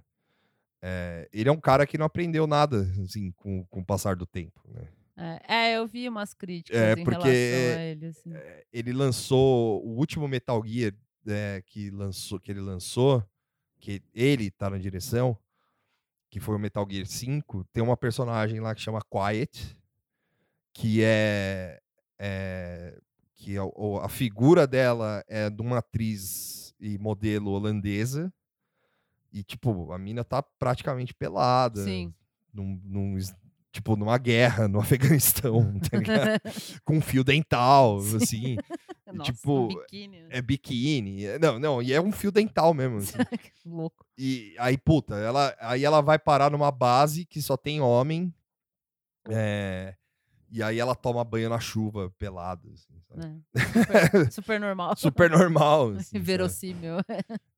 É, ele é um cara que não aprendeu nada, assim, com, com o passar do tempo, né? É, é, eu vi umas críticas É, em porque- relação a ele, assim. ele lançou o último Metal Gear é, que, lançou, que ele lançou, que ele tá na direção, que foi o Metal Gear 5, tem uma personagem lá que chama Quiet, que é, é- que é a figura dela é de uma atriz e modelo holandesa, e tipo, a mina tá praticamente pelada, Sim. num, num tipo, numa guerra no Afeganistão, tá ligado? com fio dental, Sim. assim, Nossa, tipo, biquíni. né? é biquíni, é- não, não, e é um fio dental mesmo, assim. Louco. E aí, puta, ela, aí ela vai parar numa base que só tem homem, é, e aí ela toma banho na chuva, pelada, assim? É. Super, super normal. Super normal, assim? Verossímil.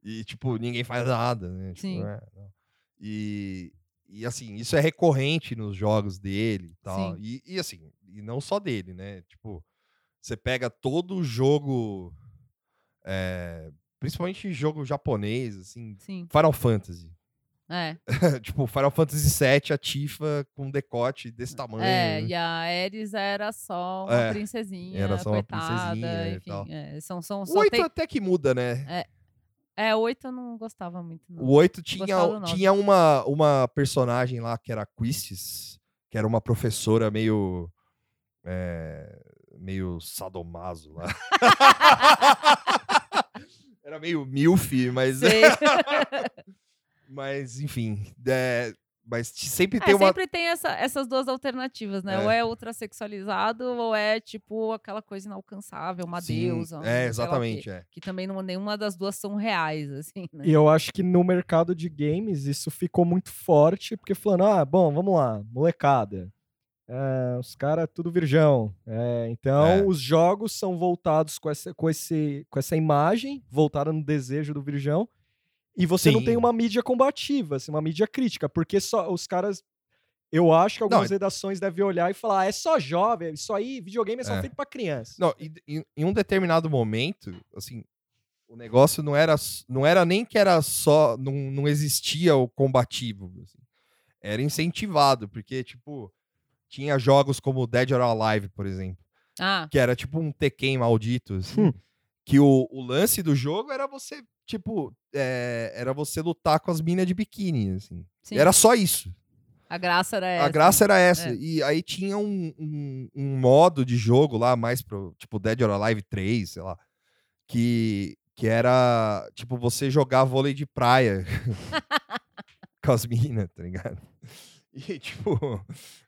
E, tipo, ninguém faz nada, né? Tipo, Sim. é, não. E, e, assim, isso é recorrente nos jogos dele e tal. E, e, assim, e não só dele, né? Tipo, você pega todo o jogo, é, principalmente jogo japonês, assim, Sim. Final Fantasy. É. tipo, Final Fantasy VII, a Tifa com um decote desse tamanho. É, e a Ares era só uma É, princesinha, era só uma coitada, princesinha e enfim. tal. é, são, são, O só 8 tem... até que muda, né? É, oito eu não gostava muito, não. O 8 tinha, tinha uma, uma personagem lá que era a Quistis, que era uma professora meio. é, meio sadomaso lá. era meio milf, mas. Mas, enfim. é, mas sempre É, tem uma. sempre tem essa- essas duas alternativas, né? É. Ou é ultrasexualizado, ou é, tipo, aquela coisa inalcançável, uma Sim, deusa. lá É, exatamente. É. Que também não, nenhuma das duas são reais, assim, né? E eu acho que no mercado de games isso ficou muito forte, porque falando, ah, bom, vamos lá, molecada. É, os caras tudo virgão. É, então, É. os jogos são voltados com essa, com, esse, com essa imagem, voltada no desejo do virgão, e você não tem Sim. uma mídia combativa, assim, uma mídia crítica, porque só os caras. Eu acho que algumas é- redações devem olhar e falar, ah, é só jovem, isso aí, videogame é só É. feito pra criança. Não, e- em, em um determinado momento, assim, o negócio não era, não era nem que era só, não, não existia o combativo, assim. era incentivado, porque, tipo, tinha jogos como Dead or Alive, por exemplo, Ah, que era tipo um Tekken maldito, assim, Hum. que o, o lance do jogo era você, tipo, é, era você lutar com as minas de biquíni, assim. sim. Era só isso. A graça era essa. A graça era essa. É. E aí tinha um, um, um modo de jogo lá, mais pro, tipo, Dead or Alive 3, sei lá, que, que era, tipo, você jogar vôlei de praia com as minas, tá ligado? E, tipo,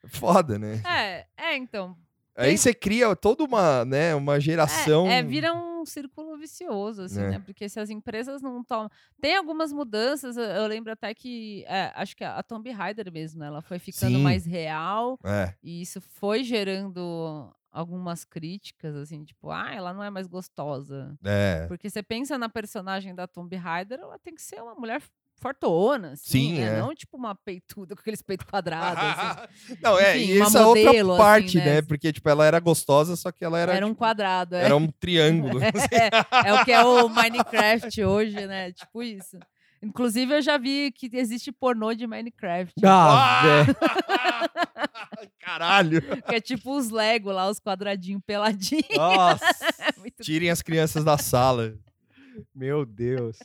foda, né? É, é, então. Aí você cria toda uma, né, uma geração... É, é, vira um círculo vicioso, assim, É. né? Porque se as empresas não tomam. Tem algumas mudanças, eu- lembro até que. é, acho que a Tomb Raider mesmo, né? Ela foi ficando Sim. mais real É, e isso foi gerando algumas críticas, assim, tipo, ah, ela não é mais gostosa. é. Porque você pensa na personagem da Tomb Raider, ela tem que ser uma mulher fortona, assim, Sim, né? é. Não tipo uma peituda com aqueles peitos quadrados. assim. Não, é, Enfim, e uma essa outra modelo, assim, parte, né? né? Porque, tipo, ela era gostosa, só que ela era, Era, um tipo, quadrado, é. era um triângulo. É, é o que é o Minecraft hoje, né? Tipo isso. Inclusive, eu já vi que existe pornô de Minecraft. Ah, velho. Caralho! Que é tipo os Lego lá, os quadradinhos peladinhos. Nossa, É Tirem as crianças da sala. meu Deus.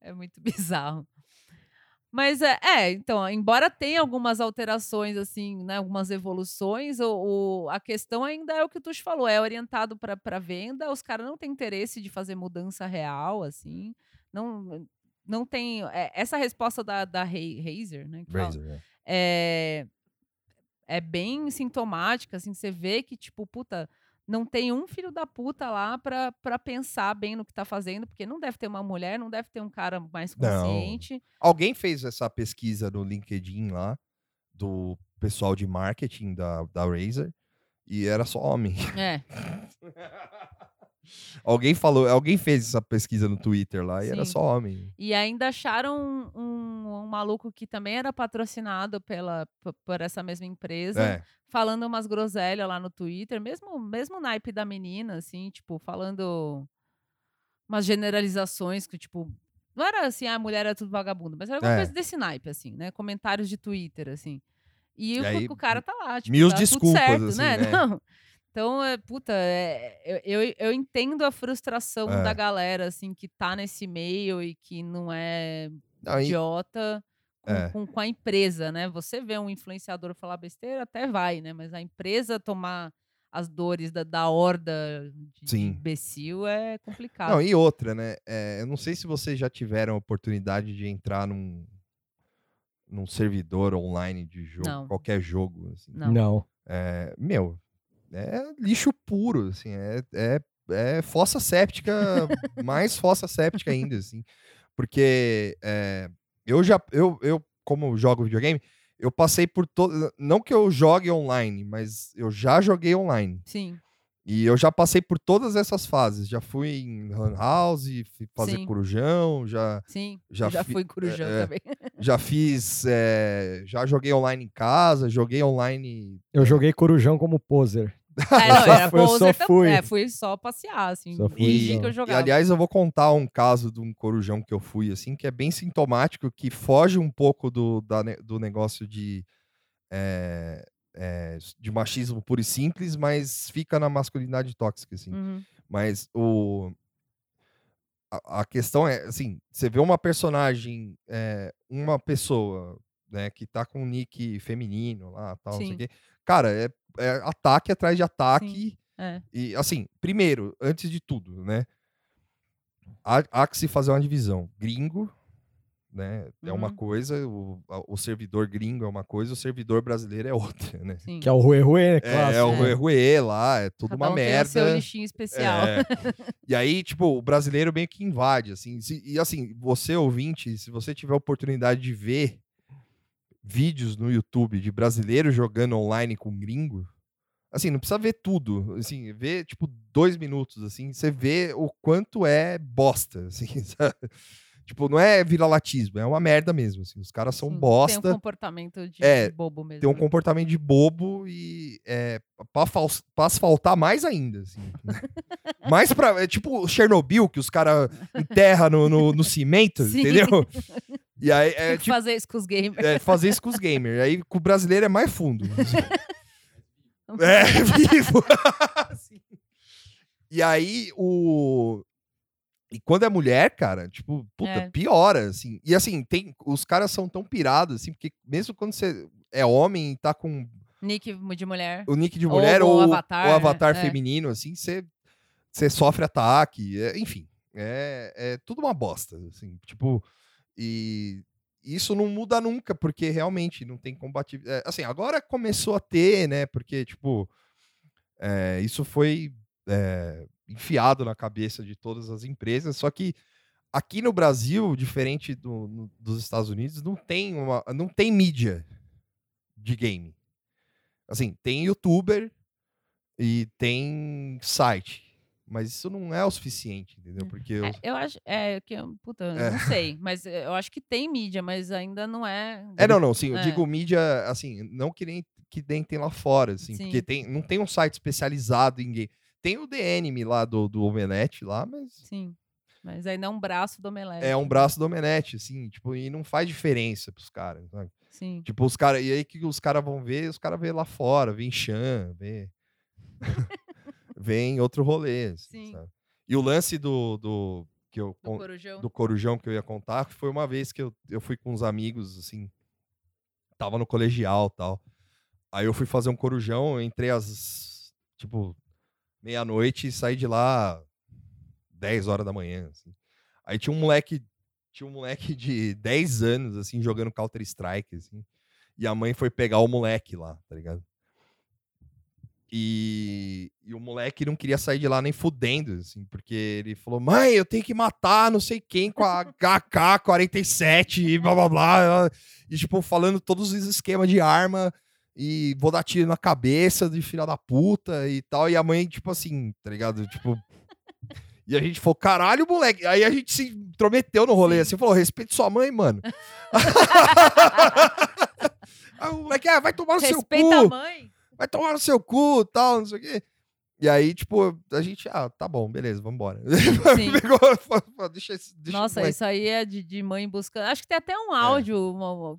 é muito bizarro. Mas é, é, então, embora tenha algumas alterações, assim, né, algumas evoluções, o, o- a questão ainda é o que o Tuxo falou, é orientado para venda, os caras não têm interesse de fazer mudança real, assim, não, não tem... é, essa resposta da, da Ra- Razer, né, que fala, é, é bem sintomática, assim, você vê que, tipo, puta, não tem um filho da puta lá pra, pra pensar bem no que tá fazendo, porque não deve ter uma mulher, não deve ter um cara mais Não. consciente. Alguém fez essa pesquisa no LinkedIn lá, do pessoal de marketing da, da Razer, E era só homem. É, alguém falou, alguém fez essa pesquisa no Twitter lá e era só homem. e ainda acharam um, um- um maluco que também era patrocinado pela, por essa mesma empresa, É. falando umas groselhas lá no Twitter, mesmo, mesmo naipe da menina, assim, tipo, falando umas generalizações que, tipo, não era assim, a mulher era tudo vagabundo, mas era alguma É. coisa desse naipe, assim, né? Comentários de Twitter, assim. E, E o, aí, o cara tá lá, tipo, mil tá desculpas, certo, assim, né? né? Não. Então, é, puta, é, eu, eu, eu entendo a frustração É. da galera, assim, que tá nesse meio e que não é Não, e- idiota com, É. com, com a empresa, né? Você vê um influenciador falar besteira, até vai, né? Mas a empresa tomar as dores da, da horda de, de Sim. imbecil é complicado. Não, e outra, né? É, eu não sei se vocês já tiveram a oportunidade de entrar num, num servidor online de jogo, Não. qualquer jogo. assim. Não. Não. É, meu, é lixo puro, assim, é, é, é fossa séptica, mais fossa séptica ainda, assim. Porque é, eu já, eu, eu, como jogo videogame, eu passei por todo. Não que eu jogue online, mas eu já joguei online. Sim, E eu já passei por todas essas fases. Já fui em Lan House, fui fazer Sim. corujão, já, sim. Já já fi- fui corujão é, também. já fiz. é, já joguei online em casa, joguei online. Eu joguei Corujão como poser. É, não, só era fui- eu só fui. É, fui só passear, assim. Só fui fingir só. que eu E, jogava. aliás, eu vou contar um caso de um corujão que eu fui, assim, que é bem sintomático, que foge um pouco do, da do negócio de, é, é, de machismo puro e simples, mas fica na masculinidade tóxica, assim. Uhum. Mas o. A, a questão é, assim, você vê uma personagem, é, uma pessoa, né, que tá com um nick feminino lá, tal, não sei Sim. o quê. Cara, é, é ataque atrás de ataque. É. E, assim, primeiro, antes de tudo, né? Há, há que se fazer uma divisão. Gringo, né? É uma Uhum. coisa, o, o servidor gringo é uma coisa, o servidor brasileiro é outra, né? Sim. Que é o Rue Rue, né? É, é o É. Rue Rue lá, é tudo Cada uma um tem o merda. seu lixinho especial. É. E aí, tipo, o brasileiro meio que invade, assim. Se- e assim, você ouvinte, se você tiver oportunidade de ver vídeos no YouTube de brasileiro jogando online com gringo, assim, não precisa ver tudo, assim, vê, tipo, dois minutos, assim, você vê o quanto é bosta, assim, sabe? Tipo, não é viralatismo, é uma merda mesmo, assim. Os caras são Sim, Tem um bosta, comportamento de, É, bobo mesmo. tem um né? comportamento de bobo e é, pra, pra asfaltar mais ainda, assim. né? mais pra. É tipo Chernobyl, que os caras enterram no, no, no cimento, Sim. entendeu? E aí é tipo. fazer isso com os gamers. é, fazer isso com os gamers. Aí com o brasileiro é mais fundo. assim. É, vivo. E aí, o. E quando é mulher, cara, tipo, puta, É. piora, assim. E assim, tem. Os caras são tão pirados, assim, porque mesmo quando você é homem e tá com Nick de mulher. o nick de Ou mulher o ou, avatar, o avatar né? É. feminino, assim, você você sofre ataque, é, enfim. É, é tudo uma bosta, assim, tipo. E isso não muda nunca, porque realmente não tem combatividade. assim, agora começou a ter, né? Porque, tipo, é, isso foi é, enfiado na cabeça de todas as empresas, só que aqui no Brasil, diferente do- no- dos Estados Unidos, não tem, uma, não tem mídia de game. Assim, tem youtuber e tem site, mas isso não é o suficiente, entendeu? Porque eu- É, eu acho. É, que, eu- puta, É. não sei. Mas eu acho que tem mídia, mas ainda não é. É, não, não, sim, eu É. digo mídia, assim, não que nem, que nem tem lá fora, assim, porque Sim. tem, não tem um site especializado em game. Tem o DNM lá do, do Omelete lá, mas Sim. Mas ainda é um braço do Omelete. é um braço do Omelete, assim, tipo, e não faz diferença pros caras, sabe? Sim. Tipo, os caras, e aí que os caras vão ver, os caras vê lá fora, vê em Chan, vê. vê em outro rolê, assim, Sim. sabe? E o lance do, do que eu Do Corujão. do Corujão que eu ia contar foi uma vez que eu, eu fui com uns amigos, assim, tava no colegial tal. Aí eu fui fazer um Corujão, entrei às, tipo, meia-noite e saí de lá 10 horas da manhã, assim. Aí tinha um moleque, tinha um moleque de 10 anos, assim, jogando Counter-Strike, assim. E a mãe foi pegar o moleque lá, tá ligado? E, e o moleque não queria sair de lá nem fudendo, assim, porque ele falou: mãe, eu tenho que matar não sei quem com a HK-47 e blá blá blá. E, tipo, falando todos os esquemas de arma. E vou dar tiro na cabeça de filha da puta e tal. E a mãe, tipo assim, tá ligado? Tipo. E a gente falou, caralho, moleque. Aí a gente se intrometeu no rolê, assim, falou, respeite sua mãe, mano. Aí o moleque, ah, vai tomar no seu Respeita a cu, mãe. vai tomar no seu cu, tal, não sei o quê. E aí, tipo, a gente, ah, tá bom, beleza, vambora. Pegou, falou, "Pô, deixa. Deixa Nossa, o moleque." isso aí é de, de mãe buscando. Acho que tem até um áudio. uma- uma-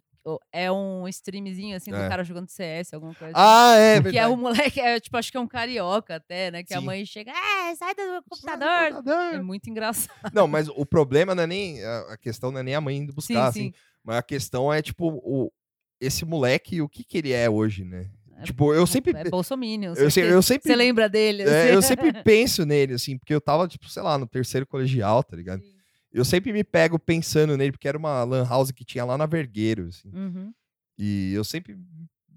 é um streamzinho assim do É. cara jogando CS, alguma coisa. Ah, é, Que é verdade. o moleque, é, tipo, acho que é um carioca até, né? Que a Sim. mãe chega, é, sai do computador. É muito engraçado. Não, mas o problema não é nem. A a questão não é nem a mãe indo buscar, sim, assim. sim. Mas a questão é, tipo, o, esse moleque, o que que ele é hoje, né? É- tipo, eu sempre. É Bolsominion. eu, se- eu sempre. Você lembra dele? é, assim? eu sempre penso nele, assim, porque eu tava, tipo, sei lá, no terceiro colegial, tá ligado? Sim. Eu sempre me pego pensando nele, porque era uma lan house que tinha lá na Vergueiro, assim. Uhum. E eu sempre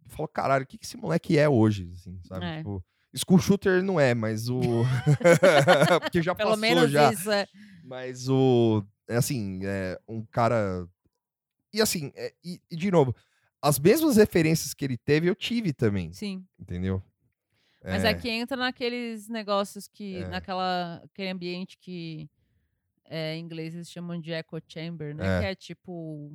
falo, caralho, o que que esse moleque é hoje, assim, sabe? É. Tipo, school shooter não é, mas o... porque já Pelo passou menos já. isso. É. Mas o. É assim, é um cara. E assim, é- e, e de novo, as mesmas referências que ele teve, eu tive também, Sim. entendeu? Mas é. que entra naqueles negócios que. É. Naquela. Aquele ambiente que. É, em inglês eles chamam de echo chamber, né? É. Que é tipo.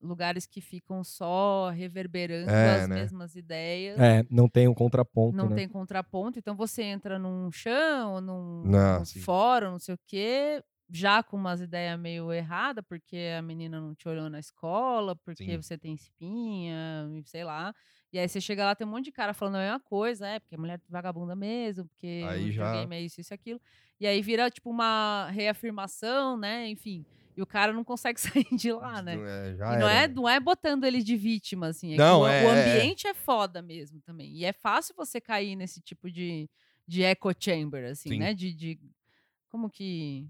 Lugares que ficam só reverberando É, as né? mesmas ideias. É, não tem um contraponto, não né? tem contraponto, então você entra num chão, num, Não, num fórum, não sei o quê, já com umas ideias meio erradas, porque a menina não te olhou na escola, porque Sim. você tem espinha, sei lá. E aí você chega lá, tem um monte de cara falando a mesma coisa, é, porque a mulher é vagabunda mesmo, porque Aí o já- videogame é isso, isso e aquilo. E aí vira, tipo, uma reafirmação, né, enfim. E o cara não consegue sair de lá, né? É, E não é, não é botando ele de vítima, assim. É Não, o, é- o é- ambiente é foda mesmo também. E é fácil você cair nesse tipo de, de echo chamber, assim, Sim. né? De, de. Como que.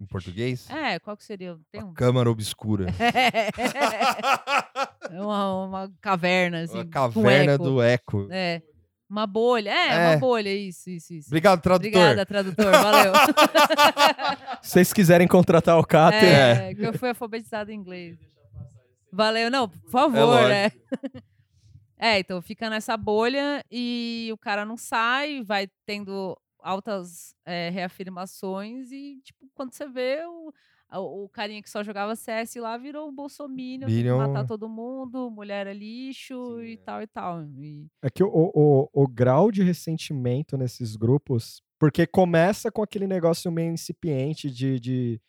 Em português? É, qual que seria? Tem um. Câmara obscura. É uma, uma caverna, assim. Uma caverna eco. do eco. É. Uma bolha. É, É. uma bolha, isso, isso, isso. Obrigado, tradutor. Obrigada, tradutor. Valeu. Se vocês quiserem contratar o Cáter, É, que eu fui alfabetizado em inglês. Valeu, não, por favor, é. É, então fica nessa bolha e o cara não sai, vai tendo altas é, reafirmações e, tipo, quando você vê, o, o carinha que só jogava CS lá virou o Bolsominion, tem que Billion. matar todo mundo, mulher é lixo Sim, e é. tal e tal. E, É que o, o, o grau de ressentimento nesses grupos. Porque começa com aquele negócio meio incipiente de, de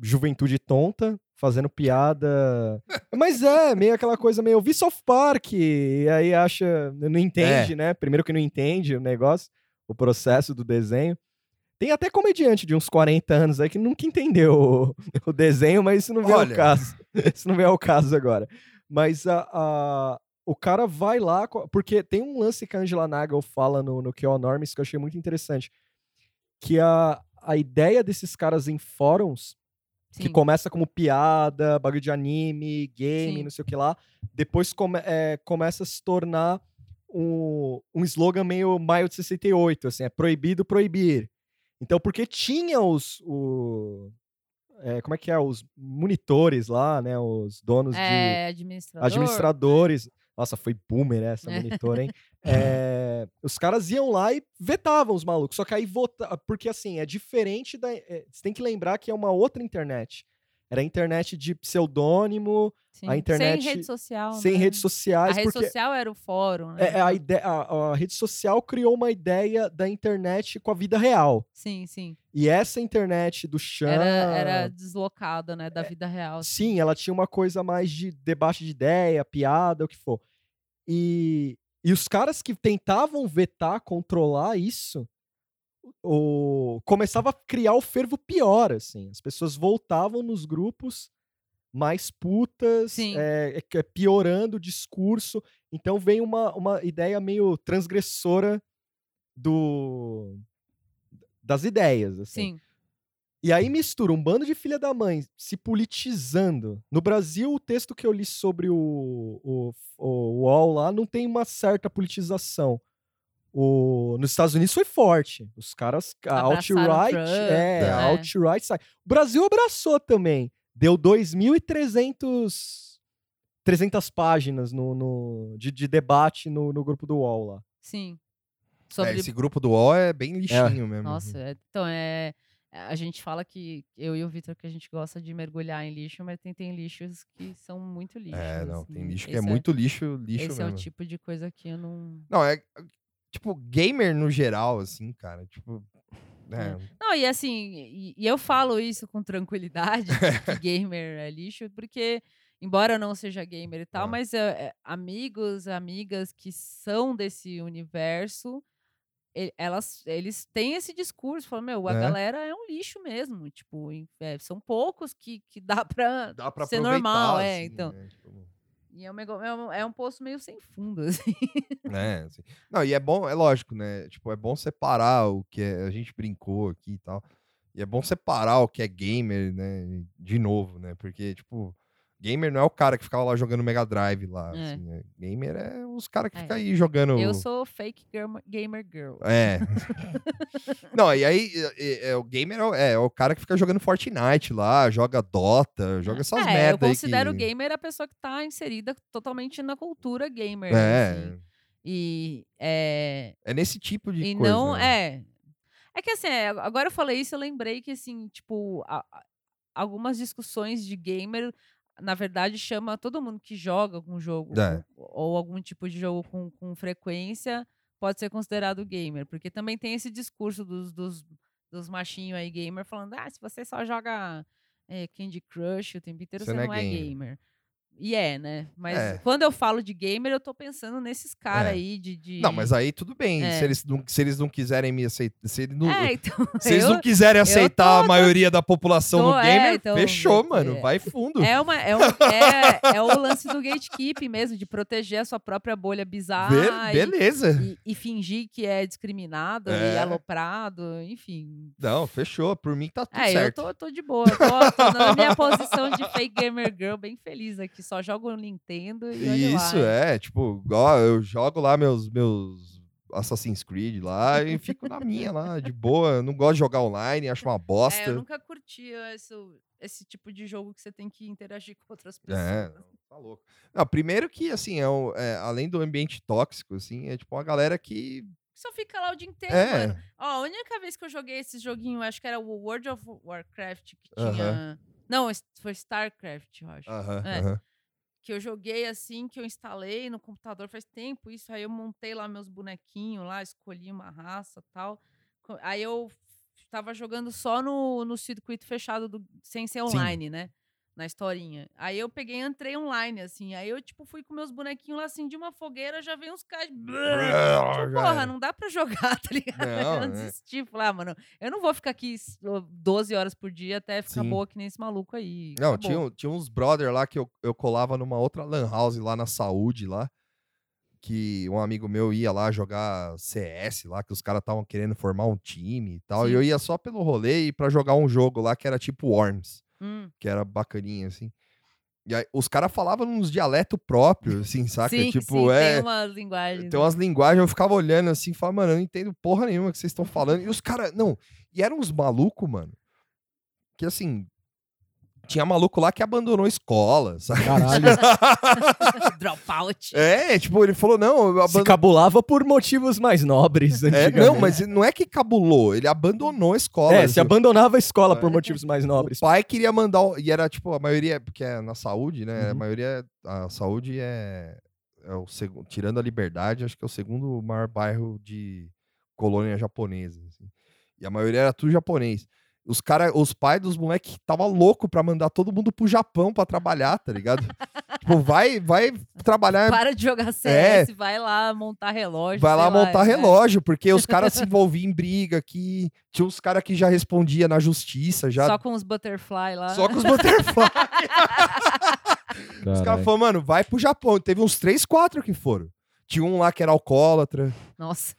juventude tonta, fazendo piada. Mas é, meio aquela coisa meio. Eu vi South Park, e aí acha. Não entende, né? Primeiro que não entende o negócio, o processo do desenho. Tem até comediante de uns 40 anos aí que nunca entendeu o, o desenho, mas isso não vem Olha. ao caso. Isso não vem ao caso agora. Mas a, a- o cara vai lá, porque tem um lance que a Angela Nagel fala no, no QA Norms que eu achei muito interessante. Que a, a ideia desses caras em fóruns, que sim, começa como piada, bagulho de anime, game, Sim. não sei o que lá, depois come- é, começa a se tornar um, um slogan meio maio de 68, assim, é proibido proibir. Então, porque tinha os. O, é, como é que é? Os monitores lá, né? Os donos de é administrador. administradores. Nossa, foi boomer essa É. monitor, hein? É, os caras iam lá e vetavam os malucos. Só que aí vota. Porque assim, é diferente da. é, você tem que lembrar que é uma outra internet. Era a internet de pseudônimo, sim, a internet Sem rede social. sem né? redes A sociais. rede porque social era o fórum, né? é, é a, ide- a- a rede social criou uma ideia da internet com a vida real. Sim, sim. E essa internet do chão. Era, era deslocada, né, da vida real. assim. Sim, ela tinha uma coisa mais de debate de ideia, piada, o que for. E, e os caras que tentavam vetar, controlar isso, o, começava a criar o fervo pior, assim. As pessoas voltavam nos grupos mais putas, Sim. é, é, piorando o discurso. Então vem uma, uma ideia meio transgressora do das ideias, assim. Sim, E aí mistura um bando de filha da mãe se politizando. No Brasil, o texto que eu li sobre o, o, o UOL lá não tem uma certa politização. O, nos Estados Unidos foi forte. Os caras, a alt-right, é, né? a alt-right sai. O Brasil abraçou também. Deu 2.300 300 páginas no, no- de, de debate no, no grupo do UOL lá. Sim. É, Sobre esse grupo do UOL é bem lixinho mesmo. Nossa, é- então é. A gente fala que eu e o Vitor que a gente gosta de mergulhar em lixo, mas tem, tem lixos que são muito lixos. É, não, tem assim. lixo que é Esse muito lixo, lixo Esse é mesmo. o tipo de coisa que eu não. Não, é tipo gamer no geral, assim, cara. Tipo. É, Não, e assim, e, e eu falo isso com tranquilidade, que gamer é lixo, porque, embora eu não seja gamer e tal, É. mas é, é, amigos, amigas que são desse universo, elas, eles têm esse discurso, falam, meu, a É. galera é um lixo mesmo, tipo, é, são poucos que, que dá pra dá pra ser normal, é, assim, então. né, tipo, E é um, é um, é um poço meio sem fundo, assim. né, assim. Não, e é bom, é lógico, né? Tipo, é bom separar o que é, a gente brincou aqui e tal. E é bom separar o que é gamer, né? De novo, né? Porque, tipo, gamer não é o cara que ficava lá jogando Mega Drive lá. É. assim, né? Gamer é os caras que É. ficam aí jogando. Eu sou fake gamer, girl. É. não, e aí é, é, o gamer é, o- é, o cara que fica jogando Fortnite lá, joga Dota, joga essas é, merda eu considero que... gamer a pessoa que tá inserida totalmente na cultura gamer. É, assim. E é, é nesse tipo de e coisa. não né? é. É que assim, é, agora eu falei isso, eu lembrei que assim, tipo, a- algumas discussões de gamer, na verdade, chama todo mundo que joga com jogo É. ou algum tipo de jogo com, com frequência pode ser considerado gamer, porque também tem esse discurso dos, dos, dos machinhos aí gamer falando, ah, se você só joga eh, Candy Crush o tempo inteiro, Você você, não é não é gamer." gamer. E é, né? Mas É. quando eu falo de gamer, eu tô pensando nesses caras É. aí de, de- Não, mas aí tudo bem. É. Se, eles não, se eles não quiserem me aceitar. Se, ele não- É, então, se eles eu- não quiserem aceitar tô- a maioria da população tô- no é, gamer, então, fechou, é- mano. é- Vai fundo. É, uma, é, um, é, é o lance do gatekeeping mesmo, de proteger a sua própria bolha bizarra Be- e- beleza. e, e fingir que é discriminado É. e aloprado, enfim. Não, fechou. Por mim tá tudo É, eu certo. tô, tô de boa, tô, tô na minha posição de fake gamer girl, bem feliz aqui, só jogo no Nintendo e Isso, lá. é. Tipo, ó, eu jogo lá meus, meus Assassin's Creed lá e fico na minha lá, de boa. Eu Não gosto de jogar online, acho uma É, bosta. eu nunca curti esse, esse tipo de jogo que você tem que interagir com outras pessoas. É, não, tá louco. Não, primeiro que, assim, é, é, além do ambiente tóxico, assim, é tipo uma galera que. Só fica lá o dia inteiro, É, mano. Ó, a única vez que eu joguei esse joguinho, acho que era o World of Warcraft, que tinha. Não, es- foi StarCraft, eu acho. aham, É. aham. Que eu joguei assim, que eu instalei no computador faz tempo, isso. Aí eu montei lá meus bonequinhos lá, escolhi uma raça tal. Aí eu f- tava jogando só no, no circuito fechado, do, sem ser online, né? Na historinha. Aí eu peguei e entrei online, assim. Aí eu, tipo, fui com meus bonequinhos lá, assim, de uma fogueira, já veio uns caras. Tipo, porra, não dá pra jogar, tá ligado? Não, eu é. desisti. Falei, ah, mano, eu não vou ficar aqui s- ô, 12 horas por dia até ficar Sim. boa que nem esse maluco aí. Não, Acabou. tinha, tinha uns brother lá que eu, eu colava numa outra lan house lá na saúde lá. Que um amigo meu ia lá jogar CS lá, que os caras estavam querendo formar um time e tal. E Sim. eu ia só pelo rolê e pra jogar um jogo lá que era tipo Worms, Hum, que era bacaninha, assim. E aí, os caras falavam uns dialetos próprios, assim, saca? sim, tipo, sim, é. tem umas linguagens. Tem umas linguagens, eu ficava olhando assim, falava, mano, eu não entendo porra nenhuma que vocês estão falando. E os caras, não, e eram uns malucos, mano, que assim, tinha maluco lá que abandonou a escola, sabe? Caralho. Dropout. É, tipo, ele falou, não, eu Se cabulava por motivos mais nobres. É, antigamente. não, mas não é que cabulou, ele abandonou a escola. É, se assim. abandonava a escola por É. motivos mais O nobres. pai queria mandar. o- E era tipo, a maioria, porque é na saúde, né? A Uhum. maioria. A saúde é. é o segundo. Tirando a liberdade, acho que é o segundo maior bairro de colônia japonesa. assim. E a maioria era tudo japonês. Os cara, os pais dos moleques tava louco pra mandar todo mundo pro Japão pra trabalhar, tá ligado? tipo, vai, vai trabalhar Para de jogar CS, vai lá montar relógio. É. Vai lá montar é. relógio, porque os caras se envolviam em briga aqui. Tinha uns caras que já respondia na justiça, já Só com os butterfly lá. só com os butterfly. Os caras falaram, mano, vai pro Japão. Teve uns três, quatro que foram. Tinha um lá que era alcoólatra. Nossa.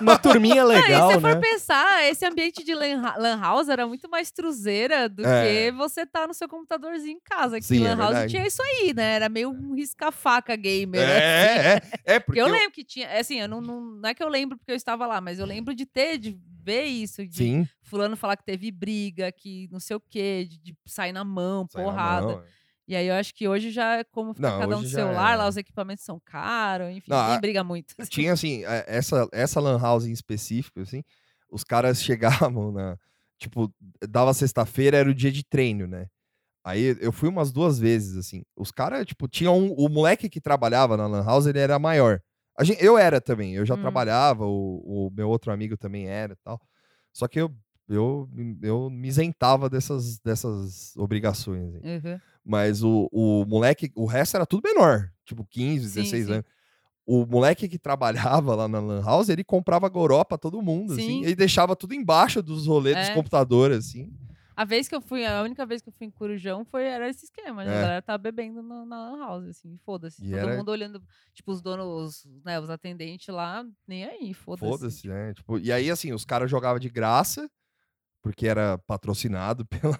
Uma turminha Não, e legal, se você né? for pensar, esse ambiente de lan, house era muito mais truzeira do É. que você tá no seu computadorzinho em casa. Que Sim, é lan house verdade. tinha isso aí, né? Era meio um risca-faca gamer. assim. É, é, é, porque Porque eu eu- lembro que tinha, assim, eu não, não, não é que eu lembro porque eu estava lá, mas eu lembro de ter, de ver isso, de Sim. fulano falar que teve briga, que não sei o quê, de, de sair na mão, sai na porrada. mão, é. E aí eu acho que hoje já é como fica Não, cada um hoje já celular, é. lá os equipamentos são caros, enfim, Não, ninguém a- briga muito. Tinha assim, é, essa, essa lan house em específico, assim, os caras chegavam na. Tipo, dava sexta-feira, era o dia de treino, né? Aí eu fui umas duas vezes, assim. Os caras, tipo, tinha um. O moleque que trabalhava na Lan House, ele era maior. A eu era também, eu já Hum. trabalhava, o, o meu outro amigo também era e tal. Só que eu, eu, eu me isentava dessas, dessas obrigações. assim. Uhum. Mas o, o moleque, o resto era tudo menor, tipo 15, Sim, 16 sim. anos. O moleque que trabalhava lá na Lan House, ele comprava goró pra todo mundo, assim. Sim. Ele deixava tudo embaixo dos rolês dos É. computadores, assim. A vez que eu fui, a única vez que eu fui em Corujão foi era esse esquema, né? É. A galera tava bebendo no- na lan house, assim, foda-se. E Todo era- mundo olhando, tipo, os donos, né, os atendentes lá, nem aí, foda-se. Foda-se, né? Tipo, e aí, assim, os caras jogavam de graça, porque era patrocinado pela,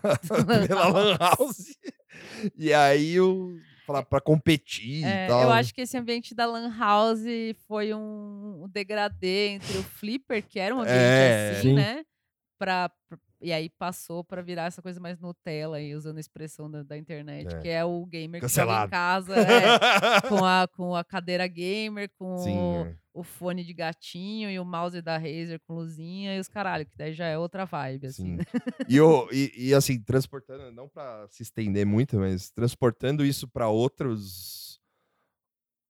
pela Lan House. E aí, o, pra, pra competir É, e tal. eu acho que esse ambiente da Lan House foi um, um degradê entre o Flipper, que era um ambiente É. assim, Sim. né? Pra- e aí passou pra virar essa coisa mais Nutella, aí, usando a expressão da, da internet, É. que é o gamer que joga Cancelado. em casa é, com, a, com a cadeira gamer, com Sim, o, é. o fone de gatinho e o mouse da Razer com luzinha e os caralho, que daí já é outra vibe, assim. Sim. E, o- e, e, assim, transportando, não pra se estender muito, mas transportando isso pra outros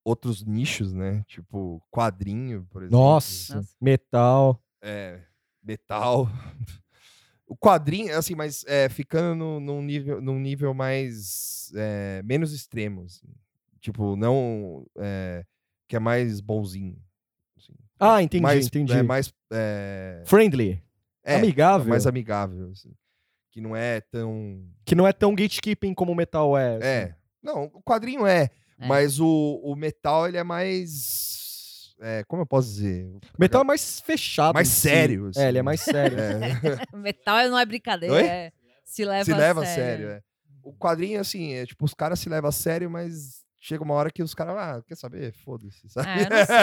outros nichos, né? Tipo quadrinho, por exemplo. Nossa, Nossa. metal. É, metal. O quadrinho, assim, mas é, ficando no, num, nível, num nível mais. é, menos extremo, assim. Tipo, não. é, que é mais bonzinho. assim. Ah, entendi, mais, entendi. É mais. É, Friendly, é, amigável, mais amigável, assim. Que não é tão. que não é tão gatekeeping como o metal é. assim. É. Não, o quadrinho é, É. mas o, o metal, ele é mais. É, como eu posso dizer? Metal é mais fechado. Mais sério, assim. É, ele é mais sério. É. Metal não é brincadeira, Oi? é, se leva, se leva a a sério. é. O quadrinho, assim, é tipo, os caras se levam a sério, mas chega uma hora que os caras, ah, quer saber? Foda-se, sabe? É, eu não sei.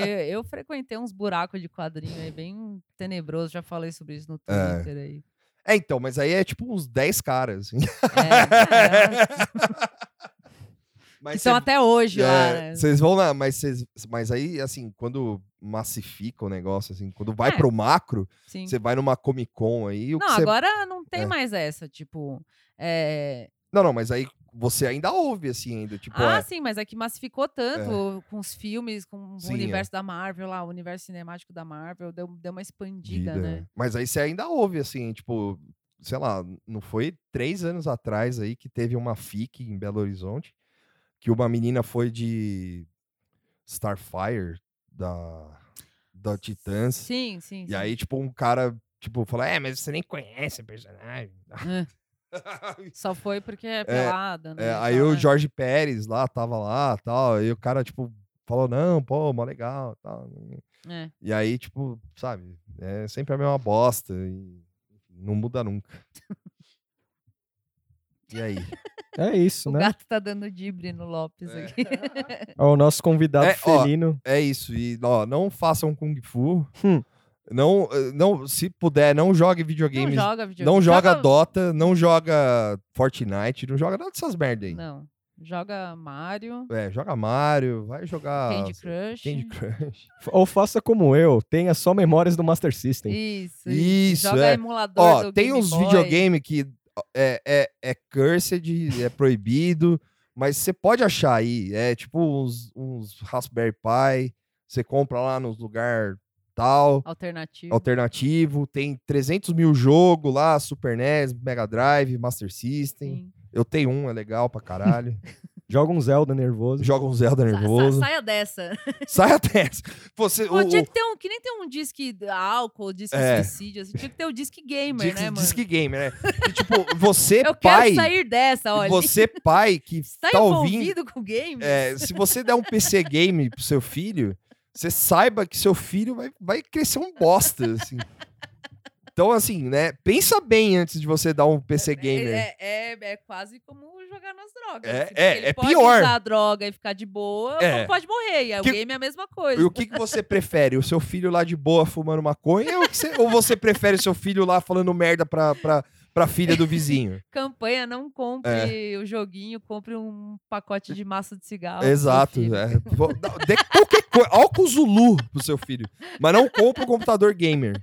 é, eu, eu frequentei uns buracos de quadrinho aí bem tenebroso, já falei sobre isso no É. Twitter aí. É, então, mas aí é tipo uns 10 caras, assim. É, é, Mas que são cê- até hoje é, né? Vocês vão lá, mas, cês- mas aí, assim, quando massifica o negócio, assim, quando vai É. pro macro, você vai numa Comic Con aí, o Não, você... agora não tem É. mais essa, tipo. é, Não, não, mas aí você ainda ouve, assim, ainda, tipo, Ah, é, sim, mas é que massificou tanto com os filmes, com o Sim, é. universo da Marvel lá, o universo cinemático da Marvel, deu, deu uma expandida, vida, né? Mas aí você ainda ouve, assim, tipo, sei lá, não foi três anos atrás aí que teve uma FIC em Belo Horizonte, que uma menina foi de Starfire, da, da Titãs, Sim, sim. e aí, tipo, um cara, tipo, falou, é, mas você nem conhece a personagem. Só foi porque é pelada, né? É, e aí o né? Jorge Pérez lá, tava lá, tal, aí o cara, tipo, falou, não, pô, mó legal, tal. É. E aí, tipo, sabe, é sempre a mesma bosta e não muda nunca. E aí? É isso, O né? gato tá dando dibre no Lopes É. aqui. Ó, o nosso convidado É, ó, felino. É isso. E ó, não façam Kung Fu. Hum. Não, eh, não, se puder, não jogue Não videogames. Não, joga videogame. joga, Dota, não joga Fortnite, não joga nada dessas merda aí. Não. Joga Mario, É, joga Mario, vai jogar Candy Crush. Candy Crush. Ou faça como eu, tenha só memórias do Master System. Isso, Isso, Joga é. emulador Ó, do tem Game uns Boy. videogame que ó, é, é, é cursed, é proibido, mas você pode achar aí. É tipo uns, uns Raspberry Pi, você compra lá nos lugar tal, Alternativo. alternativo, tem 300 mil jogos lá, Super NES, Mega Drive, Master System. Sim. Eu tenho um, é legal pra caralho. Joga um Zelda nervoso. Joga um Zelda Sa- sa- nervoso. saia dessa. Sai até. Você, Pô, o, tinha que ter um, que nem tem um disque de álcool, disque É. suicídio, assim, tinha que ter o disque gamer, disque, né, mano? disque gamer, né? E, tipo, você, Eu pai. quero sair dessa, olha. Você, pai, que tá, tá ouvindo. envolvido com games? É, se você der um PC game pro seu filho, você saiba que seu filho vai, vai crescer um bosta, assim. Então, assim, né? Pensa bem antes de você dar um PC gamer. É, é, é quase como jogar nas drogas. É, assim, é, ele é pode pior. usar a droga e ficar de boa, É. pode morrer. E Que- o game é a mesma coisa. E o que, que você prefere? O seu filho lá de boa fumando maconha ou, você- ou você prefere o seu filho lá falando merda pra, pra, pra filha do vizinho. Campanha, não compre o joguinho, compre um pacote de massa de cigarro. Exato. é. Dê qualquer coisa. Álcool Zulu pro seu filho. Mas não compra um computador gamer.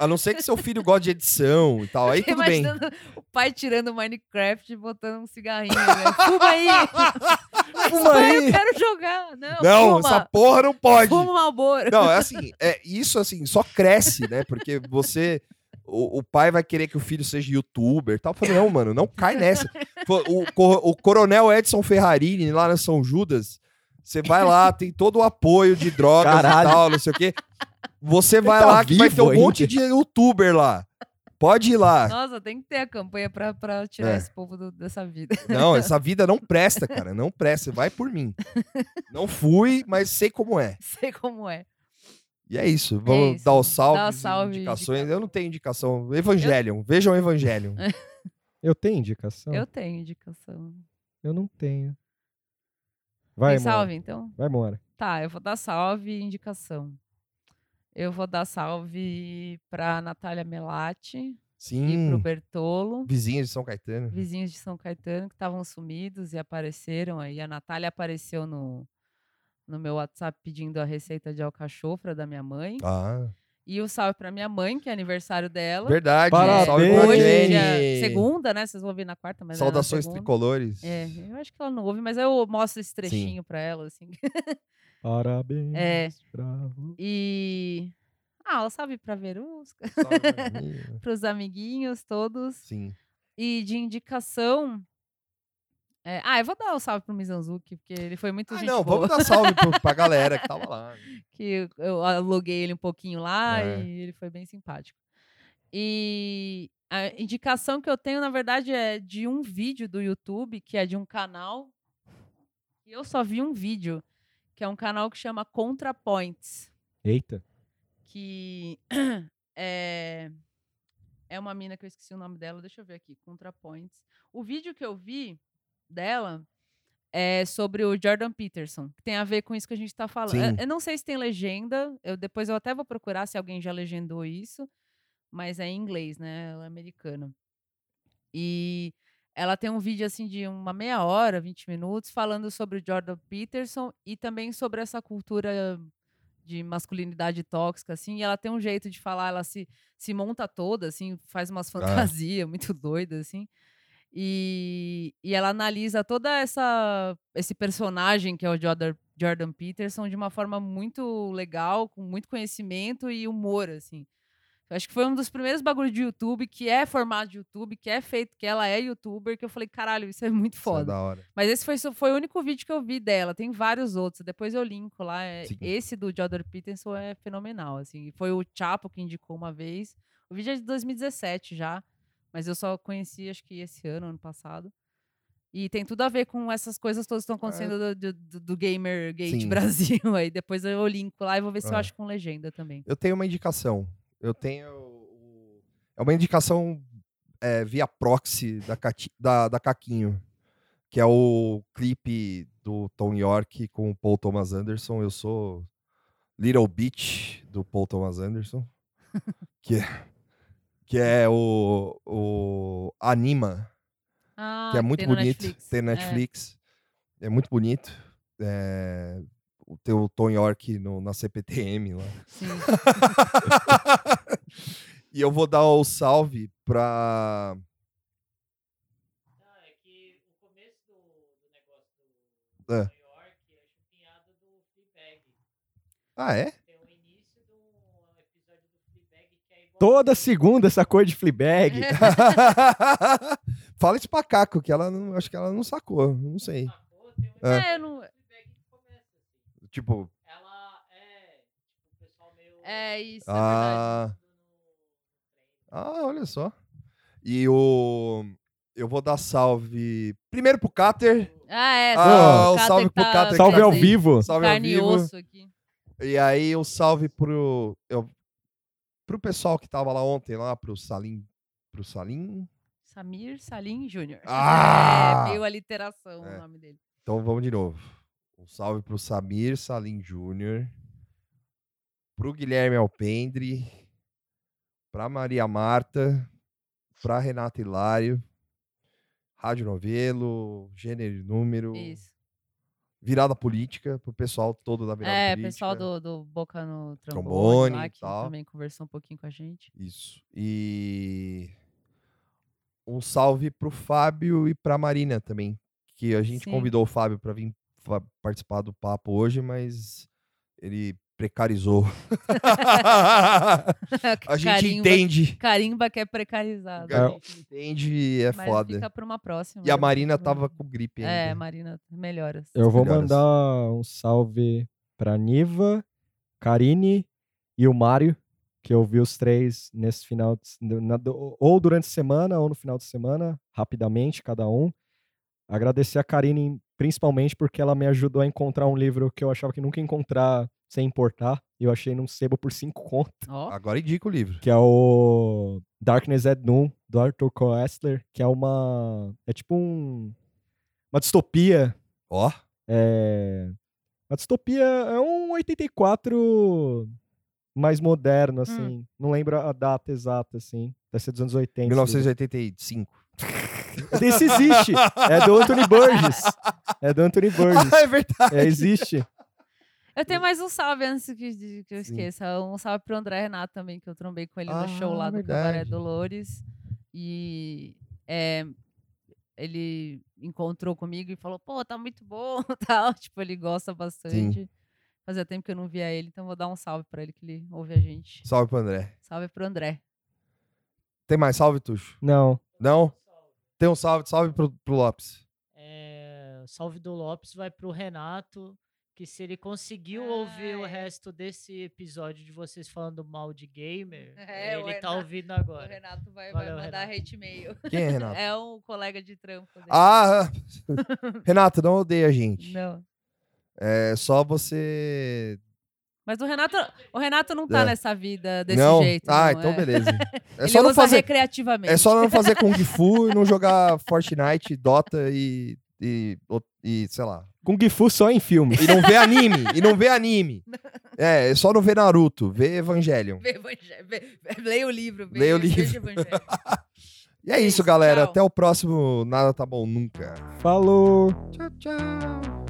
A não ser que seu filho goste de edição e tal. Aí tudo bem. O pai tirando o Minecraft e botando um cigarrinho. Né? Fuma aí! Fuma aí! Eu quero jogar! Não, Não, fuma! essa porra não pode. Fuma Malboro! Não, é assim, é, isso assim, só cresce, né? Porque você. O, o pai vai querer que o filho seja youtuber e tal. Eu falei, não, mano, não cai nessa. O, co- o coronel Edson Ferrarini, lá na São Judas, você vai lá, tem todo o apoio de drogas Caralho. e tal, não sei o quê. Você vai tá lá que vai ter um monte ainda. de youtuber lá. Pode ir lá. Nossa, tem que ter a campanha pra, pra tirar É. esse povo do- dessa vida. Não, essa vida não presta, cara. Não presta. Vai por mim. Não fui, mas sei como é. Sei como é. E é isso. Vamos isso. dar o salve, Dá o salve, indicações. Eu não tenho indicação. Evangelion. Vejam Evangelion. Eu tenho indicação? Eu tenho indicação. Eu não tenho. Vai, Tem Mora. salve, então? Vai, Mora. Tá, eu vou dar salve e indicação. Eu vou dar salve pra Natália Melati e pro Sim. Bertolo, Vizinhos de São Caetano. vizinhos de São Caetano, que estavam sumidos e apareceram aí. A Natália apareceu no, no meu WhatsApp pedindo a receita de alcachofra da minha mãe. Ah, E o salve pra minha mãe, que é aniversário dela. verdade. Parabéns. Salve pra Hoje, Jenny. dia segunda, né? Vocês vão ouvir na quarta, mas é na Saudações tricolores. É, eu acho que ela não ouve, mas eu mostro esse trechinho pra ela, assim. Parabéns É. pra você. E. Ah, ela salve pra Verusca, mim. pros amiguinhos todos. Sim. E de indicação. é, Ah, eu vou dar o salve pro Mizanzuki, porque ele foi muito Ah, gente não, boa. vamos dar salve pro, pra galera que tava lá. que eu aluguei ele um pouquinho lá É. e ele foi bem simpático. E a indicação que eu tenho, na verdade, é de um vídeo do YouTube, que é de um canal. E eu só vi um vídeo, que é um canal que chama ContraPoints, Eita. que é, é uma mina que eu esqueci o nome dela, deixa eu ver aqui, ContraPoints. O vídeo que eu vi dela é sobre o Jordan Peterson, que tem a ver com isso que a gente tá falando. Eu- Eu não sei se tem legenda, eu, depois eu até vou procurar se alguém já legendou isso, mas é em inglês, né? Ela é americana. E ela tem um vídeo assim de uma meia hora, 20 minutos, falando sobre o Jordan Peterson e também sobre essa cultura de masculinidade tóxica, assim, e ela tem um jeito de falar, ela se, se monta toda, assim, faz umas fantasias muito doidas, assim, e, e ela analisa toda essa esse personagem que é o Jordan, Jordan Peterson de uma forma muito legal, com muito conhecimento e humor, assim. Eu acho que foi um dos primeiros bagulhos de YouTube que é formato de YouTube, que é feito, que ela é youtuber, que eu falei, caralho, isso é muito Isso é foda. da hora. Mas esse foi, foi o único vídeo que eu vi dela. Tem vários outros. Depois eu linko lá. é- Sim. Esse do Jordan Peterson é fenomenal. Assim. Foi o Chapo que indicou uma vez. O vídeo é de 2017 já. Mas eu só conheci, acho que esse ano, ano passado. E tem tudo a ver com essas coisas todas que estão acontecendo do, do, do- do Gamer Gate Sim. Brasil. Aí depois eu linko lá e vou ver se eu Ah. acho com legenda também. Eu tenho uma indicação. Eu tenho. É uma indicação é, via proxy da, Cati- da, da Caquinho, que é o clipe do Tom York com o Paul Thomas Anderson. Eu sou Little Bitch do Paul Thomas Anderson, que é, que é o, o Anima, Ah, que é muito tem bonito. Netflix. Tem É, Netflix. É, muito bonito. É, o teu Tom York no, na CPTM lá. sim. e eu vou dar o salve pra. Não, é que o começo do, do negócio do É. New York é chupinhada do Fleabag. Ah, é? Tem o início do episódio do Fleabag que é igual. Toda segunda essa cor de Fleabag. Fala isso pra Caco, que ela não. Acho que ela não sacou. Não sei. Um É. É, eu não- Fleabag que começa assim. Tipo. Ela é. Tipo, o pessoal meio. é isso, é verdade. Ah. Ah, olha só. E o. Eu vou dar salve. Primeiro pro Cáter. Ah, é. Ah, salve o pro salve Cáter pro que Cáter tá Salve ao vivo. Salve ao e vivo. osso aqui. E aí o salve pro. Eu, pro pessoal que tava lá ontem, lá, pro Salim. Pro Salim. Samir Salim Júnior. Ah! É, meio aliteração É. o nome dele. Então vamos de novo. Um salve pro Samir Salim Júnior. Pro Guilherme Alpendre. Pra Maria Marta. pra Renata Hilário. Rádio Novelo, gênero e número. Isso. Virada política, pro pessoal todo da virada É, política. pessoal do, do Boca no Trombone, lá, que tal. também conversou um pouquinho com a gente. Isso. E um salve pro Fábio e pra Marina também, que a gente Sim. convidou o Fábio para vir participar do papo hoje, mas ele precarizou. a gente Carimba- entende. Carimba que é precarizado. A gente entende e é Mas foda. fica pra uma próxima. E a né? Marina Vamos- tava com gripe ainda. É, Marina, melhoras. Eu vou Melhoras. mandar um salve pra Niva, Karine e o Mário, que eu vi os três nesse final, de, na- ou durante a semana ou no final de semana, rapidamente, cada um. Agradecer a Karine principalmente porque ela me ajudou a encontrar um livro que eu achava que nunca ia encontrar sem importar. E eu achei num sebo por cinco conto, Ó, Agora indica o livro. que é o Darkness at Noon, do Arthur Koestler, que é uma... é tipo um... uma distopia Ó, é... A distopia é um 84 mais moderno, assim. Não lembro a data exata, assim. Deve ser dos anos 80. 1985. Esse existe! É do Anthony Burgess. É do Anthony Burgess. Ah, é verdade. É, existe. Eu tenho mais um salve antes que, que eu Sim. esqueça. Um salve pro André Renato também, que eu trombei com ele no show Ah, lá do Cabaré verdade. Dolores. E é, ele encontrou comigo e falou, pô, tá muito bom, tal. Tipo, ele gosta bastante. Fazia tempo que eu não via ele, então vou dar um salve pra ele que ele ouve a gente. Salve pro André. Salve pro André. Tem mais salve, Tuxo? Não. Não? Tem um salve, salve pro, pro Lopes. É, o salve do Lopes vai pro Renato, que se ele conseguiu ouvir o é. resto desse episódio de vocês falando mal de gamer, É, o ele tá Renato- ouvindo O agora. Renato vai, Valeu, vai mandar Renato. hate mail. Quem é, Renato? É um colega de trampo dele. Ah, Renato, não odeia a gente. Não. É só você. Mas o Renato, o Renato não tá É. nessa vida desse não? jeito. ah, não, então é. beleza. É Ele só não fazer. recreativamente. É só não fazer Kung Fu e não jogar Fortnite, Dota e, e, e sei lá. Kung Fu só em filme. E não vê anime. e não vê anime. É, é só não ver Naruto, vê Evangelion. Vê Evangelho, vê- vê- Leia o livro. vê- Leia o livro. E é isso, isso, galera. tchau. Até o próximo Nada Tá Bom Nunca. Falou! Tchau, tchau.